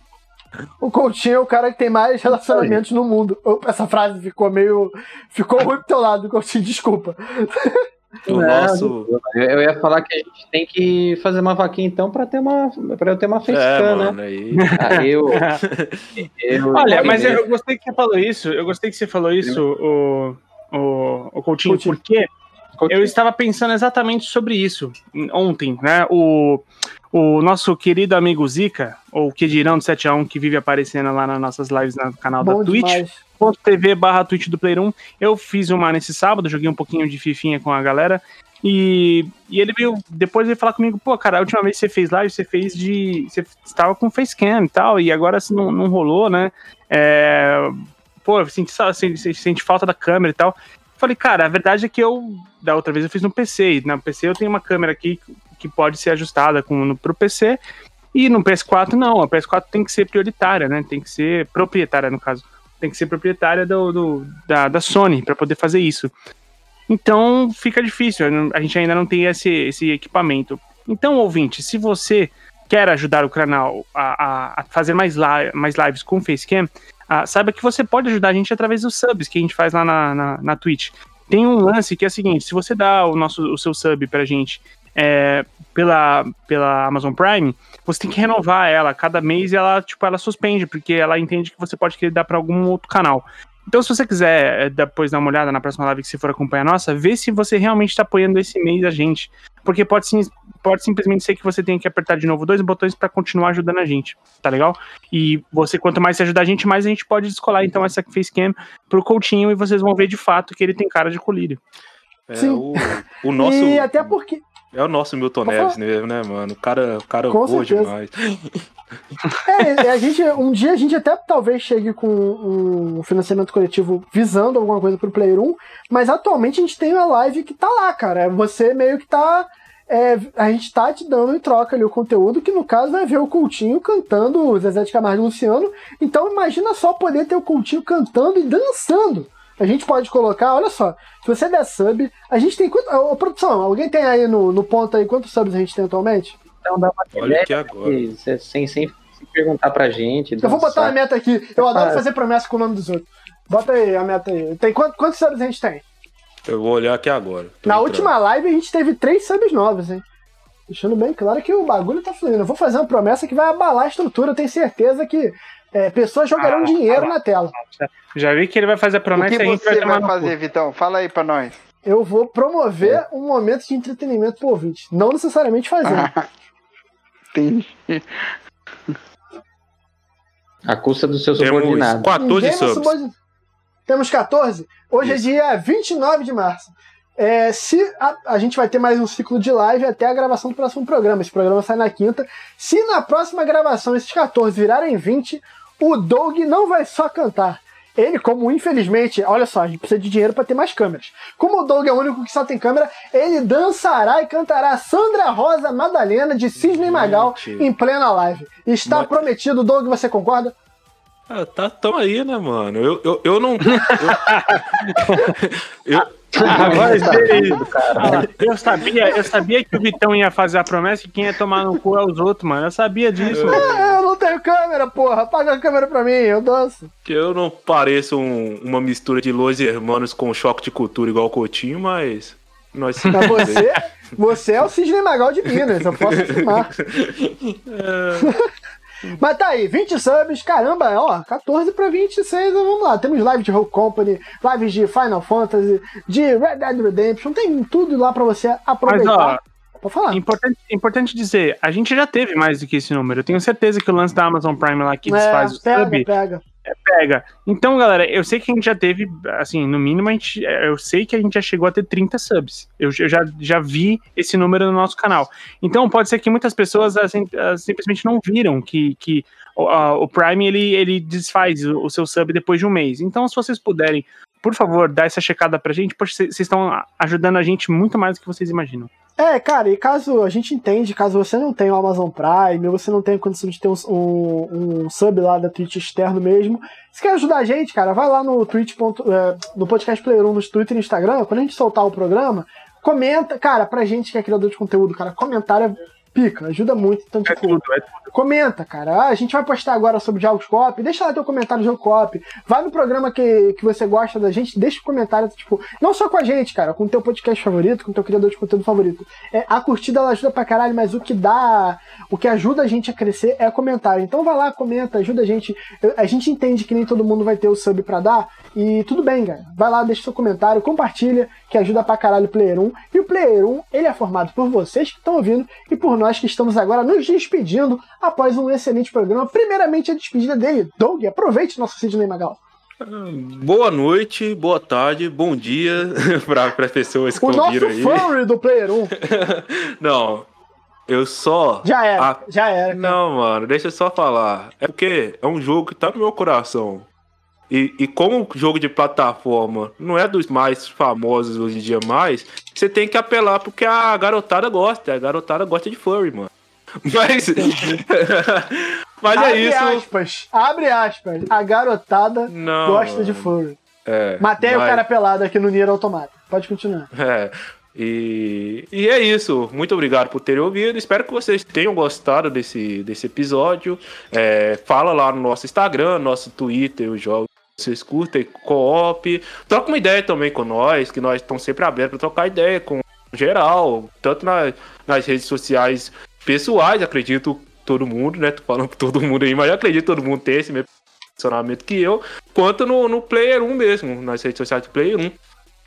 [SPEAKER 1] O Coutinho é o cara que tem mais relacionamentos no mundo. Opa, Essa frase ficou meio. Ficou ruim pro teu lado, Coutinho, desculpa.
[SPEAKER 3] O
[SPEAKER 5] Não,
[SPEAKER 3] nosso.
[SPEAKER 5] Eu, eu ia falar que a gente tem que fazer uma vaquinha então pra ter uma para eu ter uma
[SPEAKER 3] É,
[SPEAKER 5] facecam, né?
[SPEAKER 3] mano, aí.
[SPEAKER 5] Aí eu, eu
[SPEAKER 2] Olha, mas
[SPEAKER 5] eu,
[SPEAKER 2] eu gostei que você falou isso. Eu gostei que você falou isso, o, o, o Coutinho,
[SPEAKER 1] Coutinho.
[SPEAKER 2] porque eu estava pensando exatamente sobre isso ontem, né? O, o nosso querido amigo Zika, ou que dirão do 7x1, que vive aparecendo lá nas nossas lives no canal
[SPEAKER 1] Bom
[SPEAKER 2] da Twitch, twitch.tv barra Twitch do Player 1. Eu fiz uma nesse sábado, joguei um pouquinho de fifinha com a galera. E, e ele veio, depois veio falar comigo, pô, cara, a última vez que você fez live, você fez de. Você estava com facecam e tal, e agora assim, não, não rolou, né? É, pô, eu senti, senti, senti falta da câmera e tal. Falei, cara, a verdade é que eu, da outra vez eu fiz no PC, e na PC eu tenho uma câmera aqui que pode ser ajustada no, pro PC, e no PS4 não, a PS4 tem que ser prioritária, né? Tem que ser proprietária, no caso tem que ser proprietária do, do- da, da Sony para poder fazer isso. Então fica difícil, a gente ainda não tem esse, esse equipamento. Então, ouvinte, se você quer ajudar o canal a, a- fazer mais, li mais lives com Facecam, ah, saiba que você pode ajudar a gente através dos subs que a gente faz lá na, na, na Twitch. Tem um lance que é o seguinte: se você dá o, nosso, o seu sub pra gente é, pela, pela Amazon Prime, você tem que renovar ela. Cada mês ela, tipo, ela suspende, porque ela entende que você pode querer dar para algum outro canal. Então, se você quiser é, depois dar uma olhada na próxima live que você for acompanhar a nossa, vê se você realmente está apoiando esse mês a gente. Porque pode, sim, pode simplesmente ser que você tenha que apertar de novo dois botões para continuar ajudando a gente, tá legal? E você, quanto mais você ajudar a gente, mais a gente pode descolar então essa facecam pro Coutinho e vocês vão ver de fato que ele tem cara de colírio.
[SPEAKER 3] É
[SPEAKER 1] Sim.
[SPEAKER 3] o, o nosso.
[SPEAKER 1] E até porque.
[SPEAKER 3] É o nosso Milton Neves mesmo, né, mano? O cara, o cara
[SPEAKER 1] Com
[SPEAKER 3] voa
[SPEAKER 1] certeza.
[SPEAKER 3] demais.
[SPEAKER 1] É, a gente, um dia a gente até talvez chegue com um financiamento coletivo visando alguma coisa pro Player 1, mas atualmente a gente tem uma live que tá lá, cara. Você meio que tá. é, a gente tá te dando em troca ali o conteúdo, que no caso vai ver o Coutinho cantando o Zezé de Camargo e Luciano. Então imagina só poder ter o Coutinho cantando e dançando. A gente pode colocar, olha só, se você der sub, a gente tem quanto. Ô, produção, alguém tem aí no, no ponto aí quantos subs a gente tem atualmente?
[SPEAKER 5] então dá uma
[SPEAKER 3] Olha aqui agora.
[SPEAKER 5] sem, sem sem perguntar pra gente.
[SPEAKER 1] Eu vou botar uma meta aqui. Eu adoro
[SPEAKER 5] Ah.
[SPEAKER 1] fazer promessa com o nome dos outros. Bota aí a meta aí. Tem quantos, quantos subs a gente tem?
[SPEAKER 3] Eu vou olhar aqui agora. Tô
[SPEAKER 1] Na
[SPEAKER 3] entrando.
[SPEAKER 1] última live a gente teve três subs novos, hein? Deixando bem claro que o bagulho tá fluindo. Eu vou fazer uma promessa que vai abalar a estrutura. Eu tenho certeza que É, pessoas jogarão
[SPEAKER 2] Ah,
[SPEAKER 1] dinheiro
[SPEAKER 2] ah,
[SPEAKER 1] na tela.
[SPEAKER 2] Já vi que ele vai fazer a
[SPEAKER 4] O
[SPEAKER 2] promessa
[SPEAKER 4] que
[SPEAKER 2] e a gente vai
[SPEAKER 4] você vai
[SPEAKER 2] cu.
[SPEAKER 4] fazer, Vitão? Fala aí pra nós.
[SPEAKER 1] Eu vou promover
[SPEAKER 2] É.
[SPEAKER 1] um momento de entretenimento pro ouvinte. Não necessariamente fazer.
[SPEAKER 4] Entendi.
[SPEAKER 5] A custa do seu
[SPEAKER 3] Temos
[SPEAKER 5] subordinado.
[SPEAKER 3] 14
[SPEAKER 1] Ninguém vai
[SPEAKER 3] subs.
[SPEAKER 1] subordin- Temos 14? Hoje
[SPEAKER 3] Isso.
[SPEAKER 1] é dia 29 de março. É, se a, a gente vai ter mais um ciclo de live até a gravação do próximo programa. Esse programa sai na quinta. Se na próxima gravação esses 14 virarem 20, o Doug não vai só cantar. Ele, como infelizmente, olha só, a gente precisa de dinheiro para ter mais câmeras. Como o Doug é o único que só tem câmera, ele dançará e cantará Sandra Rosa Madalena de Cisne Magal em plena live. Está
[SPEAKER 3] Mas-
[SPEAKER 1] prometido, Doug, você concorda?
[SPEAKER 3] Ah, tá tão aí, né, mano? Eu, eu, eu não. Eu, eu-
[SPEAKER 2] A voz
[SPEAKER 5] Tá
[SPEAKER 2] dele.
[SPEAKER 5] tudo, cara.
[SPEAKER 2] Eu sabia, eu sabia que o Vitão ia fazer a promessa e quem ia tomar no cu é os outros, mano. Eu sabia disso. mano.
[SPEAKER 1] Tenho câmera, porra. Apaga a câmera pra mim, eu danço.
[SPEAKER 3] que eu não pareço um- uma mistura de Los Hermanos com choque de cultura igual o Coutinho, mas. Nós sim.
[SPEAKER 1] Mas você, você é o Sidney Magal de Minas, eu posso afirmar. Mas tá aí, 20 subs, caramba, ó, 14 pra 26, vamos lá. Temos live de Rogue Company, lives de Final Fantasy, de Red Dead Redemption, tem tudo lá pra você
[SPEAKER 2] Mas,
[SPEAKER 1] aproveitar.
[SPEAKER 2] ó,
[SPEAKER 1] Pode falar.
[SPEAKER 2] importante, importante dizer, a gente já teve mais do que esse número. Eu tenho certeza que o lance da Amazon Prime lá que desfaz o
[SPEAKER 1] É, pega,
[SPEAKER 2] sub
[SPEAKER 1] pega.
[SPEAKER 2] pega. Então, galera, eu sei que a gente já teve, assim, no mínimo, a gente, eu sei que a gente já chegou a ter 30 subs. Eu, eu já, já vi esse número no nosso canal. Então, pode ser que muitas pessoas assim, simplesmente não viram que, que o, a- o Prime ele, ele desfaz o, o seu sub depois de um mês. Então, se vocês puderem, por favor, dar essa checada pra gente, vocês vocês estão ajudando a gente muito mais do que vocês imaginam.
[SPEAKER 1] É, cara, e caso a gente entende, caso você não tenha o Amazon Prime, você não tenha condição de ter um, um- um sub lá da Twitch externo mesmo, se quer ajudar a gente, cara, vai lá no Twitch. é, no podcast Player 1, no Twitter e no Instagram, quando a gente soltar o programa, comenta, cara, pra gente que é criador de conteúdo, cara, comentário é pica, ajuda muito. Então,
[SPEAKER 2] É
[SPEAKER 1] tipo,
[SPEAKER 2] tudo, é tudo.
[SPEAKER 1] comenta, cara. Ah, a gente vai postar agora sobre jogos co-op. Deixa lá teu comentário de jogo co-op. Vai no programa que, que você gosta da gente, deixa um comentário, tipo, não só com a gente, cara, com o teu podcast favorito, com o teu criador de conteúdo favorito. É, a curtida ela ajuda pra caralho, mas o que dá, o que ajuda a gente a crescer é comentário. Então vai lá, comenta, ajuda a gente. A gente entende que nem todo mundo vai ter o sub pra dar, e tudo bem, cara. Vai lá, deixa seu comentário, compartilha, que ajuda pra caralho o Player 1. E o Player 1, ele é formado por vocês que estão ouvindo e por nós que estamos agora nos despedindo após um excelente programa. Primeiramente, a despedida dele. Doug, aproveite nosso Sidney Magal.
[SPEAKER 3] Boa noite, boa tarde, bom dia para as pessoas que
[SPEAKER 1] O nosso
[SPEAKER 3] ouviram aí.
[SPEAKER 1] furry do Player 1.
[SPEAKER 3] Não, eu só.
[SPEAKER 1] Já era,
[SPEAKER 3] Ah,
[SPEAKER 1] já era. cara.
[SPEAKER 3] Não, mano, deixa eu só falar. É porque é um jogo que tá no meu coração. E, e como o jogo de plataforma não é dos mais famosos hoje em dia mais, você tem que apelar porque a garotada gosta. A garotada gosta de furry, mano. Mas. Mas é
[SPEAKER 1] Abre
[SPEAKER 3] isso.
[SPEAKER 1] aspas, abre aspas. A garotada
[SPEAKER 3] Não.
[SPEAKER 1] gosta de furry.
[SPEAKER 3] É,
[SPEAKER 1] Matei o
[SPEAKER 3] mas-
[SPEAKER 1] cara pelado aqui no Nier Automata. Pode continuar.
[SPEAKER 3] É. E, e é isso. Muito obrigado por terem ouvido. Espero que vocês tenham gostado desse, desse episódio. É, fala lá no nosso Instagram, nosso Twitter, os jogos vocês curtem, co-op. Troca uma ideia também com nós, que nós estamos sempre abertos para trocar ideia com geral, tanto na- nas redes sociais pessoais, acredito todo mundo, né? Tô falando pra todo mundo aí, mas acredito todo mundo tem esse mesmo posicionamento que eu, quanto no, no Player 1 mesmo, nas redes sociais do Player 1.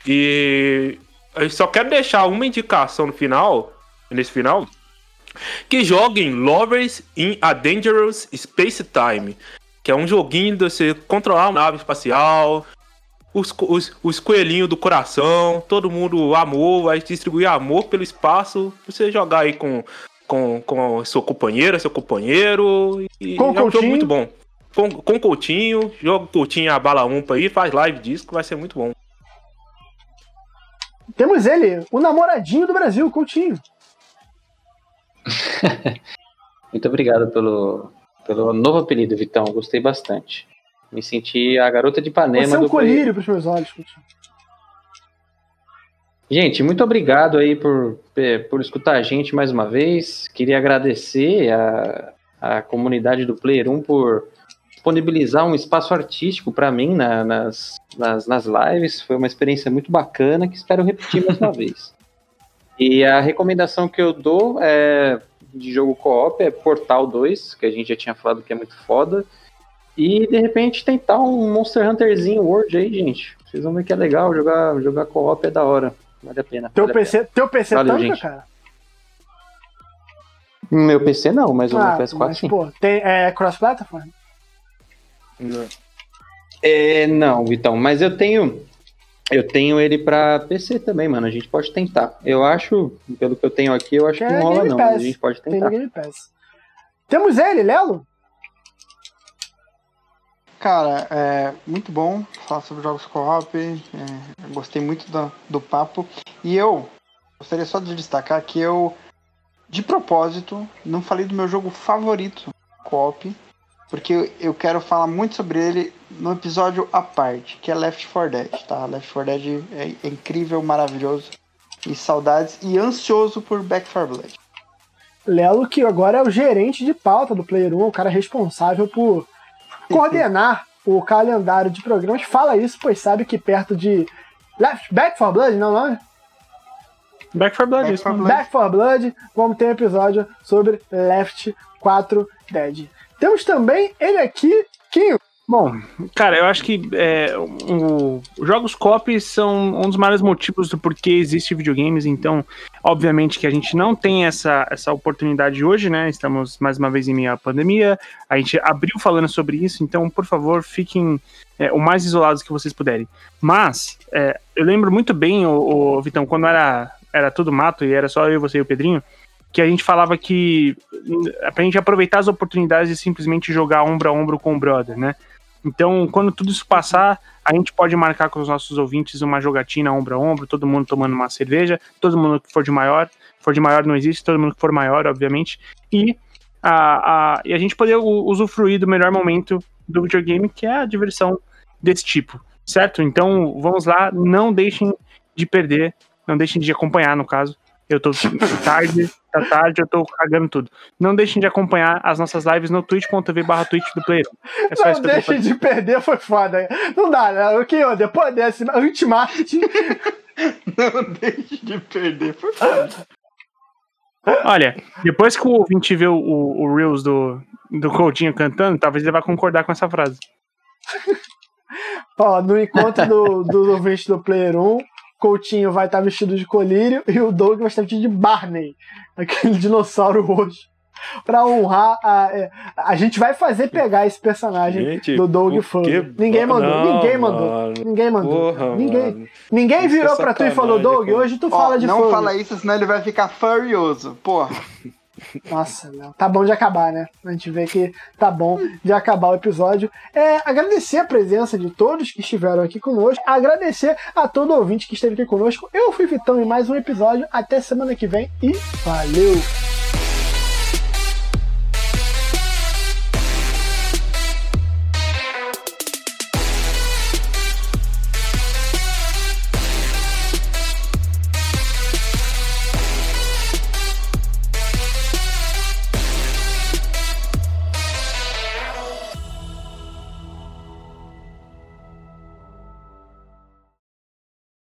[SPEAKER 3] E eu só quero deixar uma indicação no final, nesse final, que joguem Lovers in a Dangerous Space Time, que é um joguinho de você controlar uma nave espacial, os, os, os coelhinhos do coração, todo mundo amor, vai distribuir amor pelo espaço, você jogar aí com, com, com seu companheiro, seu companheiro, e
[SPEAKER 1] Com
[SPEAKER 3] é um jogo
[SPEAKER 1] Coutinho.
[SPEAKER 3] muito bom. Com, com Coutinho, joga o Coutinho a bala umpa aí, faz live disso, que vai ser muito bom.
[SPEAKER 1] Temos ele, o namoradinho do Brasil, Coutinho.
[SPEAKER 5] Muito obrigado pelo, pelo novo apelido, Vitão. Gostei bastante. Me senti a garota de Ipanema
[SPEAKER 1] Você é um colírio pros meus olhos.
[SPEAKER 5] Gente, muito obrigado aí por, eh, por escutar a gente mais uma vez. Queria agradecer a, a comunidade do Player 1 por disponibilizar um espaço artístico para mim na- nas, nas, nas lives. Foi uma experiência muito bacana que espero repetir mais uma vez. E a recomendação que eu dou é, de jogo co-op é Portal 2, que a gente já tinha falado que é muito foda. E de repente tentar um Monster Hunterzinho World aí, gente. Vocês vão ver que é legal jogar, jogar co-op é da hora. Vale a pena.
[SPEAKER 1] Teu
[SPEAKER 5] vale
[SPEAKER 1] PC, teu PC
[SPEAKER 5] Valeu,
[SPEAKER 1] tanca,
[SPEAKER 5] gente.
[SPEAKER 1] cara?
[SPEAKER 5] pena. Meu PC não, mas o
[SPEAKER 1] Ah,
[SPEAKER 5] meu PS4
[SPEAKER 1] mas,
[SPEAKER 5] sim.
[SPEAKER 1] pô, tem é, cross-platform?
[SPEAKER 5] É, não, Vitão, mas eu tenho. Eu tenho ele pra PC também, mano. A gente pode tentar. Eu acho, pelo que eu tenho aqui, eu acho que
[SPEAKER 1] É
[SPEAKER 5] não rola não, mas a gente pode
[SPEAKER 1] Tem
[SPEAKER 5] tentar.
[SPEAKER 1] Game Pass. Temos ele, Lelo?
[SPEAKER 4] Cara, é muito bom falar sobre jogos co-op. é, gostei muito do, do papo. E eu gostaria só de destacar que eu, de propósito, não falei do meu jogo favorito co-op. Porque eu, quero falar muito sobre ele no episódio à parte, que é Left 4 Dead, tá? Left 4 Dead é, incrível, maravilhoso. E saudades. E ansioso por Back 4 Blood.
[SPEAKER 1] Lelo, que agora é o gerente de pauta do Player 1, o cara responsável por coordenar o calendário de programas. Fala isso, pois sabe que perto de Left Back for Blood, não, não é?
[SPEAKER 2] Back for Blood,
[SPEAKER 4] Back
[SPEAKER 2] isso.
[SPEAKER 4] 4
[SPEAKER 2] mesmo.
[SPEAKER 4] Blood.
[SPEAKER 1] Back for Blood, vamos ter um episódio sobre Left 4 Dead. Temos também ele aqui, Kinho.
[SPEAKER 2] Bom, cara, eu acho que é, o- os jogos copy são um dos maiores motivos do porquê existe videogames, então, obviamente que a gente não tem essa, essa oportunidade hoje, né? Estamos mais uma vez em meio à pandemia, a gente abriu falando sobre isso, então, por favor, fiquem é, o mais isolados que vocês puderem. Mas, é, eu lembro muito bem, o, o Vitão, quando era, era tudo mato e era só eu, você e o Pedrinho, que a gente falava que hum, pra gente aproveitar as oportunidades de simplesmente jogar ombro a ombro com o brother, né? Então, quando tudo isso passar, a gente pode marcar com os nossos ouvintes uma jogatina ombro a ombro, todo mundo tomando uma cerveja, todo mundo que for de maior, for de maior não existe, todo mundo que for maior, obviamente, e a, a, e a gente poder usufruir do melhor momento do videogame, que é a diversão desse tipo, certo? Então, vamos lá, não deixem de perder, não deixem de acompanhar, no caso. Eu tô tarde, tá tarde, eu tô cagando tudo. Não deixem de acompanhar as nossas lives no twitch.tv barra twitch do player. É só
[SPEAKER 1] Não
[SPEAKER 2] que
[SPEAKER 1] deixa de perder, foi foda. Não dá, né? O Kinho, depois desse anti-marketing,
[SPEAKER 4] Não deixe de perder, por favor.
[SPEAKER 2] Olha, depois que o ouvinte vê o, o, o Reels do, do Coutinho cantando, talvez ele vá concordar com essa frase.
[SPEAKER 1] ó, no encontro do, do ouvinte do Player 1, Coutinho vai estar vestido de colírio e o Doug vai estar vestido de Barney, aquele dinossauro roxo. Pra honrar a. é, A gente vai fazer pegar esse personagem
[SPEAKER 3] Gente,
[SPEAKER 1] do Doug
[SPEAKER 3] que-
[SPEAKER 1] Ninguém mandou,
[SPEAKER 3] Não,
[SPEAKER 1] ninguém mandou.
[SPEAKER 3] mano.
[SPEAKER 1] Ninguém mandou.
[SPEAKER 3] Porra,
[SPEAKER 1] ninguém
[SPEAKER 3] mano.
[SPEAKER 1] ninguém
[SPEAKER 3] é
[SPEAKER 1] virou pra tu e falou, Doug, hoje tu
[SPEAKER 4] Ó,
[SPEAKER 1] fala de
[SPEAKER 4] não
[SPEAKER 1] Furry.
[SPEAKER 4] fala isso, senão ele vai ficar furioso. Porra.
[SPEAKER 1] Nossa, não. tá bom de acabar, né? A gente vê que tá bom de acabar o episódio. É, agradecer a presença de todos que estiveram aqui conosco. Agradecer a todo ouvinte que esteve aqui conosco. Eu fui Vitão em mais um episódio. Até semana que vem e valeu!